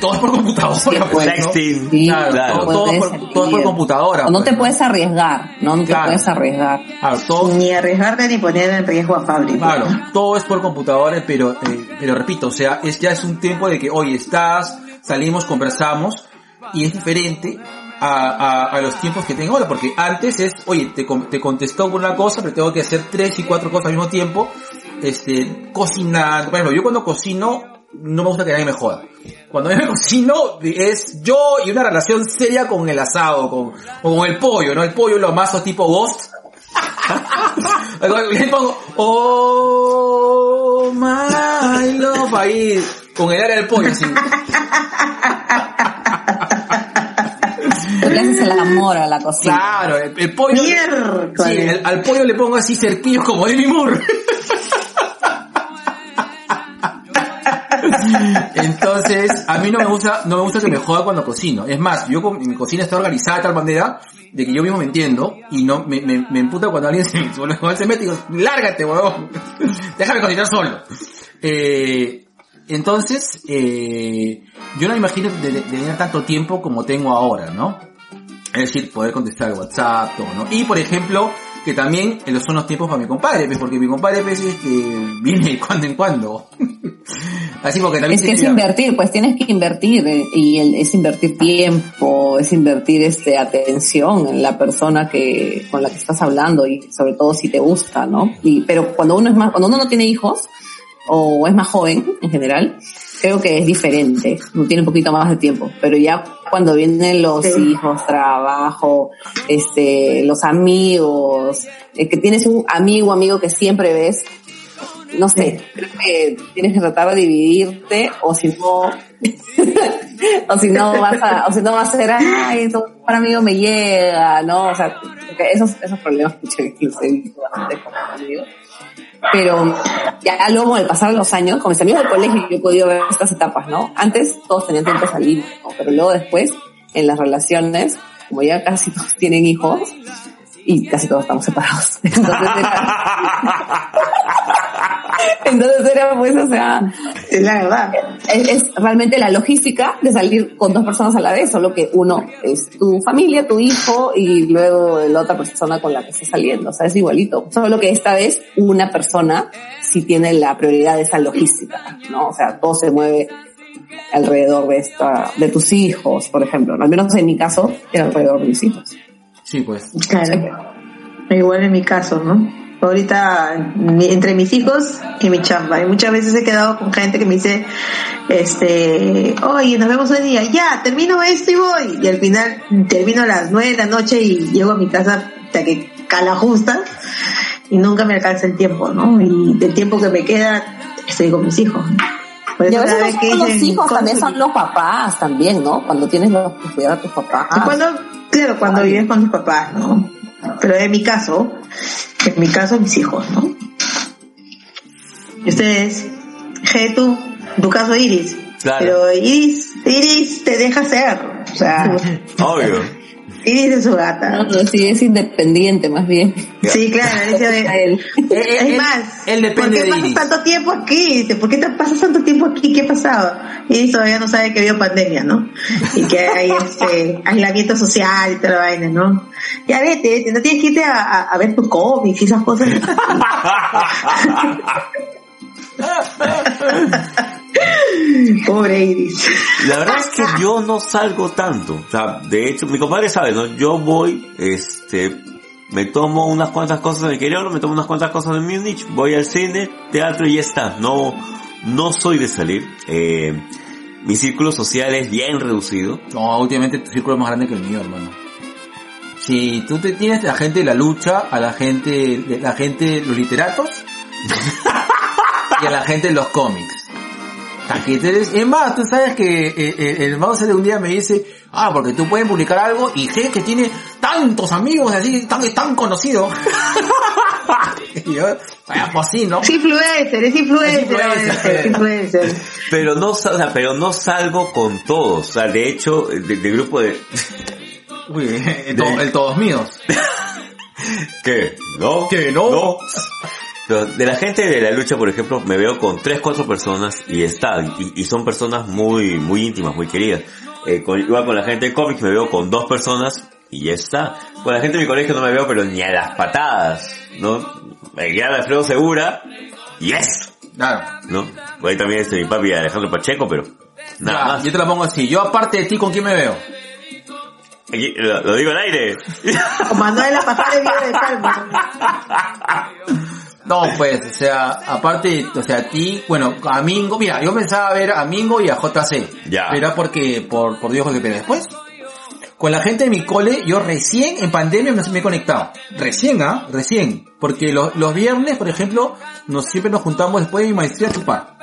Speaker 1: todo es por computadora.
Speaker 3: Sí,
Speaker 1: pues, ¿no?
Speaker 2: Sexting.
Speaker 3: Sí,
Speaker 1: Claro,
Speaker 2: claro.
Speaker 1: todo, todo
Speaker 3: puedes
Speaker 1: por,
Speaker 3: salir.
Speaker 1: todo es por computadora.
Speaker 3: O no
Speaker 1: pues,
Speaker 3: te puedes arriesgar, no, no
Speaker 1: Claro.
Speaker 3: te puedes arriesgar.
Speaker 1: Claro, todo,
Speaker 4: Ni arriesgarte ni poner en riesgo a Fabri.
Speaker 1: Claro, todo es por computadora, pero, eh, pero repito, o sea, es ya es un tiempo de que, oye, estás, salimos, conversamos, y es diferente a, a, a los tiempos que tengo ahora, porque antes es, oye, te, con- te contestó una cosa, pero tengo que hacer tres y cuatro cosas al mismo tiempo, este, cocinando, por ejemplo, yo cuando cocino, no me gusta que nadie me joda. Cuando yo me cocino, es yo y una relación seria con el asado, con, con el pollo, ¿no? El pollo lo amaso tipo ghost, le pongo, oh my love, ahí, con el área del pollo.
Speaker 3: Tú le haces el amor a la cocina.
Speaker 1: Claro, el, el pollo. Sí, el- al pollo le pongo así cerquillos como Demi Moore. Entonces, a mí no me gusta, no me gusta que me joda cuando cocino. Es más, yo mi cocina está organizada de tal manera de que yo mismo me entiendo y no me, me, me emputa cuando alguien se, mete y digo, lárgate, huevón. Déjame cocinar solo. Eh, entonces, eh, yo no me imagino tener tanto tiempo como tengo ahora, ¿no? Es decir, poder contestar WhatsApp, todo, ¿no? Y por ejemplo, que también son los tiempos para mi compadre, pues, porque mi compadre pues, es que viene de cuando en cuando. Así porque también
Speaker 3: Es que es invertir, pues tienes que invertir eh, y el- es invertir tiempo, es invertir este atención en la persona que con la que estás hablando y sobre todo si te gusta, ¿no? Y pero cuando uno es más, cuando uno no tiene hijos o es más joven en general, creo que es diferente, no tiene un poquito más de tiempo, pero ya cuando vienen los
Speaker 4: Sí.
Speaker 3: hijos, trabajo, este, los amigos, eh, que tienes un amigo, amigo que siempre ves, no sé, creo que tienes que tratar de dividirte o si no, o si no vas a, o si no vas a ser, ay, tu mejor amigo me llega, ¿no? O sea, esos, esos problemas que los he visto bastante con amigos. Pero ya luego al pasar los años, con mis amigos del colegio yo he podido ver estas etapas, ¿no? Antes todos tenían tiempo de salir, ¿no? pero luego después, en las relaciones, como ya casi todos tienen hijos, y casi todos estamos separados. Entonces, Entonces era pues, o sea,
Speaker 4: Es la verdad.
Speaker 3: es, es realmente la logística de salir con dos personas a la vez, solo que uno es tu familia, tu hijo y luego la otra persona con la que estás saliendo. O sea, es igualito. Solo que esta vez una persona sí tiene la prioridad de esa logística, ¿no? O sea, todo se mueve alrededor de esta, de tus hijos, por ejemplo. Al menos en mi caso, era alrededor de mis hijos.
Speaker 1: Sí, pues.
Speaker 4: Claro. Igual en mi caso, ¿no? Ahorita entre mis hijos y mi chamba. Y muchas veces he quedado con gente que me dice, este, oye, nos vemos hoy día. Ya, termino esto y voy. Y al final termino a las nueve de la noche y llego a mi casa hasta que cala justa y nunca me alcanza el tiempo, ¿no? Y del tiempo que me queda estoy con mis hijos. Por
Speaker 3: Y a veces no
Speaker 4: que
Speaker 3: los hijos, también son los papás también, ¿no? Cuando tienes los, que cuidar a tus papás.
Speaker 4: Y Cuando, claro, cuando vives con tus papás, ¿no? Pero en mi caso, en mi caso, mis hijos, ¿no? Y ustedes, G, tú, en tu caso Iris.
Speaker 2: Claro.
Speaker 4: Pero Iris, Iris te deja ser. O sea,
Speaker 2: Obvio.
Speaker 4: Iris es su gata.
Speaker 3: No, pero sí es independiente más bien.
Speaker 4: Sí, claro, dice,
Speaker 3: A él.
Speaker 4: es
Speaker 1: él-
Speaker 4: más,
Speaker 1: él depende
Speaker 4: ¿por
Speaker 1: de
Speaker 4: qué pasas
Speaker 1: Iris.
Speaker 4: tanto tiempo aquí? Dice, ¿por qué te pasas tanto tiempo aquí? ¿Qué ha pasado? Iris todavía no sabe que había pandemia, ¿no? Y que hay este aislamiento social y toda la vaina, ¿no? Ya vete, vete, no tienes que irte a, a, a ver tu cómics y esas cosas. Pobre Iris.
Speaker 2: La verdad es que yo no salgo tanto. O sea, de hecho, mi compadre sabe, ¿no? Yo voy, este, me tomo unas cuantas cosas en el interior, me tomo unas cuantas cosas en Múnich, voy al cine, teatro y ya está. No, no soy de salir. Eh, mi círculo social es bien reducido.
Speaker 1: No, últimamente tu círculo es más grande que el mío, hermano. Si tú te tienes la gente de la lucha, a la gente, de la gente, los literatos, y a la gente de los cómics. Aquí te des- Es más, tú sabes que eh, eh, el mouse de un día me dice, ah, porque tú puedes publicar algo y sé que tiene tantos amigos así, tan, tan conocido. y yo, vaya, pues sí, ¿no?
Speaker 4: Es influencer, es influencer,
Speaker 1: Es influencer.
Speaker 4: es influencer.
Speaker 2: Pero no, o sea, pero no salgo con todos. O sea, de hecho, de- del grupo de...
Speaker 1: Uy, el, to- el todos míos.
Speaker 2: ¿Qué? ¿No?
Speaker 1: ¿Qué? ¿No?
Speaker 2: De la gente de la lucha, por ejemplo, me veo con tres, cuatro personas y está, y, y son personas muy, muy íntimas, muy queridas. Eh, con- igual con la gente de cómics me veo con dos personas y ya está. Con la gente de mi colegio no me veo, pero ni a las patadas, ¿no? Me queda Alfredo Segura y eso,
Speaker 1: Claro.
Speaker 2: ¿no? Por ahí también este mi papi Alejandro Pacheco, pero nada
Speaker 1: Ya,
Speaker 2: más.
Speaker 1: Yo te la pongo así. Yo aparte de ti, ¿con quién me veo?
Speaker 2: Aquí, lo, lo digo al aire.
Speaker 4: O Manuel la pasada de Palma.
Speaker 1: No, pues, o sea, aparte, o sea, a ti, bueno, a Mingo, mira, yo pensaba ver a Mingo y a JC.
Speaker 2: Ya.
Speaker 1: Pero era porque, por, por Dios que pero después, con la gente de mi cole, yo recién en pandemia me, me he conectado. Recién, ¿ah? Recién. Porque los, los viernes, por ejemplo, nos, siempre nos juntamos después de mi maestría a chupar.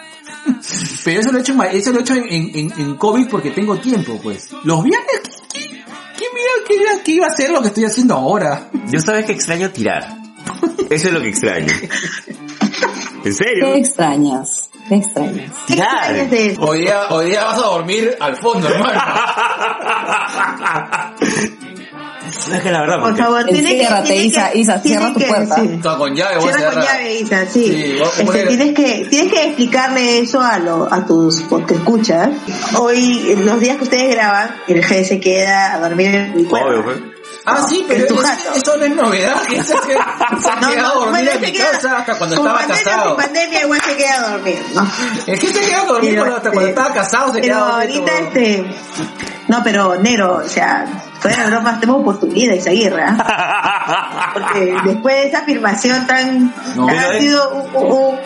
Speaker 1: Pero eso lo he hecho, eso lo he hecho en, en, en- COVID porque tengo tiempo, pues. Los viernes, ¿qué, qué, qué mira, qué, iba- qué iba a hacer lo que estoy haciendo ahora?
Speaker 2: Yo sabes que extraño tirar. Eso es lo que extraño. ¿En serio?
Speaker 3: ¿Qué extrañas? ¿Qué extrañas?
Speaker 2: Tirar.
Speaker 4: extrañas de eso?
Speaker 1: Hoy día, hoy día vas a dormir al fondo, hermano.
Speaker 2: Es que la verdad,
Speaker 4: Por favor, tiene que... Tiene
Speaker 3: Isa,
Speaker 4: que-
Speaker 3: Isa,
Speaker 4: tiene
Speaker 3: cierra tu
Speaker 4: que-
Speaker 3: puerta.
Speaker 4: sí.
Speaker 1: Todo con llave, voy a
Speaker 4: Cierra con
Speaker 1: cerrar.
Speaker 4: llave, Isa, sí. Este,
Speaker 1: poner-
Speaker 4: tienes que tienes que explicarle eso a lo, a tus porque escuchas. Hoy, en los días que ustedes graban, el G se queda a dormir en mi cuarto.
Speaker 2: Obvio, pues.
Speaker 1: Ah, sí, pero
Speaker 4: En tu
Speaker 1: eso, eso no es novedad. que se, se ha quedado a dormir
Speaker 4: bueno,
Speaker 1: en
Speaker 4: se
Speaker 1: mi
Speaker 4: queda-
Speaker 1: casa hasta cuando
Speaker 4: con
Speaker 1: estaba
Speaker 4: pandemia,
Speaker 1: casado.
Speaker 4: Sin pandemia igual se queda a dormir, ¿no?
Speaker 1: Es que se queda a dormir
Speaker 4: Pero,
Speaker 1: cuando- hasta cuando
Speaker 4: este,
Speaker 1: estaba casado, se
Speaker 4: Pero ahorita
Speaker 1: todo.
Speaker 4: este, no, pero Nero, o sea, fuera de bromas, tenemos oportunidad, Isaguirre, ¿ah? Porque después de esa afirmación tan,
Speaker 1: No,
Speaker 4: ha
Speaker 2: es-
Speaker 4: sido un, un-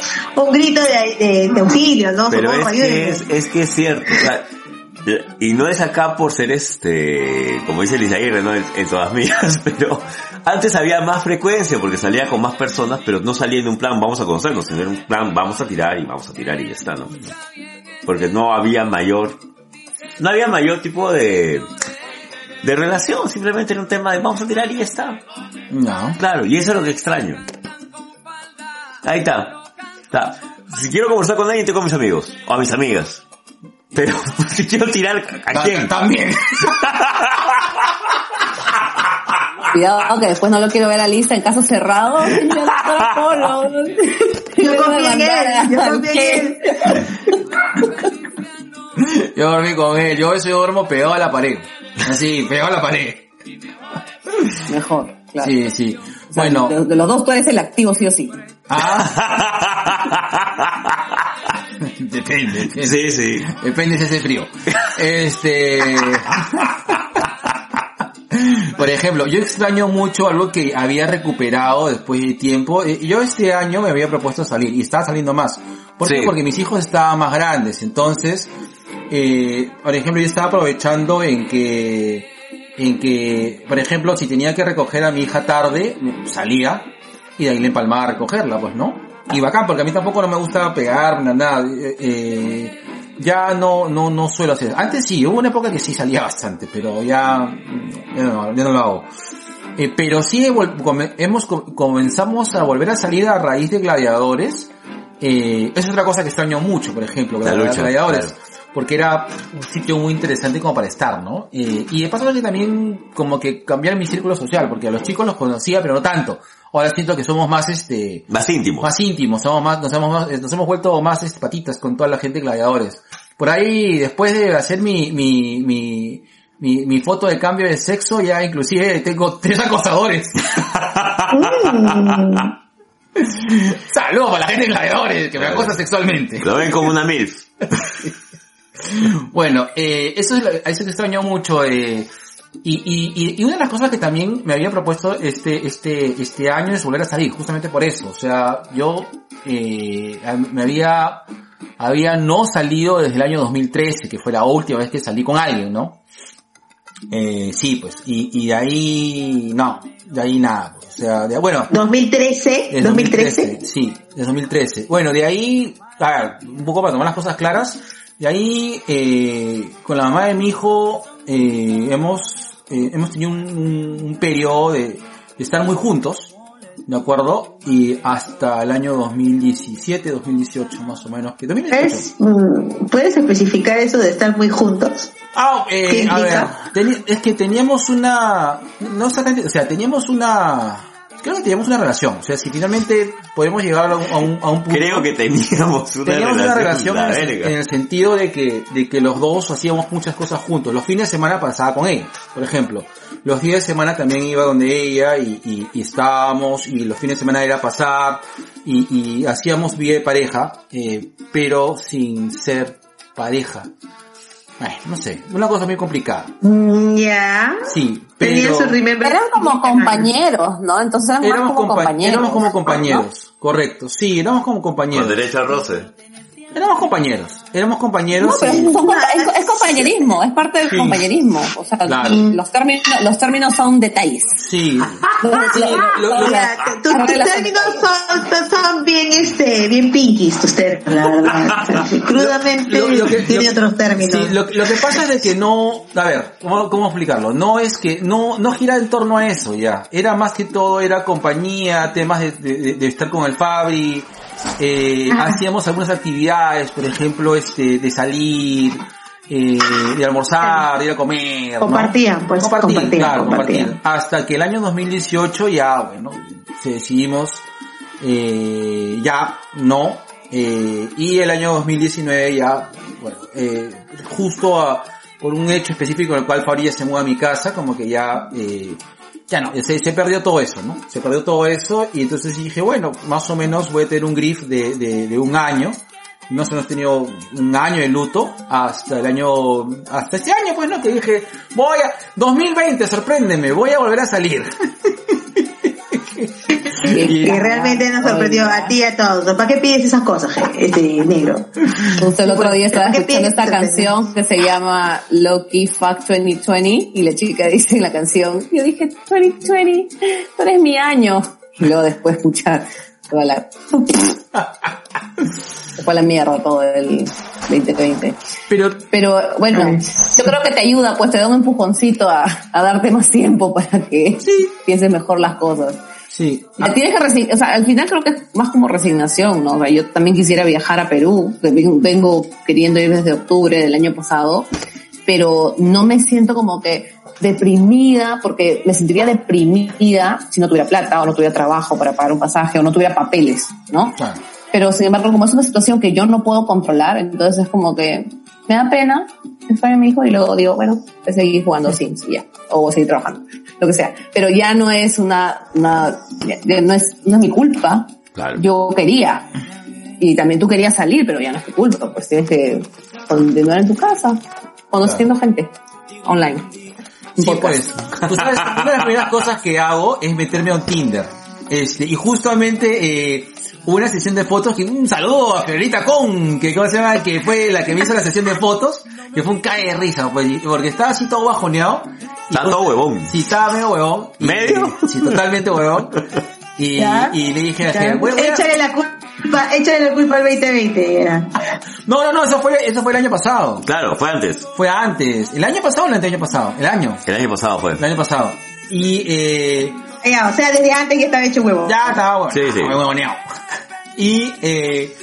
Speaker 4: un grito de, de, de auxilio, ¿no?
Speaker 2: Pero es que es, es que es cierto, o sea, y no es acá por ser este, como dice Liz Aguirre, ¿no? En, en todas mías, pero antes había más frecuencia porque salía con más personas, pero no salía en un plan vamos a conocernos, sino en un plan vamos a tirar y vamos a tirar y ya está, ¿no? Porque no había mayor, no había mayor tipo de, de relación, simplemente era un tema de vamos a tirar y ya está.
Speaker 1: No.
Speaker 2: Claro, y eso es lo que extraño. Ahí está. Está. Si quiero conversar con alguien, tengo a mis amigos. O a mis amigas. Pero si quiero tirar, ¿a quién?
Speaker 1: También.
Speaker 3: Cuidado que después no lo quiero ver a lista en caso cerrado. Yo
Speaker 4: confío en él, yo confío en él.
Speaker 1: Yo dormí con él, yo eso yo duermo pegado a la pared. Así, pegado a la pared.
Speaker 3: Mejor, claro.
Speaker 1: Sí, sí.
Speaker 3: O sea,
Speaker 1: Bueno,
Speaker 3: de, de los dos tú eres el activo sí o sí.
Speaker 1: ah. Depende, depende.
Speaker 2: Sí, sí.
Speaker 1: Depende si hace frío. Este... Por ejemplo, yo extraño mucho algo que había recuperado después de tiempo. Eh, Yo este año me había propuesto salir y estaba saliendo más. ¿Por qué?
Speaker 2: Sí.
Speaker 1: Porque mis hijos estaban más grandes. Entonces, eh, por ejemplo, yo estaba aprovechando en que, en que, por ejemplo, si tenía que recoger a mi hija tarde, salía y de ahí le empalmaba a recogerla, pues, ¿no? Y bacán, porque a mí tampoco no me gusta pegar, nada. Eh, eh, ya no, no, no suelo hacer. Antes sí, hubo una época que sí salía bastante, pero ya, ya no, ya no lo hago. Eh, pero sí hemos, co- comenzamos a volver a salir a raíz de gladiadores. Eh, es otra cosa que extraño mucho, por ejemplo,
Speaker 2: La
Speaker 1: Gladi-
Speaker 2: lucha,
Speaker 1: gladiadores.
Speaker 2: claro.
Speaker 1: Porque era un sitio muy interesante como para estar, ¿no? Eh, y de paso que también como que cambiar mi círculo social, porque a los chicos los conocía, pero no tanto. Ahora siento que somos más este,
Speaker 2: Más íntimo.
Speaker 1: más íntimos, somos más, nos hemos, más- nos hemos vuelto más este, patitas con toda la gente de gladiadores. Por ahí, después de hacer mi, mi, mi, mi, mi foto de cambio de sexo, ya inclusive tengo tres acosadores.
Speaker 4: Mm.
Speaker 1: Saludos para la gente de gladiadores que me acosa sexualmente.
Speaker 2: Lo ven como una MILF.
Speaker 1: Bueno, eh, eso es lo, eso que extraño mucho, eh, y, y, y- y una de las cosas que también me había propuesto este, este, este año es volver a salir, justamente por eso. O sea, yo, eh, me había, había no salido desde el año 2013, que fue la última vez que salí con alguien, ¿no? Eh, sí, pues, y, y de ahí, no, de ahí nada, pues, o sea, de, bueno,
Speaker 4: 2013,
Speaker 1: desde
Speaker 4: 2013.
Speaker 1: Sí, de 2013. Bueno, de ahí, a ver, un poco para tomar las cosas claras, de ahí, eh, con la mamá de mi hijo, eh, hemos, eh, hemos tenido un, un- un periodo de, de estar muy juntos, ¿de acuerdo? Y hasta el año 2017, 2018 más o menos, que 2018.
Speaker 4: ¿Es, mm, ¿Puedes especificar eso de estar muy juntos?
Speaker 1: Ah,
Speaker 4: ¿Qué
Speaker 1: eh, a ver, es que teníamos una, no exactamente, o sea, teníamos una, creo que teníamos una relación, o sea, si finalmente podemos llegar a un, a un, a un punto.
Speaker 2: Creo que teníamos una
Speaker 1: Teníamos
Speaker 2: relación,
Speaker 1: una relación
Speaker 2: la
Speaker 1: en el,
Speaker 2: verga.
Speaker 1: en el sentido de que, de que los dos hacíamos muchas cosas juntos. Los fines de semana pasaba con ella, por ejemplo. Los días de semana también iba donde ella y, y, y estábamos y los fines de semana era pasar y, y hacíamos vida de pareja, eh, pero sin ser pareja. Ay, no sé, una cosa muy complicada.
Speaker 4: Ya.
Speaker 1: Sí,
Speaker 4: Tenía
Speaker 1: pero
Speaker 4: su remember.
Speaker 3: Eran como compañeros, ¿no? Entonces eran
Speaker 1: éramos,
Speaker 3: más como
Speaker 1: compa-
Speaker 3: compañeros.
Speaker 1: éramos como compañeros, correcto. Sí, éramos como
Speaker 2: Con
Speaker 1: compañeros.
Speaker 2: derecho al roce.
Speaker 1: Éramos compañeros, éramos compañeros.
Speaker 3: No, pero
Speaker 1: y-
Speaker 3: es, es- es compañerismo, es parte del
Speaker 1: Sí.
Speaker 3: compañerismo. O sea,
Speaker 1: Claro.
Speaker 3: los términos, los términos son detalles.
Speaker 1: Sí,
Speaker 3: las
Speaker 4: tus, términos son, son bien, este, bien pinkies, tus términos, la verdad. Crudamente
Speaker 1: Lo- lo que-
Speaker 4: tiene
Speaker 1: lo-
Speaker 4: otros términos.
Speaker 1: Sí, lo, lo que pasa es de que no, a ver, ¿cómo, cómo explicarlo? No es que, no, no gira en torno a eso ya. Era más que todo, era compañía, temas de, de- de- de estar con el Fabri, eh, hacíamos algunas actividades, por ejemplo, este, de salir, eh, de almorzar, de ir a comer. ¿no?
Speaker 4: Compartían, pues, compartían,
Speaker 1: claro,
Speaker 4: compartían.
Speaker 1: Hasta que el año 2018 ya, bueno, se decidimos, eh, ya no, eh, y el año 2019 ya, bueno, eh, justo a- por un hecho específico en el cual Fabri ya se muda a mi casa, como que ya, eh, ya no, se, se perdió todo eso, ¿no? Se perdió todo eso y entonces dije, bueno, más o menos voy a tener un grif de, de, un año. No se hemos tenido un año de luto hasta el año, hasta este año pues, ¿no? Que dije, voy a, 2020, sorpréndeme, voy a volver a salir. Y-
Speaker 4: que realmente nos sorprendió a ti y a todos. ¿Para qué pides esas cosas, este negro?
Speaker 3: Justo el otro día estaba
Speaker 4: ¿Por qué
Speaker 3: escuchando esta canción que se llama Loki Fuck 2020 y la chica dice en la canción, yo dije 2020, tú eres mi año. Y luego después escuchar toda la... Fue la mierda todo el 2020.
Speaker 1: Pero,
Speaker 3: Pero bueno, yo creo que te ayuda, pues te da un empujoncito a, a darte más tiempo para que pienses mejor las cosas.
Speaker 1: Sí,
Speaker 3: tienes que resignar, o sea, al final creo que es más como resignación, ¿no? O sea, yo también quisiera viajar a Perú, que ven- vengo queriendo ir desde octubre del año pasado, pero no me siento como que deprimida, porque me sentiría deprimida si no tuviera plata o no tuviera trabajo para pagar un pasaje o no tuviera papeles, ¿no?
Speaker 1: Claro.
Speaker 3: Pero sin embargo, como es una situación que yo no puedo controlar, entonces es como que me da pena, extraño a mi hijo y luego digo, bueno, voy a seguir jugando Sims ya, o seguir trabajando, lo que sea. Pero ya no es una, una no es, no es mi culpa.
Speaker 2: Claro.
Speaker 3: Yo quería. Y también tú querías salir, pero ya no es tu culpa, pues tienes que continuar en tu casa, conociendo gente online.
Speaker 1: Sí, pues. Tú sabes, una de las primeras cosas que hago es meterme a un Tinder. Este, y justamente, eh, hubo una sesión de fotos que, un saludo a Fiorita Con, que, ¿cómo se llama? Que fue la que me hizo la sesión de fotos, que fue un cae de risa, pues, porque estaba así todo bajoneado.
Speaker 2: Está todo huevón.
Speaker 1: Sí, estaba medio huevón. Y-
Speaker 2: ¿Medio?
Speaker 1: Sí, totalmente huevón. Y, le dije a la a-
Speaker 4: Échale la culpa, échale la culpa al 2020. ya.
Speaker 1: no, no, no, eso fue, eso fue el año pasado.
Speaker 2: Claro, fue antes.
Speaker 1: Fue antes. ¿El año pasado o el anteaño pasado? El año.
Speaker 2: El año pasado fue.
Speaker 1: El año pasado. Y, eh,
Speaker 4: Ya, o sea, desde antes ya estaba hecho huevo.
Speaker 1: Ya estaba bueno.
Speaker 2: Sí, sí.
Speaker 1: Huevoneado. Y eh,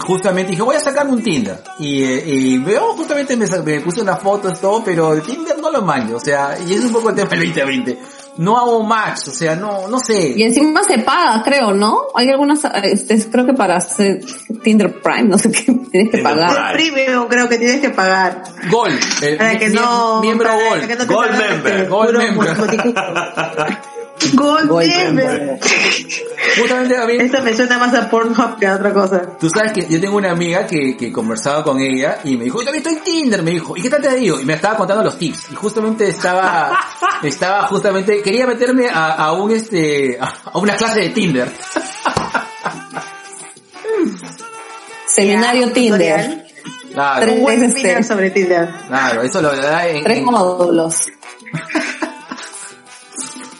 Speaker 1: justamente dije, voy a sacarme un Tinder. Y, eh, y veo, justamente me, me puse unas fotos, todo, pero el Tinder no lo manjo. O sea, y es un poco el tema del 2020. No hago match, o sea, no, no sé.
Speaker 3: Y encima se paga, creo, ¿no? Hay algunas, este, creo que para hacer Tinder Prime, no sé qué, tienes que
Speaker 2: Tinder
Speaker 3: pagar.
Speaker 2: Prime.
Speaker 4: Premium creo que tienes que pagar.
Speaker 1: Gold. eh,
Speaker 4: Para que
Speaker 1: mie-
Speaker 4: no...
Speaker 1: Miembro
Speaker 4: para
Speaker 1: Gold.
Speaker 4: que no te
Speaker 2: Gold
Speaker 4: salga
Speaker 2: member,
Speaker 4: este
Speaker 1: Gold member.
Speaker 4: Gold,
Speaker 3: Gold
Speaker 4: member.
Speaker 1: Justamente también
Speaker 4: Esto me suena más a Pornhub que a otra cosa.
Speaker 1: Tú sabes que yo tengo una amiga que, que conversaba con ella y me dijo, yo también estoy en Tinder, me dijo, ¿y qué tal te digo? Y me estaba contando los tips. Y justamente estaba, estaba justamente, quería meterme a, a un este, a, una clase de Tinder.
Speaker 3: Seminario Tinder.
Speaker 1: Claro,
Speaker 3: Tres-
Speaker 4: Tinder sobre Tinder.
Speaker 1: claro, eso lo da en,
Speaker 3: Tres módulos.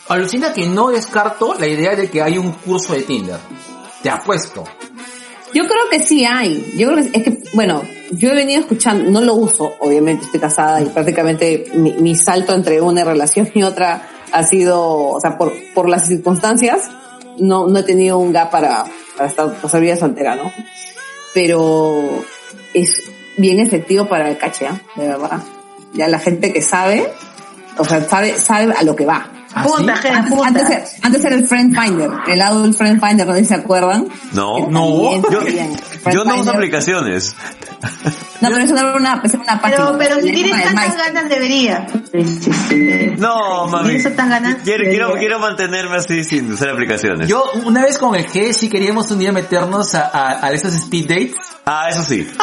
Speaker 1: Alucina que no descarto la idea de que hay un curso de Tinder. Te apuesto.
Speaker 3: Yo creo que sí hay. Yo creo que es que, bueno, yo he venido escuchando, no lo uso, obviamente estoy casada y prácticamente mi, salto entre una relación y otra ha sido, o sea, por, por las circunstancias, no, no he tenido un gap para, para estar, pasar vida soltera, ¿no? Pero es bien efectivo para el caché, ¿ah? de verdad. Ya la gente que sabe, o sea, sabe, sabe a lo que va.
Speaker 1: ¿Ah,
Speaker 4: Punta,
Speaker 1: sí?
Speaker 4: gente,
Speaker 3: Antes,
Speaker 4: punta.
Speaker 3: antes, antes era el Friend Finder, el Adult Friend Finder, no sé si se acuerdan.
Speaker 2: No,
Speaker 3: También
Speaker 2: yo, yo no uso aplicaciones.
Speaker 3: no, pero eso no era una, es una página.
Speaker 4: Pero, pero si
Speaker 3: Era
Speaker 4: tienes tantas ganas debería.
Speaker 2: No,
Speaker 4: Si
Speaker 2: mami.
Speaker 4: tienes tantas ganas.
Speaker 2: Quiero, quiero, mantenerme así sin usar aplicaciones.
Speaker 1: Yo una vez con el G sí queríamos un día meternos a, a, a esos speed dates.
Speaker 2: Ah, eso sí.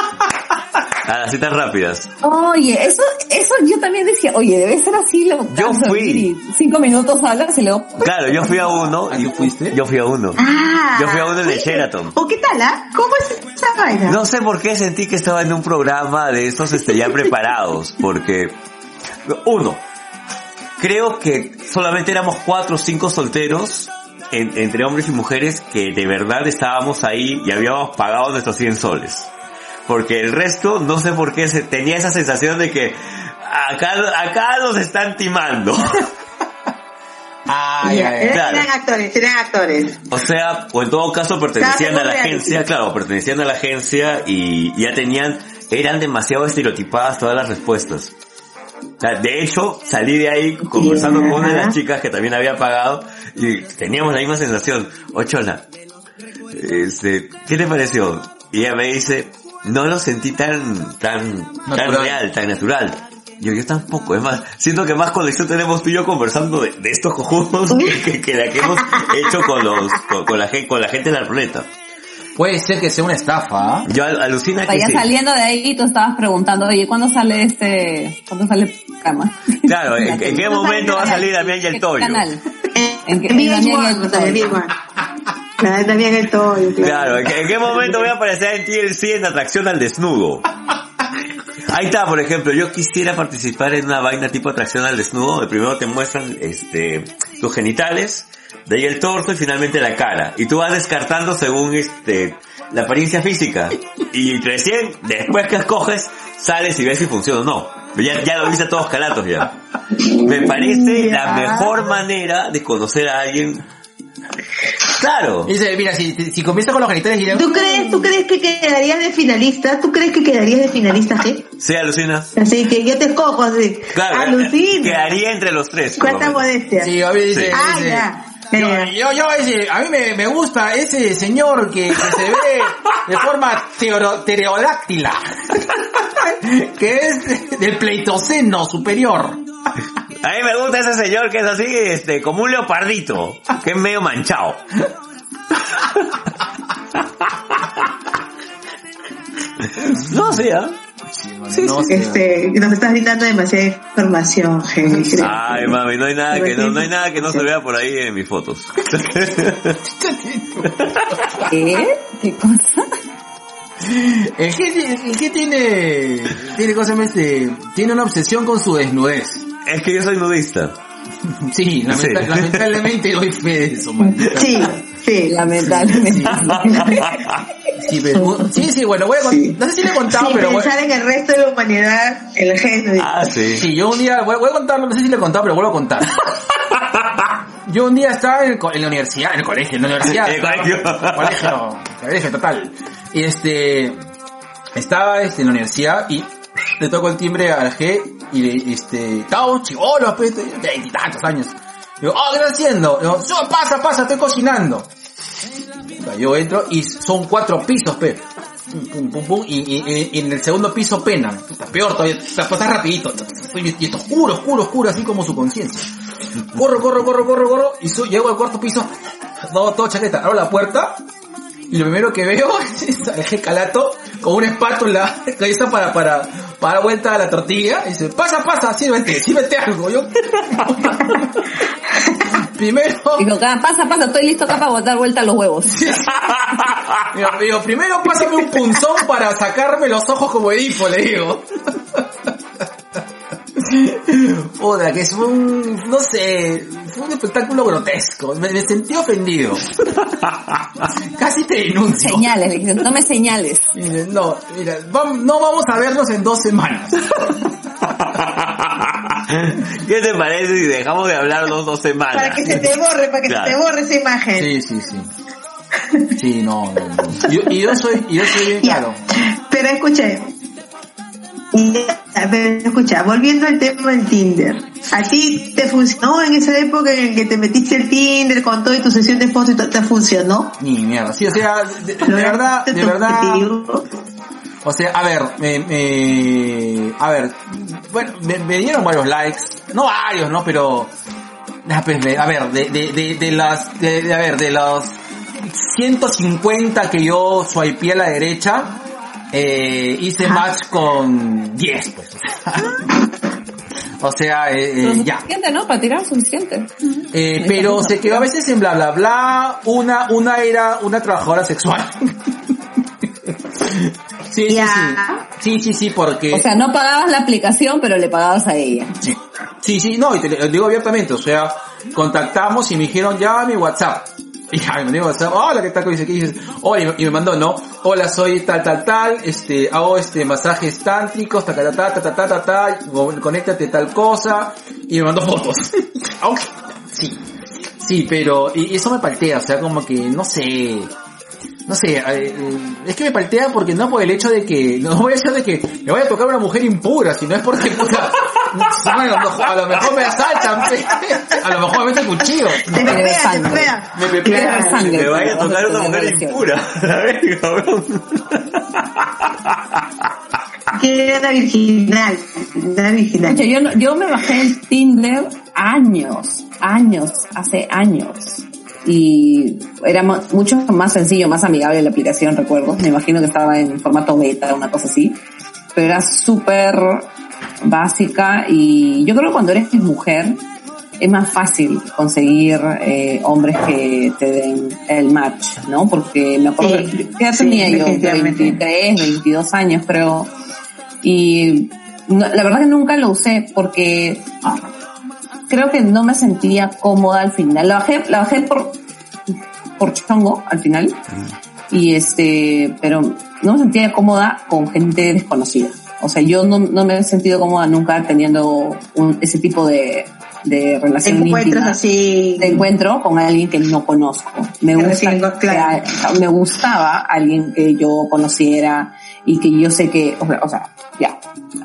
Speaker 2: A las citas rápidas.
Speaker 3: Oye, eso, eso yo también decía, oye, debe ser así lo
Speaker 2: Yo fui.
Speaker 3: Cinco minutos hablas y luego,
Speaker 2: Claro, yo fui a uno.
Speaker 1: ¿A
Speaker 2: y
Speaker 1: fuiste?
Speaker 2: Yo fui a uno.
Speaker 4: Ah,
Speaker 2: Yo fui a uno en el. Sheraton.
Speaker 4: ¿O qué tal, ah? ¿Cómo es esa vaina?
Speaker 2: No sé por qué sentí que estaba en un programa de estos este, ya preparados, porque, uno, creo que solamente éramos cuatro o cinco solteros, en- entre hombres y mujeres, que de verdad estábamos ahí y habíamos pagado nuestros 100 soles. Porque el resto, no sé por qué, se, tenía esa sensación de que acá, acá nos están timando.
Speaker 1: Ay, ay, ay.
Speaker 4: eran,
Speaker 2: claro.
Speaker 4: eran actores, eran actores.
Speaker 2: O sea, o en todo caso pertenecían a la agencia, claro, pertenecían a la agencia y ya tenían, eran demasiado estereotipadas todas las respuestas. O sea, de hecho, salí de ahí conversando con una de las chicas que también había pagado y teníamos la misma sensación. Ochola, este, ¿qué te pareció? Y ella me dice, no lo sentí tan, tan, tan real, tan natural. Yo, yo tampoco, es más, siento que más conexión tenemos tú y yo conversando de, de estos cojudos que, que, que la que hemos hecho con los, con, con la gente, con la gente de la planeta.
Speaker 1: Puede ser que sea una estafa, ¿ah?
Speaker 2: Yo al- alucina que
Speaker 3: ya
Speaker 2: sí.
Speaker 3: saliendo de ahí tú estabas preguntando, oye, ¿cuándo sale este, cuándo sale cama?
Speaker 2: Claro, ¿en, en qué momento va a salir Damián y el
Speaker 3: ¿Qué
Speaker 2: Toyo?
Speaker 3: canal?
Speaker 4: En,
Speaker 3: ¿En qué-
Speaker 4: en
Speaker 3: en Damián y
Speaker 4: VH1,
Speaker 3: el
Speaker 4: o sea, en
Speaker 3: Toyo?
Speaker 4: VH1. Claro, también el Toyo,
Speaker 2: Claro, ¿en qué, en qué momento voy a aparecer en TLC en atracción al desnudo? Ahí está, por ejemplo, yo quisiera participar en una vaina tipo atracción al desnudo, de primero te muestran este tus genitales, de ahí el torso y finalmente la cara. Y tú vas descartando según este la apariencia física. Y recién, después que escoges, sales y ves si funciona o no. Ya, ya lo viste a todos calatos ya. Me parece la mejor manera de conocer a alguien Claro.
Speaker 1: Dice, mira, si, si comienza con los genitales y
Speaker 4: ¿Tú crees, ¿Tú crees que quedarías de finalista? ¿Tú crees que quedarías de finalista, qué?
Speaker 2: Sí, alucina.
Speaker 4: Así que yo te escojo así.
Speaker 2: Claro.
Speaker 4: Alucina.
Speaker 2: Quedaría entre los tres.
Speaker 4: Cuánta modestia.
Speaker 1: Sí, a ver, dice,
Speaker 4: Ah,
Speaker 1: dice,
Speaker 4: ya.
Speaker 1: Yo, yo, yo, ese, a mí me, me gusta ese señor que, que se ve de forma teoro- que es del pleitoceno superior.
Speaker 2: A mí me gusta ese señor que es así, este, como un leopardito, que es medio manchado. No, sí, ¿ah?
Speaker 1: No sé.
Speaker 4: Este, nos estás brindando demasiada información, Henry.
Speaker 2: Ay, mami, no hay nada que no, no hay nada que no se vea por ahí en mis fotos.
Speaker 3: ¿Qué? ¿Qué cosa?
Speaker 1: El que tiene, tiene cosa este, tiene una obsesión con su desnudez.
Speaker 2: Es que yo soy nudista.
Speaker 1: Sí, lamenta-
Speaker 2: Sí.
Speaker 1: lamentablemente doy fe de eso, maldita.
Speaker 4: Sí, sí.
Speaker 3: Lamentablemente.
Speaker 1: Sí, pero- sí, sí, bueno, voy a contar,
Speaker 4: Sí.
Speaker 1: no sé si le he contado, pero voy-
Speaker 4: pensar en el resto de la humanidad, el género.
Speaker 2: Ah, sí.
Speaker 1: Sí, yo un día, voy, voy a contarlo, no sé si le he contado, pero vuelvo a contar. Yo un día estaba en, el co- en la universidad, en el colegio, en la universidad.
Speaker 2: El colegio.
Speaker 1: colegio, colegio total. Y este, estaba este, en la universidad y le toco el timbre al G y le, este, estaba chivolo, pues, veintitantos años. Digo, oh, ¿qué estás haciendo? Digo, "No, pasa, pasa, estoy cocinando. Yo entro y son cuatro pisos, pe. Pum, pum, pum, pum, y, y- y- en el segundo piso penan. Está peor todavía, está, está rapidito. Y esto oscuro, oscuro, oscuro, así como su conciencia. Corro, corro, corro, corro, corro, y su- llego al cuarto piso, todo, todo chaqueta, abro la puerta, y lo primero que veo es al G calato con una espátula. Que está para, para, para dar vuelta a la tortilla, y dice, pasa, pasa, sírvete, sírvete algo. Yo, primero,
Speaker 3: Digo, pasa, pasa, estoy listo acá para dar vuelta a los huevos.
Speaker 1: Digo, digo, primero pásame un punzón para sacarme los ojos como Edipo, le digo. Joda, que es un, no sé, fue un espectáculo grotesco. Me, me sentí ofendido. Casi te denuncio.
Speaker 3: Señales, no me señales.
Speaker 1: No, mira, no vamos a vernos en dos semanas.
Speaker 2: ¿Qué te parece si dejamos de hablar dos, dos semanas?
Speaker 4: Para que se te borre, para que
Speaker 2: Claro.
Speaker 4: se te borre esa imagen.
Speaker 1: Sí, sí, sí. Sí, no, no, no. Yo- y yo soy, y yo soy bien claro.
Speaker 4: Pero escucha, ya, pero escucha, volviendo al tema del Tinder. ¿A ti te funcionó en esa época en que te metiste el Tinder con toda tu sesión de fotos y todo, te funcionó?
Speaker 1: Ni mierda. Sí, o sea, de, de verdad, de
Speaker 4: ¿Tu
Speaker 1: verdad. O sea, a ver, me, me- a ver, bueno, me, me dieron varios likes, no varios, ¿no? Pero, ah, pues, a ver, de, de, de, de las, de- a ver, de los 150 que yo swipeé a la derecha, eh, hice match con 10, pues. O sea, eh, eh, ya.
Speaker 3: suficiente, ¿no? Para tirar suficiente.
Speaker 1: Eh, pero se quedó a veces en bla bla bla. Una, una era una trabajadora sexual. sí, sí, sí. Sí, sí, sí, porque.
Speaker 3: O sea, no pagabas la aplicación, pero le pagabas a ella.
Speaker 1: sí, sí, sí, no, y te lo digo abiertamente, o sea, contactamos y me dijeron ya mi WhatsApp. Y me mandé WhatsApp, hola, ¿qué tal? ¿Qué dices? Y, me mandó, ¿no? Hola, soy tal, tal, tal, este, hago este masajes tántricos, ta, ta, ta, ta, ta, ta, ta, conéctate tal cosa, y me mandó fotos. aunque sí, sí, pero eso me paltea, o sea, como que, no sé, no sé, eh, es que me paltea porque no por el hecho de que, no voy a decir de que me vaya a tocar una mujer impura, sino es porque, puta, a, lo mejor, a lo mejor me asaltan, a lo mejor me mete el cuchillo.
Speaker 4: Te
Speaker 3: Pero
Speaker 4: pepea, te
Speaker 3: sangre.
Speaker 4: pepea.
Speaker 1: Me pepea.
Speaker 3: Claro, sangre.
Speaker 2: Me vaya a
Speaker 3: a
Speaker 2: tocar una mujer impura. A ver, cabrón.
Speaker 4: Que era virginal. Era virginal.
Speaker 3: Escucha, yo, yo me bajé el Tinder años, años, hace años. Y era mucho más sencillo, más amigable la aplicación, recuerdo. Me imagino que estaba en formato beta, una cosa así. Pero era súper básica y yo creo que cuando eres mujer es más fácil conseguir eh, hombres que te den el match, ¿no? Porque me acuerdo,
Speaker 4: Sí,
Speaker 3: que- ¿qué edad
Speaker 4: sí,
Speaker 3: tenía yo?
Speaker 4: definitivamente.
Speaker 3: 23, 22 años creo. Y no- la verdad que nunca lo usé porque creo que no me sentía cómoda al final. La bajé, la bajé por, por chongo al final. Y este, pero no me sentía cómoda con gente desconocida. O sea, yo no, no me he sentido cómoda nunca teniendo un- ese tipo de, de relación
Speaker 4: Encuentros
Speaker 3: íntima,
Speaker 4: así.
Speaker 3: de encuentro con alguien que no conozco. Me gusta,
Speaker 4: claro.
Speaker 3: que- me gustaba alguien que yo conociera y que yo sé que, o sea, o sea, ya,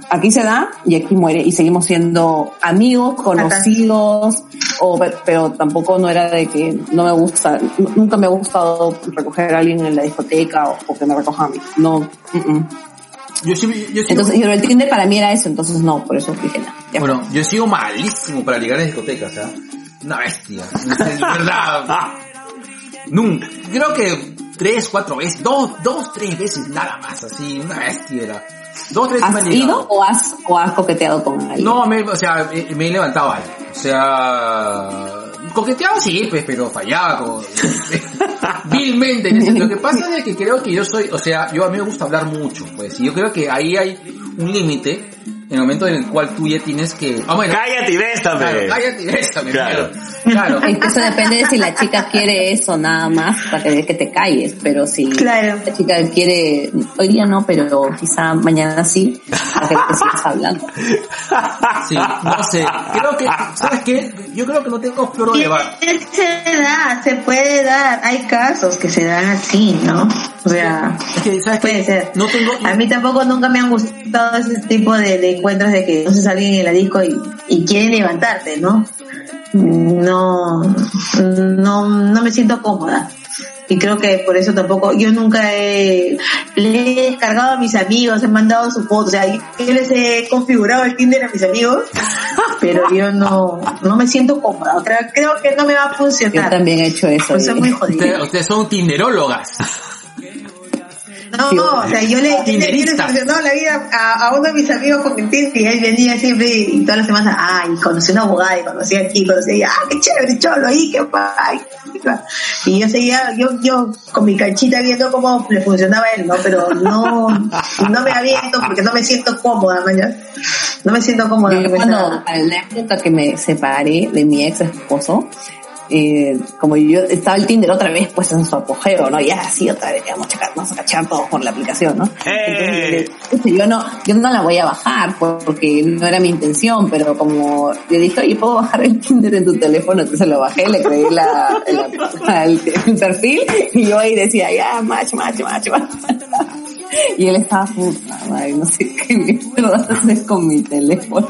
Speaker 3: aquí se da y aquí muere y seguimos siendo amigos, conocidos, o, pero tampoco no era de que no me gusta, nunca me ha gustado recoger a alguien en la discoteca o, o que me recoja a mí. No, mm.
Speaker 1: Yo sí-
Speaker 3: Entonces, pero el Tinder para mí era eso, entonces no, por eso dije nada. ya.
Speaker 1: bueno, yo he sido malísimo para ligar en discotecas, ¿ah? Una bestia. Verdad. Nunca. Creo que tres, cuatro veces, dos, dos, tres veces nada más, así, una bestia era. Dos, tres me
Speaker 3: ¿Has
Speaker 1: ligado.
Speaker 3: ido o has, o has coqueteado con alguien?
Speaker 1: No, me, o sea, me, me he levantado ahí. O sea, coqueteaba sí, pues, pero fallaba como vilmente. Lo que pasa es que creo que yo soy, o sea, yo a mí me gusta hablar mucho, pues, y yo creo que ahí hay un límite el momento en el cual tú ya tienes que, ah, bueno,
Speaker 2: Cállate y bésame.
Speaker 1: claro, cállate y bésame,
Speaker 2: Claro.
Speaker 1: claro.
Speaker 3: Eso depende de si la chica quiere eso nada más para que, que te calles, pero si
Speaker 4: Claro.
Speaker 3: la chica quiere, hoy día no, pero quizá mañana sí, para que te sigas hablando.
Speaker 1: Sí, no sé. Creo que, ¿sabes qué? Yo creo que no tengo flor de bar.
Speaker 4: se da, se puede dar. Hay casos que se dan así, ¿no? O sea,
Speaker 1: Es que, ¿sabes
Speaker 4: puede
Speaker 1: qué?
Speaker 4: ser.
Speaker 1: No tengo...
Speaker 4: A mí tampoco nunca me han gustado ese tipo de, de encuentros de que entonces alguien en la disco y, y quieren levantarte, ¿no? No, no, no me siento cómoda. Y creo que por eso tampoco, yo nunca he, le he descargado a mis amigos, he mandado su foto, o sea, yo les he configurado el Tinder a mis amigos, pero yo no, no me siento cómoda. Creo, creo que no me va a
Speaker 3: Yo
Speaker 4: funcionar.
Speaker 3: también he hecho eso.
Speaker 4: Pues soy muy jodida.
Speaker 1: Ustedes, ustedes son tinderólogas.
Speaker 4: No,
Speaker 3: Sí,
Speaker 4: o sea, yo le, yo le, solucionaba la vida a, a uno de mis amigos con y él venía siempre y todas las semanas, ay, conocí una abogada y conocí aquí, conocí allá, ah, qué chévere, cholo, ahí, qué guay. Y yo seguía, yo, yo con mi canchita viendo cómo le funcionaba a él, ¿no? Pero no, no me aviento porque no me siento cómoda, mañana. No me siento cómoda.
Speaker 3: Yo cuando, la época que me separé de mi ex esposo, eh, como yo estaba el Tinder otra vez pues en su apogeo, ¿no? Ya así otra vez, vamos a cachar, vamos a cachar todos por la aplicación, ¿no?
Speaker 2: ¡Eh!
Speaker 3: Entonces, yo no, yo no la voy a bajar porque no era mi intención, pero como yo dije, oye, ¿puedo bajar el Tinder en tu teléfono? Entonces lo bajé, le creé la, la- el, el perfil y yo ahí decía, ya, macho, macho, macho. Y él estaba puta madre, no sé qué mierda hacer con mi teléfono.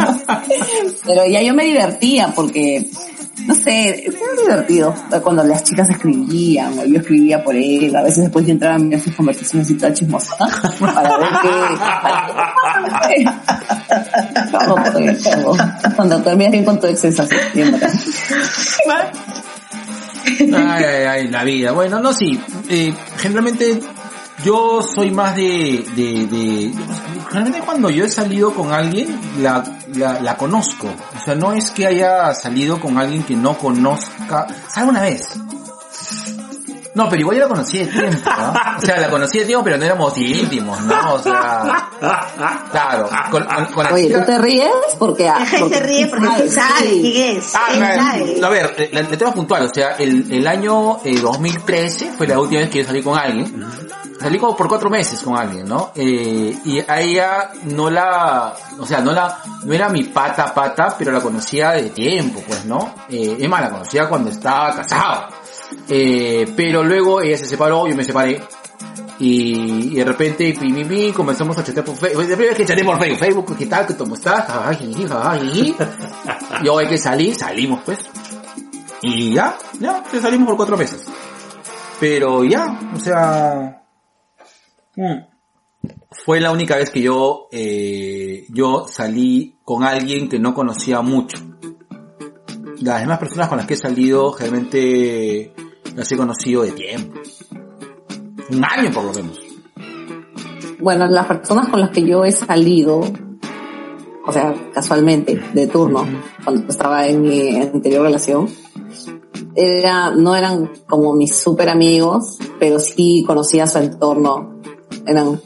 Speaker 3: Pero ya yo me divertía porque, no sé, era divertido cuando las chicas escribían o yo escribía por él. A veces después yo entraba a mirar sus conversaciones y toda chismosa para ver qué... Todo, pues, todo. Cuando terminas bien con tu ex es así.
Speaker 1: Ay, ay, ay, la vida. Bueno, no, sí. Eh, generalmente yo soy más de, de, de... Generalmente cuando yo he salido con alguien, la, la, la conozco. O sea, no es que haya salido con alguien que no conozca. ¿Sabe una vez? No, pero igual yo la conocí de tiempo, ¿no? O sea, la conocí de tiempo, pero no éramos íntimos, ¿no? O sea, claro. Con, con- con la
Speaker 3: Oye,
Speaker 1: chica-
Speaker 3: ¿tú te ríes? Porque... ah,
Speaker 4: Deja y se ríe porque
Speaker 3: Ay,
Speaker 4: él sabe
Speaker 3: sí.
Speaker 4: quién es.
Speaker 1: Ah,
Speaker 4: él
Speaker 1: no,
Speaker 4: sabe.
Speaker 1: a ver, eh, la- le tengo puntual, o sea, el, el año eh, 2013 fue la última vez que yo salí con alguien. Salí como por cuatro meses con alguien, ¿no? Eh, y ella no la, o sea, no la, no era mi pata pata, pero la conocía de tiempo, pues, ¿no? Eh, es más, la conocía cuando estaba casado. Eh, pero luego ella se separó, yo me separé. Y, y de repente, pi, pi, pi, comenzamos a chatear por Facebook. La primera que chateé Facebook, Facebook, ¿qué tal? ¿Cómo estás? Jajaja, jiji, jajaja, jiji. Y hoy que salir, salimos pues. Y ya, ya, pues salimos por cuatro meses. Pero ya, o sea... mm, Fue la única vez que yo, eh, yo salí con alguien que no conocía mucho. Las demás personas con las que he salido, generalmente las he conocido de tiempo. Un año por lo menos.
Speaker 3: Bueno, las personas con las que yo he salido, o sea, casualmente, de turno, cuando estaba en mi anterior relación, era, no eran como mis super amigos, pero sí conocía su entorno, eran,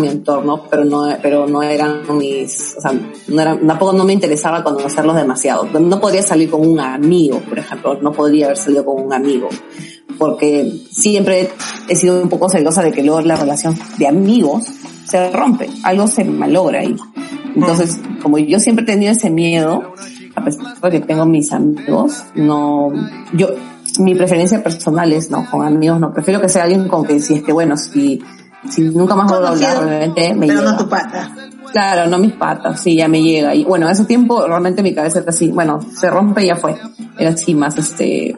Speaker 3: mi entorno, pero no, pero no eran mis, o sea, no eran, tampoco no me interesaba conocerlos demasiado. No podría salir con un amigo, por ejemplo, no podría haber salido con un amigo porque siempre he sido un poco celosa de que luego la relación de amigos se rompe, algo se malogra ahí. Entonces, como yo siempre he tenido ese miedo, a pesar de que tengo mis amigos, no, yo, mi preferencia personal es, no, con amigos no, prefiero que sea alguien con que si es que bueno, si, si nunca más vuelvo a hablar, obviamente me
Speaker 4: pero
Speaker 3: llega.
Speaker 4: no tu pata.
Speaker 3: Claro, no mis patas, sí, ya me llega. Y bueno, en ese tiempo realmente mi cabeza era así, bueno, se rompe y ya fue. Era así más, este,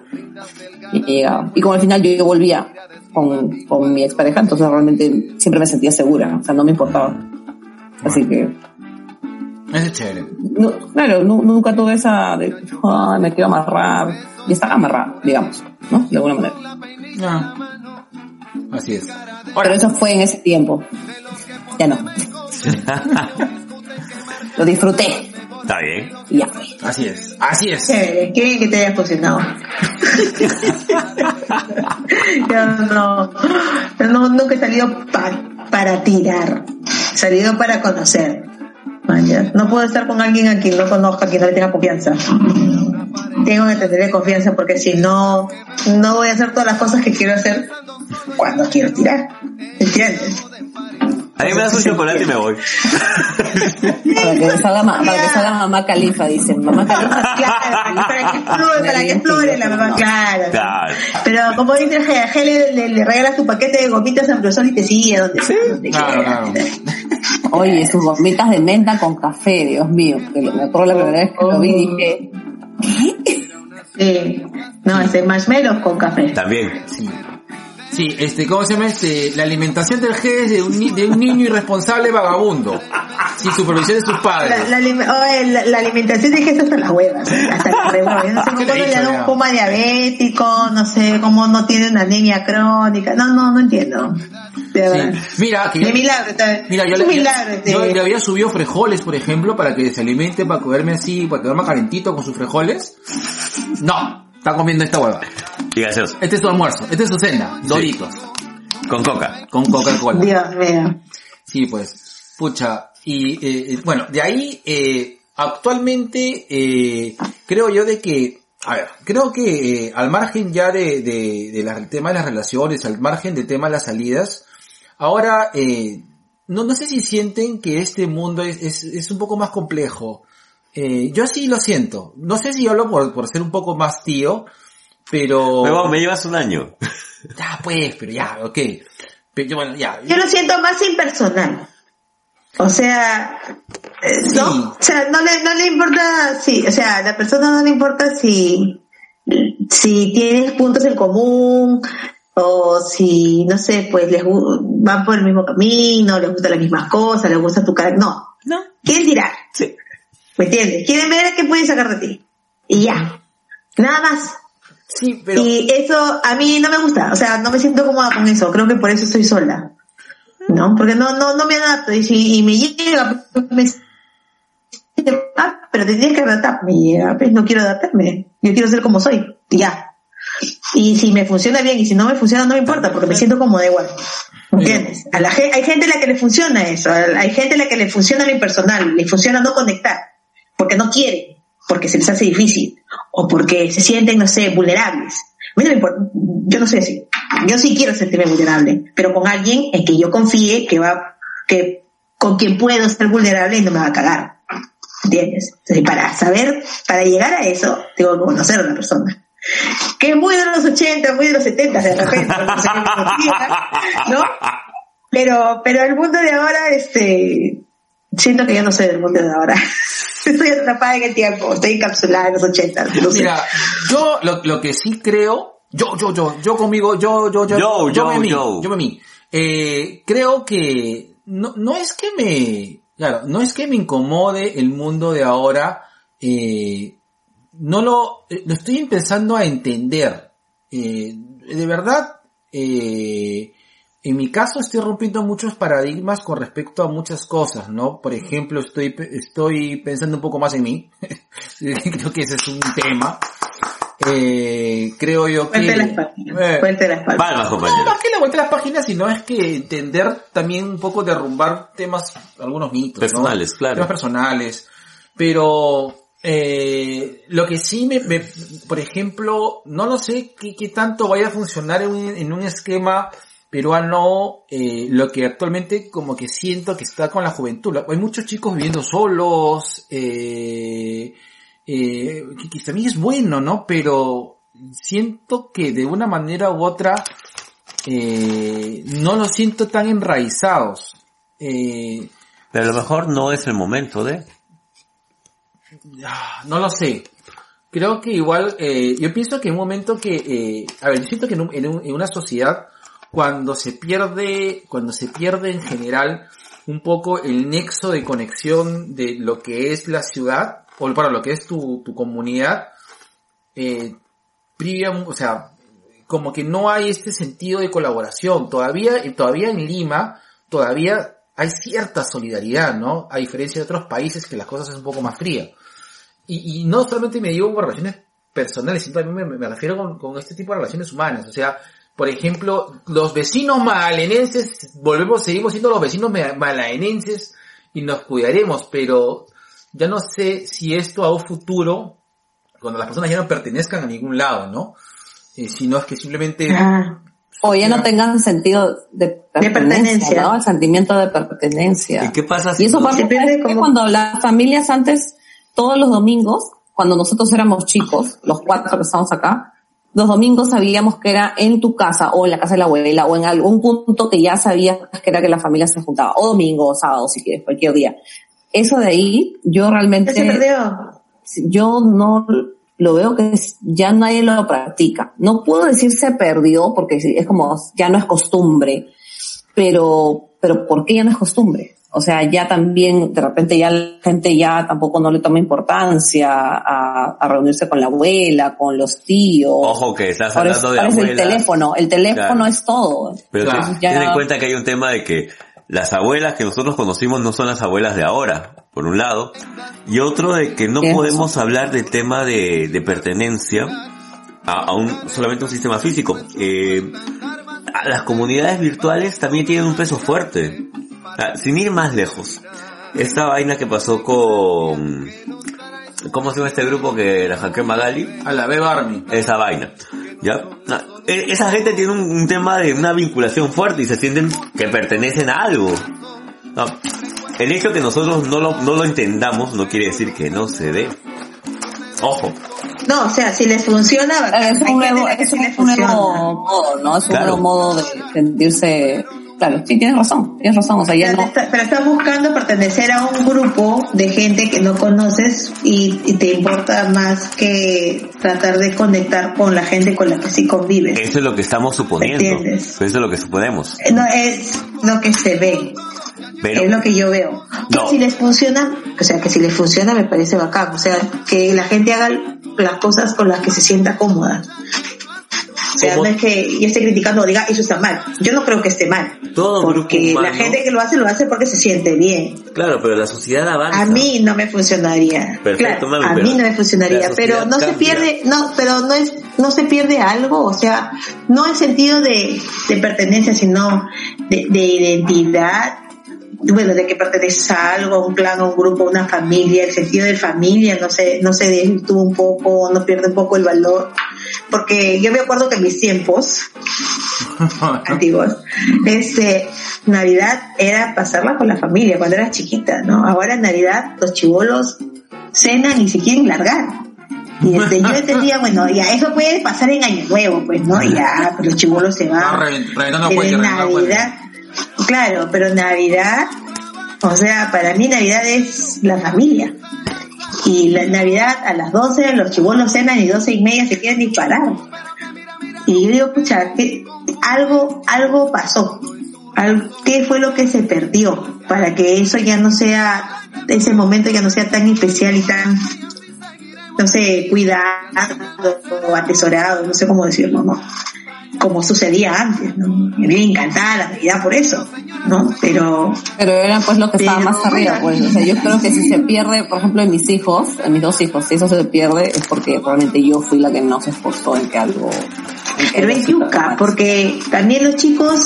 Speaker 3: y llegaba. Y como al final yo, yo volvía con, con mi expareja, entonces realmente siempre me sentía segura, o sea, no me importaba. Así que,
Speaker 1: Ese es chévere.
Speaker 3: no, claro, nu- nunca tuve esa de, "Ay, me quiero amarrar. Y estaba amarrada, digamos, ¿no? De alguna manera.
Speaker 1: Ah. Así es.
Speaker 3: Pero eso fue en ese tiempo. Ya no. Lo disfruté
Speaker 2: Está bien.
Speaker 3: y ya.
Speaker 1: Así es. Así es.
Speaker 4: Qué bien que te haya funcionado. Yo no, yo no, nunca he salido pa- para tirar, he salido para conocer. No puedo estar con alguien a quien no conozca, a quien no le tenga confianza. Tengo que tenerle confianza porque si no, no voy a hacer todas las cosas que quiero hacer cuando quiero tirar. ¿Entiendes?
Speaker 2: A mí me das un chocolate y me voy.
Speaker 3: Para que salga, ma- para que salga mamá califa, dicen. Mamá califa.
Speaker 4: Claro, para que explore, para que explore la mamá, claro.
Speaker 2: Claro.
Speaker 4: Pero como dice el GG, le, le, le regalas tu paquete de gomitas a Ambrosol y te sigue donde, donde
Speaker 1: Claro,
Speaker 4: quiera.
Speaker 1: claro.
Speaker 3: Oye, sus gomitas de menta con café, Dios mío. Me acuerdo la primera vez que lo vi dije,
Speaker 4: Sí. No, ese marshmallows con café.
Speaker 2: También.
Speaker 1: Sí. Sí, este, ¿cómo se llama este? La alimentación del G es de un, de un niño irresponsable vagabundo. Sin supervisión de sus padres.
Speaker 4: La, la, alim- oye, la, la alimentación de Jesús hasta las huevas, hasta las. Yo no sé
Speaker 1: ¿Qué
Speaker 4: cómo
Speaker 1: le
Speaker 4: no
Speaker 1: he
Speaker 4: le
Speaker 1: dicho
Speaker 4: da
Speaker 1: ya?
Speaker 4: un coma diabético, no sé cómo no tiene una anemia crónica. No, no, no entiendo. De verdad.
Speaker 1: Sí. Mira, que
Speaker 4: De
Speaker 1: yo,
Speaker 4: milagro,
Speaker 1: mira, yo
Speaker 4: milagro.
Speaker 1: yo le había subido frijoles, por ejemplo, para que se alimente, para comerme así, para quedarme calentito con sus frijoles. No, está comiendo esta hueva.
Speaker 2: Y.
Speaker 1: Este es su almuerzo, este es su cena, doritos,
Speaker 2: Con coca.
Speaker 1: con Coca-Cola.
Speaker 4: Dios mío.
Speaker 1: Sí, pues, pucha. Y eh, eh, bueno, de ahí, eh, actualmente, eh, creo yo de que, a ver, creo que eh, al margen ya de, de, de la- tema de las relaciones, al margen del tema de las salidas, ahora, eh, no, no sé si sienten que este mundo es, es, es un poco más complejo. Eh, yo sí lo siento. No sé si hablo por, por ser un poco más tío, pero...
Speaker 2: Huevón, me llevas un año.
Speaker 1: Ya, pues, pero ya, ok. Pero, yo, bueno, ya.
Speaker 4: Yo lo siento más impersonal. O sea, eh, ¿no?
Speaker 1: Sí.
Speaker 4: O sea, no le, no le importa si, o sea, a la persona no le importa si, si tienes puntos en común, o si, no sé, pues les van por el mismo camino, les gustan las mismas cosas, les gusta tu cara. No.
Speaker 2: No.
Speaker 4: Quieren tirar.
Speaker 2: Sí.
Speaker 4: ¿Me entiendes? Quieren ver qué pueden sacar de ti. Y ya. Nada más.
Speaker 1: Sí, pero...
Speaker 4: Y eso a mí no me gusta, o sea, no me siento cómoda con eso, creo que por eso estoy sola. ¿No? Porque no, no, no me adapto y si y me llega, me ah, pero te tienes que adaptar, me llega, pues no quiero adaptarme, yo quiero ser como soy, y ya. Y si me funciona bien y si no me funciona no me importa porque me siento cómoda igual. ¿Entiendes? A la hay gente a la que le funciona eso, hay gente a la que le funciona lo impersonal, le funciona no conectar, porque no quiere, porque se les hace difícil, o porque se sienten, no sé, vulnerables. A yo no sé si, yo sí quiero sentirme vulnerable, pero con alguien en que yo confíe que va, que con quien puedo ser vulnerable y no me va a cagar. ¿Entiendes? Entonces, para saber, para llegar a eso, tengo que conocer a una persona. Que es muy de los 80, muy de los 70 de repente, no sé ¿no? Pero, pero el mundo de ahora, este, siento que yo no soy del mundo de ahora. Estoy atrapada en el tiempo, estoy encapsulada en los 80. No sé.
Speaker 1: Mira, yo lo, lo que sí creo, yo, yo, yo, yo conmigo, yo, yo, yo,
Speaker 2: Yo, yo,
Speaker 1: me mí,
Speaker 2: yo.
Speaker 1: yo me mí. Eh, creo que no, no es que me, claro, no es que me incomode el mundo de ahora, eh, no lo, lo estoy empezando a entender. Eh, de verdad, eh, en mi caso estoy rompiendo muchos paradigmas con respecto a muchas cosas, ¿no? Por ejemplo, estoy, pe- estoy pensando un poco más en mí. Creo que ese es un tema. Eh, creo yo que...
Speaker 4: Cuente las páginas,
Speaker 1: Eh,
Speaker 4: cuente las páginas.
Speaker 1: No,
Speaker 2: compañero.
Speaker 1: más que la vuelta a las páginas, sino es que entender también un poco derrumbar temas, algunos mitos. ¿no?
Speaker 2: Personales, claro.
Speaker 1: Temas personales. Pero, eh, lo que sí me, me- por ejemplo, no lo sé qué, qué tanto vaya a funcionar en un, en un esquema peruano, eh, lo que actualmente como que siento que está con la juventud. Hay muchos chicos viviendo solos, eh, eh, que, que también es bueno, ¿no? Pero siento que de una manera u otra eh, no los siento tan enraizados. Eh,
Speaker 2: Pero a lo mejor no es el momento de...
Speaker 1: ah, no lo sé. Creo que igual, eh, yo pienso que en un momento que, eh, a ver, yo siento que en, un- en un- en una sociedad, cuando se pierde, cuando se pierde en general un poco el nexo de conexión de lo que es la ciudad, o para lo que es tu, tu comunidad, eh, priva- o sea, como que no hay este sentido de colaboración. Todavía, todavía en Lima, todavía hay cierta solidaridad, ¿no? A diferencia de otros países que las cosas es un poco más fría. Y, y no solamente me digo por relaciones personales, sino también me, me refiero con, con este tipo de relaciones humanas. O sea, por ejemplo, los vecinos magalenenses, volvemos, seguimos siendo los vecinos ma- malaenenses y nos cuidaremos, pero ya no sé si esto a un futuro, cuando las personas ya no pertenezcan a ningún lado, ¿no? Eh, sino es que simplemente
Speaker 4: Ah,
Speaker 3: O ya no tengan sentido de pertenencia,
Speaker 4: pertenencia.
Speaker 3: ¿no? El sentimiento de pertenencia.
Speaker 2: ¿Y qué pasa si
Speaker 3: Y eso
Speaker 2: no-
Speaker 3: pasa
Speaker 4: Se pierde como-
Speaker 3: cuando las familias antes, todos los domingos, cuando nosotros éramos chicos, los cuatro que estamos acá, los domingos sabíamos que era en tu casa o en la casa de la abuela o en algún punto que ya sabías que era que la familia se juntaba, o domingo o sábado si quieres, cualquier día. Eso de ahí, yo realmente
Speaker 4: se perdió.
Speaker 3: yo no lo veo que ya nadie lo practica. No puedo decir se perdió porque es como ya no es costumbre, pero pero ¿por qué ya no es costumbre? O sea, ya también de repente ya la gente ya tampoco no le toma importancia a, a reunirse con la abuela, con los tíos.
Speaker 2: Ojo que estás
Speaker 3: Ahora es,
Speaker 2: hablando de
Speaker 3: ahora es el teléfono, el teléfono
Speaker 2: Claro.
Speaker 3: es todo.
Speaker 2: Pero
Speaker 1: Claro.
Speaker 2: ten- en cuenta que hay un tema de que las abuelas que nosotros conocimos no son las abuelas de ahora, por un lado, y otro de que no podemos hablar del tema de, de pertenencia a, a un solamente un sistema físico. Eh, a- las comunidades virtuales también tienen un peso fuerte. Ah, sin ir más lejos, esta vaina que pasó con ¿cómo se llama este grupo que la hackeó Magali?
Speaker 1: a la Beba Army.
Speaker 2: esa vaina. ¿Ya? No, e- esa gente tiene un, un tema de una vinculación fuerte y se sienten que pertenecen a algo. No, el hecho de que nosotros no lo, no lo entendamos no quiere decir que no se dé. Ojo,
Speaker 4: No, o sea, si les funciona.
Speaker 3: Es un nuevo, es un, nuevo modo, ¿no? Es un
Speaker 2: Claro.
Speaker 3: nuevo modo de sentirse, claro, sí, tienes razón, tienes razón, o sea, ya
Speaker 4: Pero
Speaker 3: no,
Speaker 4: está- Pero estás buscando pertenecer a un grupo de gente que no conoces y, y te importa más que tratar de conectar con la gente con la que sí convives.
Speaker 2: eso es lo que estamos suponiendo. Eso
Speaker 4: ¿Entiendes?
Speaker 2: es lo que suponemos.
Speaker 4: No es lo que se ve,
Speaker 2: Pero,
Speaker 4: es lo que yo veo. Que
Speaker 2: No.
Speaker 4: si les funciona, o sea, que si les funciona me parece bacán, o sea, que la gente haga las cosas con las que se sienta cómoda. O sea, no es que yo esté criticando o diga eso está mal. Yo no creo que esté mal.
Speaker 2: Todo
Speaker 4: porque la gente que lo hace lo hace porque se siente bien.
Speaker 2: claro, pero la sociedad avanza.
Speaker 4: A mí no me funcionaría.
Speaker 2: Perfecto,
Speaker 4: Claro,
Speaker 2: mami,
Speaker 4: a mí no me funcionaría, pero no se
Speaker 2: cambia.
Speaker 4: pierde, no, pero no es, no se pierde algo, o sea, no en sentido de, de pertenencia, sino de, de identidad, bueno, de que perteneces a algo, a un clan, a un grupo, a una familia, el sentido de familia no se, no se desvirtúa un poco, no pierde un poco el valor, porque yo me acuerdo que en mis tiempos, antiguos, este, Navidad era pasarla con la familia cuando eras chiquita, ¿no? Ahora en Navidad los chivolos cenan y se quieren largar. Y este, yo entendía, bueno, ya eso puede pasar en Año Nuevo, pues, ¿no? Ya, pues los chivolos se van.
Speaker 1: reventando
Speaker 4: Pero en. Navidad, claro, pero Navidad, o sea, para mí Navidad es la familia. Y la Navidad a las 12 los chibolos cenan y 12 y media se quieren disparar. Y yo digo, pucha, que algo, algo pasó. ¿Qué fue lo que se perdió para que eso ya no sea, ese momento ya no sea tan especial y tan, no sé, cuidado o atesorado, no sé cómo decirlo, ¿no? Como sucedía antes, ¿no? Me viene encantada la Navidad por eso, ¿no? Pero
Speaker 3: pero era pues lo que estaba más arriba, pues, o sea, yo creo que si se pierde, por ejemplo, en mis hijos, en mis dos hijos, si eso se pierde es porque realmente yo fui la que no se esforzó en que algo... en que
Speaker 4: Pero es yuca, porque también los chicos,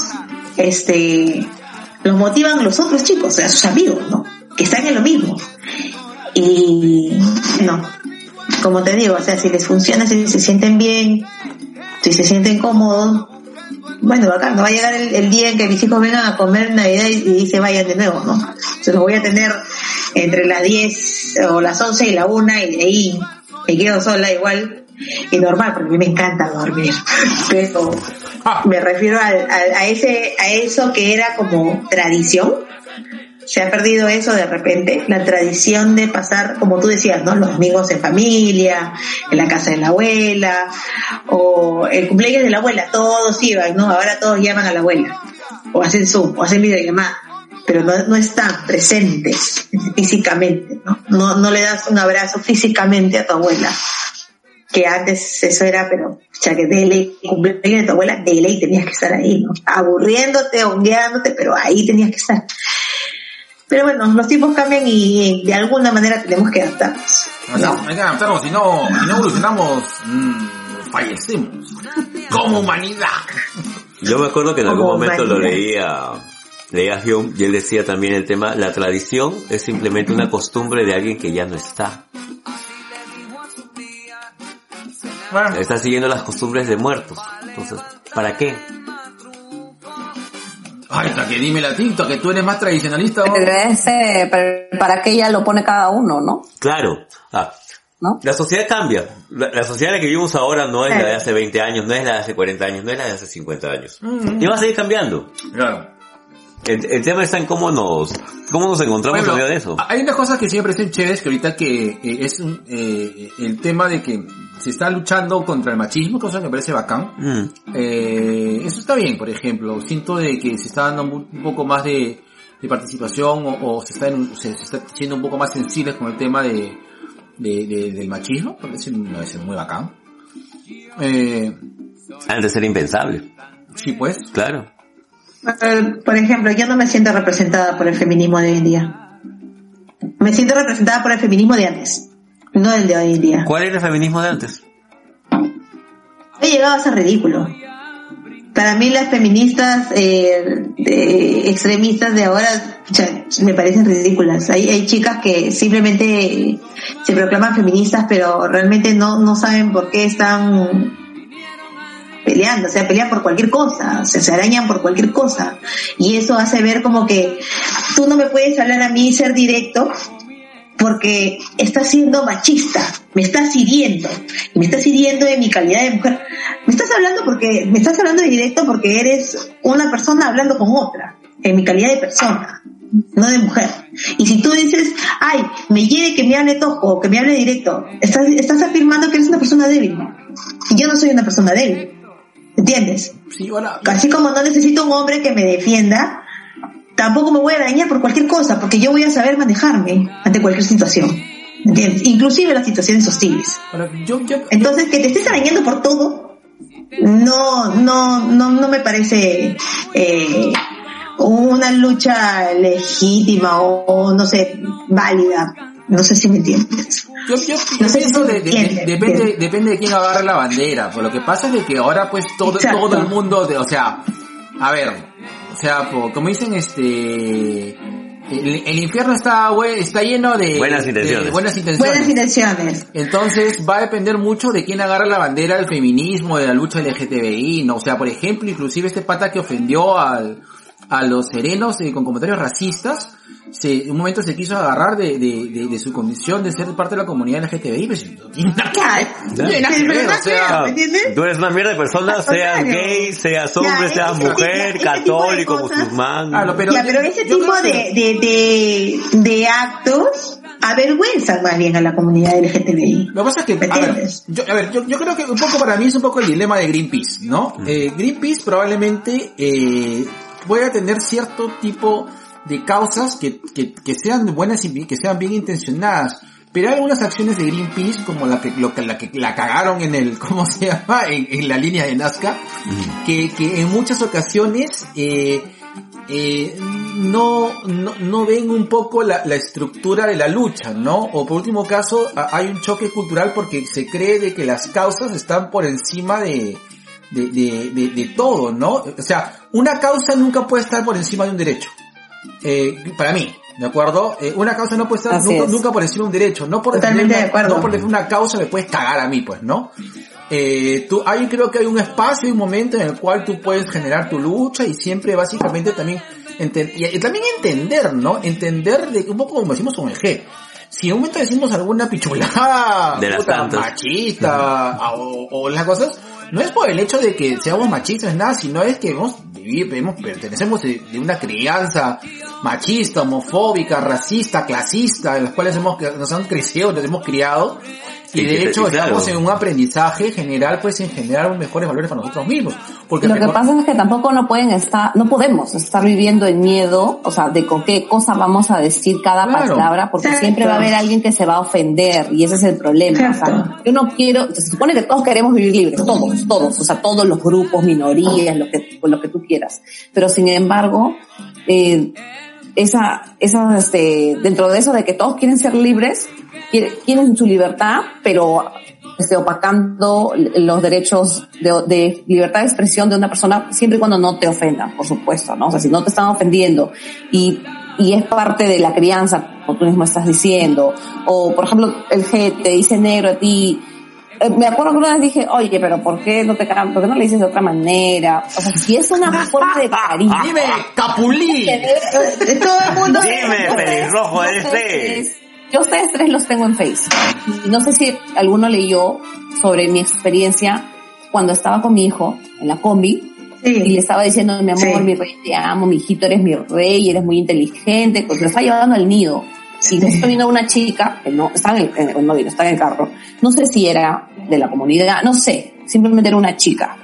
Speaker 4: este, los motivan los otros chicos, o sea, sus amigos, ¿no? Que están en lo mismo. Y, no, como te digo, o sea, si les funciona, si se sienten bien, si se sienten cómodos, bueno, acá no va a llegar el, el día en que mis hijos vengan a comer Navidad y, y se vayan de nuevo, ¿no? Se los voy a tener entre las 10 o las 11 y la 1 y de ahí me quedo sola igual y normal porque a mí me encanta dormir pero me refiero al- al- a ese a eso que era como tradición se ha perdido eso de repente, la tradición de pasar, como tú decías, ¿no? Los domingos en familia, en la casa de la abuela, o el cumpleaños de la abuela, todos iban, ¿no? Ahora todos llaman a la abuela, o hacen Zoom, o hacen videollamada, pero no, no están presentes físicamente, ¿no? ¿no? No le das un abrazo físicamente a tu abuela, que antes eso era, pero, sea, que de ley, cumpleaños de tu abuela, de ley tenías que estar ahí, ¿no? Aburriéndote, hongueándote, pero ahí tenías que estar. Pero bueno, los tiempos cambian y de alguna manera tenemos que adaptarnos.
Speaker 1: No, hay que adaptarnos, si no, si no evolucionamos, mm, fallecemos. Como humanidad.
Speaker 2: Yo me acuerdo que en algún
Speaker 4: Como
Speaker 2: momento lo leía, leía Hume y él decía también el tema, la tradición es simplemente una costumbre de alguien que ya no está.
Speaker 1: Bueno,
Speaker 2: Está siguiendo las costumbres de muertos. Entonces, ¿para qué?
Speaker 1: Ay, hasta que dime la tinta, que tú eres más tradicionalista. ¿no?
Speaker 3: Pero ese, pero para qué ya lo pone cada uno, ¿no?
Speaker 2: Claro. Ah,
Speaker 3: ¿No?
Speaker 2: la sociedad cambia. La, la sociedad en la que vivimos ahora no es la de hace 20 años, no es la de hace 40 años, no es la de hace 50 años. Y va a seguir cambiando.
Speaker 1: Claro.
Speaker 2: El, el tema está en cómo nos, cómo nos encontramos
Speaker 1: Bueno,
Speaker 2: en medio de eso.
Speaker 1: Hay unas cosas que siempre son chéveres, que ahorita que eh, es eh, el tema de que se está luchando contra el machismo, cosa que me parece bacán.
Speaker 2: Mm.
Speaker 1: Eh, eso está bien, por ejemplo. Siento de que se está dando un un poco más de, de participación o, o se, está en- se, se está siendo un poco más sensibles con el tema de, de- de- del machismo, porque eso me parece muy bacán. Eh,
Speaker 2: Antes era impensable.
Speaker 1: sí, pues.
Speaker 2: Claro.
Speaker 4: Eh, Por ejemplo, yo no me siento representada por el feminismo de hoy en día. Me siento representada por el feminismo de antes, no el de hoy en día.
Speaker 2: ¿Cuál era el feminismo de antes?
Speaker 4: He llegado a ser ridículo. Para mí las feministas eh, de- extremistas de ahora ya, me parecen ridículas. Hay, hay chicas que simplemente se proclaman feministas pero realmente no, no saben por qué están peleando, o sea, pelean por cualquier cosa, o sea, se arañan por cualquier cosa. Y eso hace ver como que tú no me puedes hablar a mí ser directo porque estás siendo machista, me estás hiriendo, me estás hiriendo de mi calidad de mujer. Me estás hablando porque, me estás hablando de directo porque eres una persona hablando con otra, en mi calidad de persona, no de mujer. Y si tú dices, ay, me hiere que me hable toco, o que me hable directo, estás, estás afirmando que eres una persona débil. Y yo no soy una persona débil. ¿Entiendes?
Speaker 1: Sí, ahora,
Speaker 4: Así como no necesito un hombre que me defienda, tampoco me voy a dañar por cualquier cosa, porque yo voy a saber manejarme ante cualquier situación. ¿Entiendes? Inclusive las situaciones hostiles. Entonces, que te estés arañando por todo, no, no, no, no me parece eh, una lucha legítima o, no sé, válida. No sé si me entiendes.
Speaker 1: Yo, yo,
Speaker 4: No
Speaker 1: yo
Speaker 4: sé
Speaker 1: pienso
Speaker 4: si
Speaker 1: de- de-
Speaker 4: entiende,
Speaker 1: de- depende, depende de quién agarre la bandera. Por lo que pasa es de que ahora pues todo,
Speaker 4: Exacto.
Speaker 1: todo el mundo, de, o sea, a ver, o sea, po- como dicen este, el, el infierno está, está lleno de
Speaker 2: Buenas
Speaker 1: de
Speaker 2: intenciones.
Speaker 1: buenas intenciones.
Speaker 4: Buenas intenciones.
Speaker 1: Entonces va a depender mucho de quién agarra la bandera del feminismo, de la lucha LGTBI, ¿no? O sea, por ejemplo, inclusive este pata que ofendió al, a los serenos eh, con comentarios racistas, se, un momento se quiso agarrar de, de, de, de su condición de ser parte de la comunidad LGTBI, pues tiene nada que tiene
Speaker 4: Pero ¿me entiendes?
Speaker 2: Tú eres una mierda de persona,
Speaker 4: Al
Speaker 2: seas gay, seas hombre, seas
Speaker 4: ese tipo-
Speaker 2: mujer, católico, musulmán.
Speaker 1: Claro, pero-
Speaker 4: ya, pero ese tipo de, de, de, de actos avergüenzan más bien a la comunidad LGTBI.
Speaker 1: Lo que pasa es que,
Speaker 4: ¿Me
Speaker 1: a ver, yo, a ver, yo, yo creo que un poco para mí es un poco el dilema de Greenpeace, ¿no? Eh, Greenpeace probablemente eh, pueda tener cierto tipo de causas que, que, que sean buenas y que sean bien intencionadas. Pero hay algunas acciones de Greenpeace, como la que, lo la que la cagaron en el, ¿cómo se llama? En, en la línea de Nazca, que, que en muchas ocasiones, eh, eh, no, no, no ven un poco la, la estructura de la lucha, ¿no? O por último caso, a- hay un choque cultural porque se cree de que las causas están por encima de, de, de, de, de todo, ¿no? O sea, una causa nunca puede estar por encima de un derecho. Eh, para mí, ¿de acuerdo? Eh, una causa no puede estar nunca,
Speaker 3: es.
Speaker 1: nunca por encima de un derecho. No por
Speaker 4: Totalmente
Speaker 1: defender
Speaker 4: de acuerdo.
Speaker 1: No por defender una causa me puedes cagar a mí, pues, ¿no? Eh, tú, ahí creo que hay un espacio y un momento en el cual tú puedes generar tu lucha y siempre básicamente también ente- y, y también entender, ¿no? Entender de un poco como decimos con el G. Si en un momento decimos alguna pichulada,
Speaker 2: De las
Speaker 1: puta, machista, a- o, o las cosas, no es por el hecho de que seamos machistas, nada, sino es que hemos vivido, hemos, pertenecemos de, de una crianza machista, homofóbica, racista, clasista, en las cuales hemos, nos han crecido, nos hemos criado, y de hecho
Speaker 2: claro.
Speaker 1: estamos en un aprendizaje general, pues en generar mejores valores para nosotros mismos. Porque
Speaker 3: Lo que pasa es que tampoco no pueden estar, no podemos estar viviendo en miedo, o sea, de con qué cosa vamos a decir cada
Speaker 1: Claro.
Speaker 3: palabra, porque
Speaker 4: Exacto.
Speaker 3: siempre va a haber alguien que se va a ofender, y ese es el problema. O sea, yo no quiero, se supone que todos queremos vivir libres, todos, todos, o sea, todos los grupos, minorías, lo que, lo que tú quieras. Pero sin embargo, eh, esa, esa, este, dentro de eso de que todos quieren ser libres, quieren su libertad, pero este, opacando los derechos de, de libertad de expresión de una persona siempre y cuando no te ofendan, por supuesto, ¿no? O sea, si no te están ofendiendo y, y es parte de la crianza, como tú mismo estás diciendo, o por ejemplo, el G te dice negro a ti, eh, me acuerdo que una vez dije, oye, pero ¿por qué no te por qué no le dices de otra manera? O sea, si es una forma de cariño.
Speaker 1: Dime, Capulí.
Speaker 4: Todo el mundo
Speaker 2: Dime, pelirrojo ese.
Speaker 3: Yo ustedes tres los tengo en Face. Y no sé si alguno leyó sobre mi experiencia cuando estaba con mi hijo en la combi y le
Speaker 4: Sí.
Speaker 3: estaba diciendo, mi amor,
Speaker 4: Sí.
Speaker 3: mi rey, te amo, mi hijito, eres mi rey, eres muy inteligente, pues lo está llevando al nido. Y me está viendo una chica, que no, estaba en el, no vino, estaba en el carro. No sé si era de la comunidad, no sé, simplemente era una chica.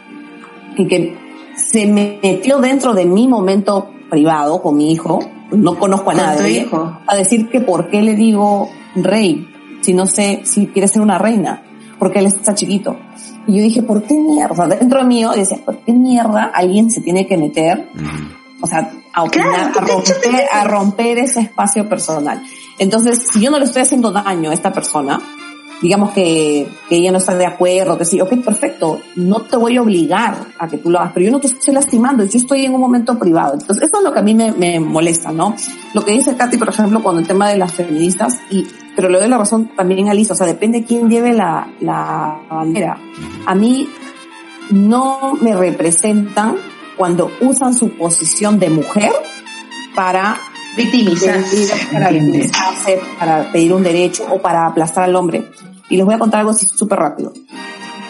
Speaker 3: Que, que se metió dentro de mi momento privado con mi hijo, no conozco a nadie,
Speaker 4: hijo.
Speaker 3: a decir que por qué le digo rey, si no sé si quiere ser una reina, porque él está chiquito. Y yo dije, ¿por qué mierda? O sea, dentro de mí yo decía, ¿por qué mierda alguien se tiene que meter o sea, a opinar,
Speaker 4: Claro,
Speaker 3: a,
Speaker 4: ¿qué te- qué te
Speaker 3: romper, a romper ese espacio personal. Entonces, si yo no le estoy haciendo daño a esta persona, digamos que, que ella no está de acuerdo, que sí, ok, perfecto, no te voy a obligar a que tú lo hagas, pero yo no te estoy lastimando, yo estoy en un momento privado. Entonces, eso es lo que a mí me, me molesta, ¿no? Lo que dice Katy, por ejemplo, con el tema de las feministas, y, pero le doy la razón también a Lisa, o sea, depende quién lleve la, la bandera. A mí no me representan cuando usan su posición de mujer para
Speaker 4: Victimizar.
Speaker 3: pedir, para, victimizarse, para pedir un derecho o para aplastar al hombre. Y les voy a contar algo súper rápido.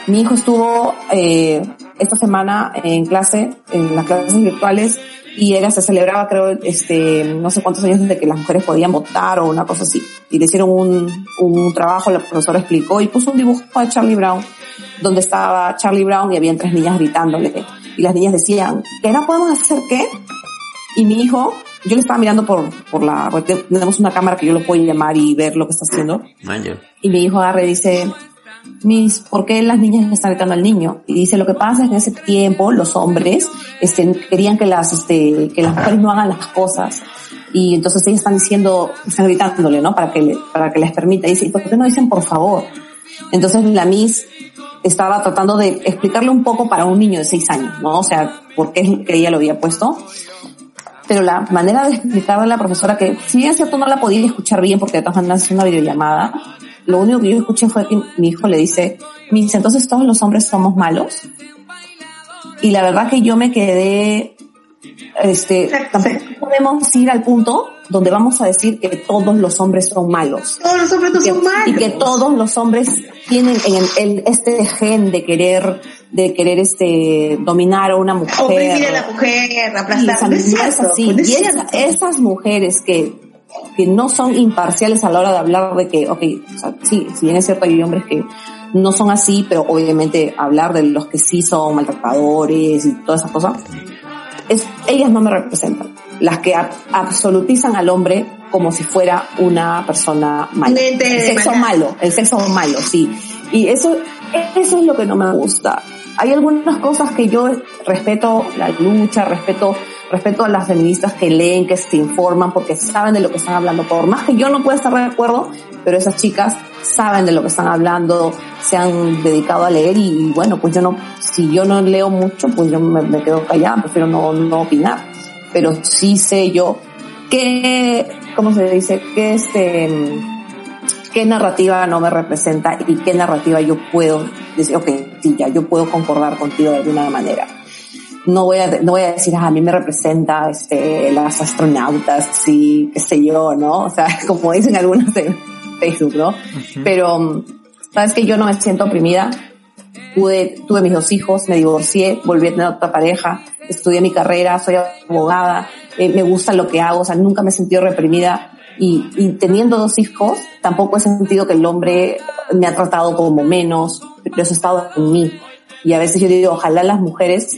Speaker 3: Mi hijo estuvo eh, esta semana en clase, en las clases virtuales, y era, se celebraba, creo, este, no sé cuántos años de que las mujeres podían votar o una cosa así. Y le hicieron un, un trabajo, la profesora explicó y puso un dibujo de Charlie Brown, donde estaba Charlie Brown y habían tres niñas gritándole. Y las niñas decían, ¿qué no podemos hacer qué? Y mi hijo, yo le estaba mirando por, por la, tenemos una cámara que yo lo puedo llamar y ver lo que está haciendo.
Speaker 2: Maño.
Speaker 3: Y mi hijo agarre y dice, Miss, ¿por qué las niñas le están gritando al niño? Y dice, lo que pasa es que en ese tiempo los hombres, este, querían que las, este, que las mujeres no hagan las cosas. Y entonces ellas están diciendo, están gritándole, ¿no? Para que le, para que les permita. Y dice, ¿y por qué no dicen por favor? Entonces la Miss estaba tratando de explicarle un poco para un niño de seis años, ¿no? O sea, por qué es que ella lo había puesto. Pero la manera de explicarle a la profesora que, si bien es cierto, no la podía escuchar bien porque de todas maneras es una videollamada, lo único que yo escuché fue que mi hijo le dice, Miss, entonces todos los hombres somos malos. Y la verdad que yo me quedé, este, tampoco podemos ir al punto donde vamos a decir que todos los hombres son malos
Speaker 4: Todos los hombres no
Speaker 3: que-
Speaker 4: son malos.
Speaker 3: y que todos los hombres tienen en el, el- este gen de querer de querer este dominar a una mujer
Speaker 4: Oprimir a la mujer, aplastar. No es
Speaker 3: así.
Speaker 4: no es
Speaker 3: Y esas, mujeres que que no son imparciales a la hora de hablar de que, ok, o sea, sí, si bien es cierto hay hombres que no son así, pero obviamente hablar de los que sí son maltratadores y todas esas cosas, es, ellas no me representan. Las que ab- absolutizan al hombre como si fuera una persona mala. El sexo malo, el sexo malo, sí. Y eso, eso es lo que no me gusta. Hay algunas cosas que yo respeto la lucha, respeto, respeto a las feministas que leen, que se informan, porque saben de lo que están hablando. Por más que yo no pueda estar de acuerdo, pero esas chicas saben de lo que están hablando, se han dedicado a leer y, bueno, pues yo no, si yo no leo mucho, pues yo me, me quedo callada, prefiero no, no opinar. Pero sí sé yo qué, ¿cómo se dice? Que este, qué narrativa no me representa y qué narrativa yo puedo decir, ok, sí, ya, yo puedo concordar contigo de alguna manera. no voy a, no voy a decir, ah, a mí me representa, este, las astronautas, sí, qué sé yo, ¿no? O sea, como dicen algunas en Facebook, ¿no? Pero, sabes que yo no me siento oprimida. Pude, tuve mis dos hijos, me divorcié, volví a tener otra pareja, estudié mi carrera, soy abogada, eh, me gusta lo que hago, o sea, nunca me he sentido reprimida. Y, teniendo dos hijos, tampoco he sentido que el hombre me ha tratado como menos, pero eso ha estado en mí. Y a veces yo digo, ojalá las mujeres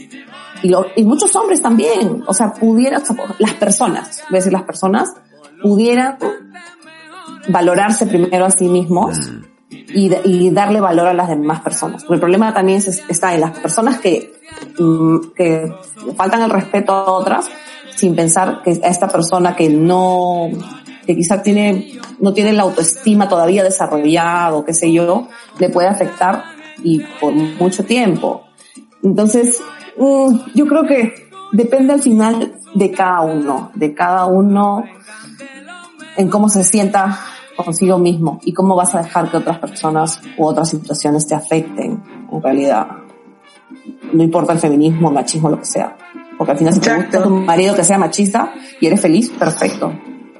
Speaker 3: y, muchos hombres también, o sea, pudieran, las personas, voy a decir las personas, pudieran valorarse primero a sí mismos y, y darle valor a las demás personas. Porque el problema también es- está en las personas que, mm, que faltan el respeto a otras sin pensar que a esta persona que no, que quizá tiene, no tiene la autoestima todavía desarrollado, qué sé yo, le puede afectar y por mucho tiempo. Entonces, mm, yo creo que depende al final de cada uno, de cada uno en cómo se sienta consigo mismo y cómo vas a dejar que otras personas u otras situaciones te afecten, en realidad. No importa el feminismo, el machismo, lo que sea. Porque al final si te
Speaker 4: Exacto.
Speaker 3: gusta un marido que sea machista y eres feliz, perfecto.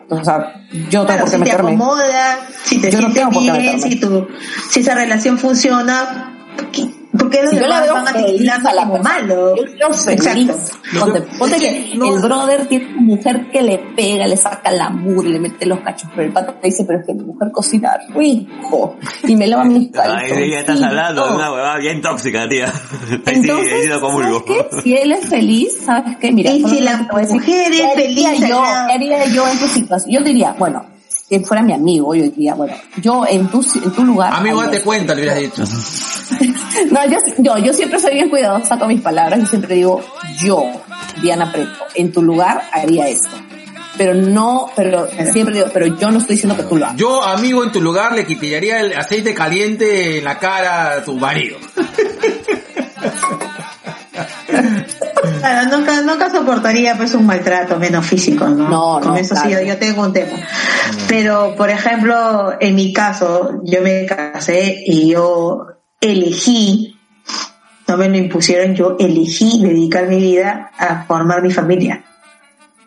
Speaker 3: O sea, yo tengo
Speaker 4: Claro,
Speaker 3: por qué
Speaker 4: si te acomoda, si te
Speaker 3: Yo no por qué meterme.
Speaker 4: si, tu, si esa relación funciona, ¿por qué, por qué los
Speaker 3: Si yo la veo
Speaker 4: van a
Speaker 3: feliz
Speaker 4: titularla
Speaker 3: a la
Speaker 4: como malo?
Speaker 3: Yo veo feliz. Ponte, que,
Speaker 1: no-
Speaker 3: el brother tiene una mujer que le pega, le saca la mugre, le mete los cachos, pero el pato te dice, pero es que mi mujer cocina rico y me lava mis
Speaker 2: Ay,
Speaker 3: calzones.
Speaker 2: ya estás hablando de una huevada bien tóxica, tía.
Speaker 3: Entonces,
Speaker 2: sí
Speaker 3: ¿sabes
Speaker 2: comulgo.
Speaker 3: qué? Si él es feliz, ¿sabes qué? Mira,
Speaker 4: Y si la mujer es
Speaker 3: ¿qué haría
Speaker 4: feliz
Speaker 3: yo? ¿qué haría yo en tu situación? Yo diría, bueno, si fuera mi amigo, yo diría, bueno, yo en tu, en tu lugar...
Speaker 1: Amigo, date cuenta, le hubieras dicho.
Speaker 3: No, yo, yo, yo siempre soy bien cuidadosa con mis palabras y siempre digo, yo, Diana Preto, en tu lugar haría esto. Pero no, pero siempre digo, pero yo no estoy diciendo que tú lo hagas.
Speaker 1: Yo, amigo, en tu lugar le quitaría el aceite caliente en la cara a tu marido.
Speaker 4: Claro, nunca, nunca soportaría pues un maltrato menos físico, ¿no?
Speaker 3: No,
Speaker 4: Con
Speaker 3: no,
Speaker 4: eso sí, yo tengo un tema. Pero, por ejemplo, en mi caso, yo me casé y yo elegí, no me lo impusieron, yo elegí dedicar mi vida a formar mi familia.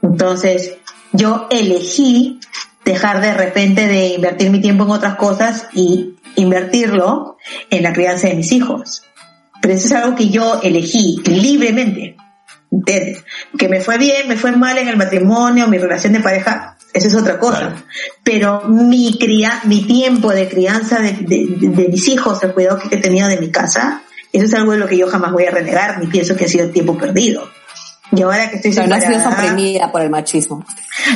Speaker 4: Entonces, yo elegí dejar de repente de invertir mi tiempo en otras cosas y invertirlo en la crianza de mis hijos. Pero eso es algo que yo elegí libremente. ¿Entiendes? Que me fue bien, me fue mal en el matrimonio, mi relación de pareja, eso es otra cosa.
Speaker 2: Claro.
Speaker 4: Pero mi cría, mi tiempo de crianza de, de- de- de mis hijos, el cuidado que he tenido de mi casa, eso es algo de lo que yo jamás voy a renegar, ni pienso que ha sido tiempo perdido. Y ahora que estoy
Speaker 3: Pero no has sido oprimida por el machismo.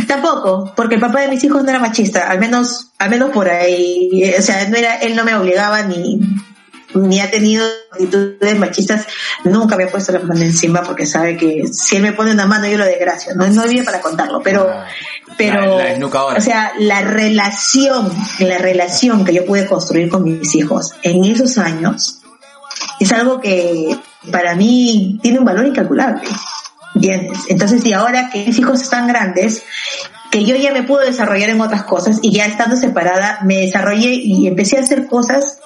Speaker 4: Tampoco, porque el papá de mis hijos no era machista, al menos, al menos por ahí, o sea, no era, él no me obligaba ni, ni ha tenido actitudes machistas, nunca me ha puesto la mano encima porque sabe que si él me pone una mano yo lo desgracio, no, no vive para contarlo, pero,
Speaker 1: Ah,
Speaker 4: pero,
Speaker 1: la- la
Speaker 4: o sea, la relación, la relación que yo pude construir con mis hijos en esos años es algo que para mí tiene un valor incalculable. ¿Entiendes? Entonces, y ahora que mis hijos están grandes, que yo ya me puedo desarrollar en otras cosas y ya estando separada, me desarrollé y empecé a hacer cosas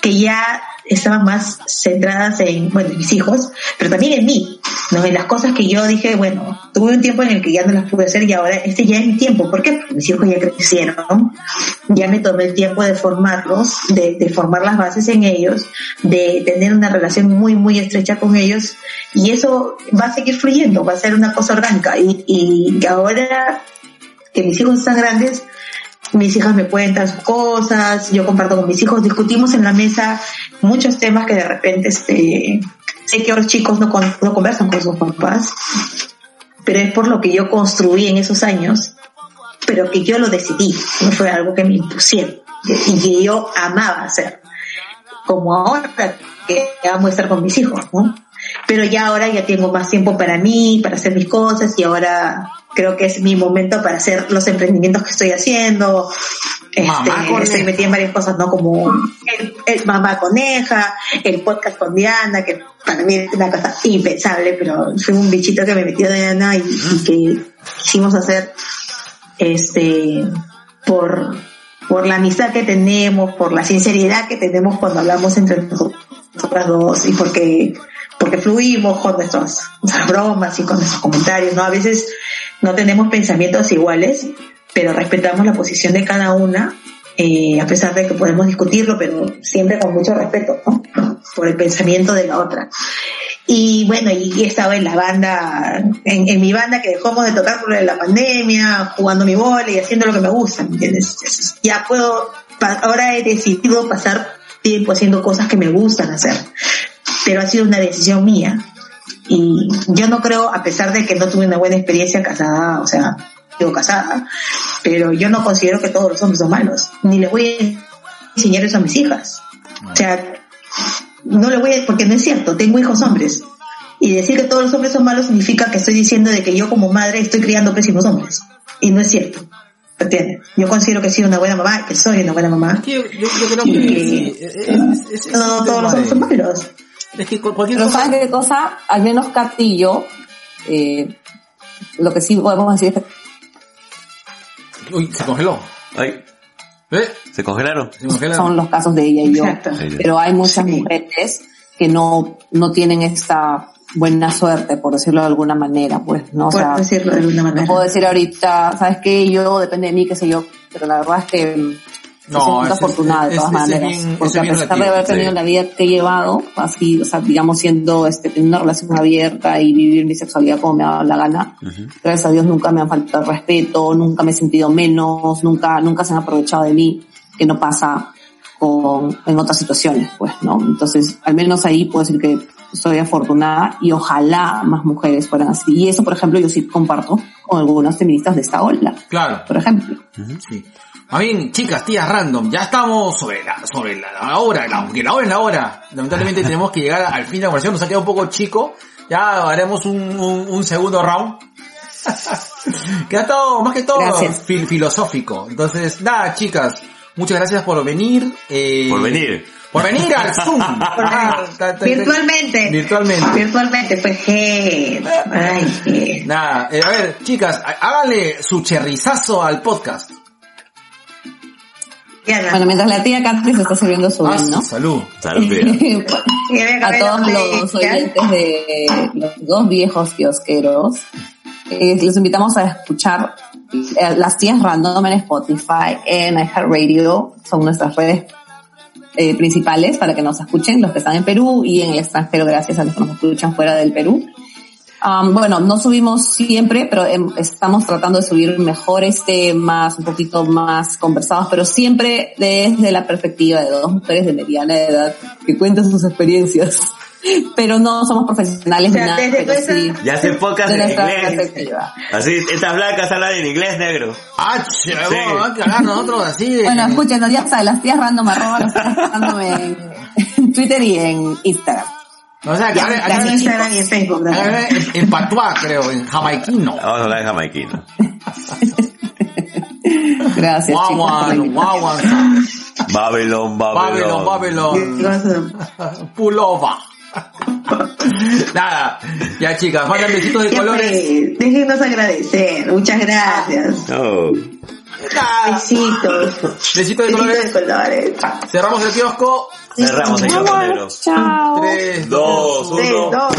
Speaker 4: que ya estaban más centradas en, bueno, en mis hijos, pero también en mí, ¿no? En las cosas que yo dije, bueno, tuve un tiempo en el que ya no las pude hacer y ahora este ya es mi tiempo. ¿Por qué? Porque mis hijos ya crecieron, ya me tomé el tiempo de formarlos, de, de formar las bases en ellos, de tener una relación muy, muy estrecha con ellos y eso va a seguir fluyendo, va a ser una cosa orgánica y, y ahora que mis hijos están grandes, mis hijas me cuentan sus cosas, yo comparto con mis hijos, discutimos en la mesa muchos temas que de repente este, sé que los chicos no, con- no conversan con sus papás, pero es por lo que yo construí en esos años, pero que yo lo decidí, no fue algo que me impusieron y que yo amaba hacer, como ahora que amo estar con mis hijos, ¿no? Pero ya ahora ya tengo más tiempo para mí, para hacer mis cosas y ahora creo que es mi momento para hacer los emprendimientos que estoy haciendo. Este, estoy metida en varias cosas, ¿no? Como el, el Mamá Coneja, el podcast con Diana, que para mí es una cosa impensable, pero fue un bichito que me metió Diana y, y que quisimos hacer este por por la amistad que tenemos, por la sinceridad que tenemos cuando hablamos entre nosotras dos y porque porque fluimos con nuestras, nuestras bromas y con nuestros comentarios, ¿no? A veces no tenemos pensamientos iguales, pero respetamos la posición de cada una, eh, a pesar de que podemos discutirlo, pero siempre con mucho respeto. Por el pensamiento de la otra. Y bueno, y estaba en la banda, en, mi banda que dejamos de tocar por la pandemia, jugando mi bola y haciendo lo que me gusta, ¿me entiendes? Ya puedo, ahora he decidido pasar tiempo haciendo cosas que me gustan hacer, pero ha sido una decisión mía. Y yo no creo, a pesar de que no tuve una buena experiencia casada, o sea, digo casada, pero yo no considero que todos los hombres son malos, ni les voy a enseñar eso a mis hijas. O sea, no le voy a, porque no es cierto, tengo hijos hombres. Y decir que todos los hombres son malos significa que estoy diciendo de que yo como madre estoy criando pésimos hombres. Y no es cierto. ¿Entiendes? Yo considero que he sido una buena mamá, que soy una buena mamá.
Speaker 1: Yo, yo- yo creo que sí, es- es- es- es
Speaker 4: No, todos los hombres son malos.
Speaker 1: Es que cu- cualquier
Speaker 3: Pero
Speaker 1: cosa...
Speaker 3: ¿sabes qué cosa? Al menos yo, eh, lo que sí podemos decir es que
Speaker 1: Uy, se congeló.
Speaker 2: Ay,
Speaker 1: ¿Eh?
Speaker 2: ¿se congelaron?
Speaker 1: Se congela.
Speaker 3: son los casos de ella y yo.
Speaker 4: Exacto.
Speaker 3: Pero hay muchas
Speaker 4: Sí.
Speaker 3: mujeres que no, no tienen esta buena suerte, por decirlo de alguna manera, pues, ¿no? O sea,
Speaker 4: decirlo de alguna
Speaker 3: no
Speaker 4: manera.
Speaker 3: puedo decir ahorita, ¿sabes qué? Yo, depende de mí, qué sé yo, pero la verdad es que
Speaker 1: No, ese-
Speaker 3: afortunada de todas
Speaker 1: ese es
Speaker 3: maneras.
Speaker 1: bien- ese
Speaker 3: porque
Speaker 1: es bien
Speaker 3: a pesar de
Speaker 1: relativo,
Speaker 3: haber tenido
Speaker 2: sí.
Speaker 3: la vida que he llevado, así, o sea, digamos, siendo, este, teniendo una relación abierta y vivir mi sexualidad como me ha dado la gana, gracias a Dios nunca me han faltado respeto, nunca me he sentido menos, nunca, nunca se han aprovechado de mí, que no pasa con, en otras situaciones, pues, ¿no? Entonces, al menos ahí puedo decir que soy afortunada y ojalá más mujeres fueran así. Y eso, por ejemplo, yo sí comparto con algunas feministas de esta ola,
Speaker 1: Claro.
Speaker 3: por ejemplo.
Speaker 1: Sí. Más bien, chicas, tías random, ya estamos sobre la, sobre la, la hora, la, aunque la hora es la hora. Lamentablemente tenemos que llegar al fin de la conversación, nos ha quedado un poco chico. Ya haremos un, un, un segundo round. que ha estado, más que todo, fil- filosófico. Entonces, nada, chicas, muchas gracias por venir. Eh,
Speaker 2: Por venir.
Speaker 1: Por venir al Zoom. Ah,
Speaker 4: Virtualmente.
Speaker 1: Virtualmente.
Speaker 4: Virtualmente, pues, je. Ay, je.
Speaker 1: Nada, eh, a ver, chicas, há- háganle su cherrizazo al podcast.
Speaker 4: Diana,
Speaker 3: Bueno, mientras la tía se está sirviendo su
Speaker 1: Ah,
Speaker 3: vino.
Speaker 1: salud.
Speaker 2: Salud, tía.
Speaker 3: a todos los oyentes de los dos viejos kiosqueros, eh, les invitamos a escuchar eh, las tías random en Spotify, en iHeartRadio, son nuestras redes eh, principales para que nos escuchen los que están en Perú y en el extranjero gracias a los que nos escuchan fuera del Perú. Um, bueno, no subimos siempre, pero em, estamos tratando de subir mejores temas, un poquito más conversados, pero siempre desde la perspectiva de dos mujeres de mediana edad que cuentan sus experiencias. Pero no somos profesionales
Speaker 4: O sea,
Speaker 3: ni nada, pero sí
Speaker 2: Ya hace pocas
Speaker 3: de
Speaker 2: en inglés.
Speaker 3: perspectiva.
Speaker 2: Así, estas blancas hablan en inglés negro.
Speaker 1: Ah,
Speaker 2: Sí.
Speaker 1: vamos, nosotros así de...
Speaker 3: Bueno, escúchenos, ya saben, las tías random arroba, las tías random en, en Twitter y en Instagram.
Speaker 1: O sea, que
Speaker 3: Ya,
Speaker 1: hable-
Speaker 4: En Instagram y en Facebook.
Speaker 1: en, patuá, creo, en jamaiquino.
Speaker 2: Vamos a hablar en jamaiquino.
Speaker 3: Gracias, invitación.
Speaker 1: guaguan,
Speaker 2: Babylon,
Speaker 1: Babylon,
Speaker 2: Babylon.
Speaker 1: Babylon, pulova. Nada, ya chicas, mandan besitos de colores.
Speaker 4: déjenos agradecer. Muchas gracias.
Speaker 2: Oh.
Speaker 4: Besitos.
Speaker 1: besitos de
Speaker 4: de
Speaker 1: colores.
Speaker 4: colores.
Speaker 1: Cerramos el kiosco.
Speaker 2: Cerramos el
Speaker 3: Vamos,
Speaker 2: camionero.
Speaker 3: chao.
Speaker 1: 3,
Speaker 2: Dos,
Speaker 4: Tres,
Speaker 2: uno.
Speaker 4: dos.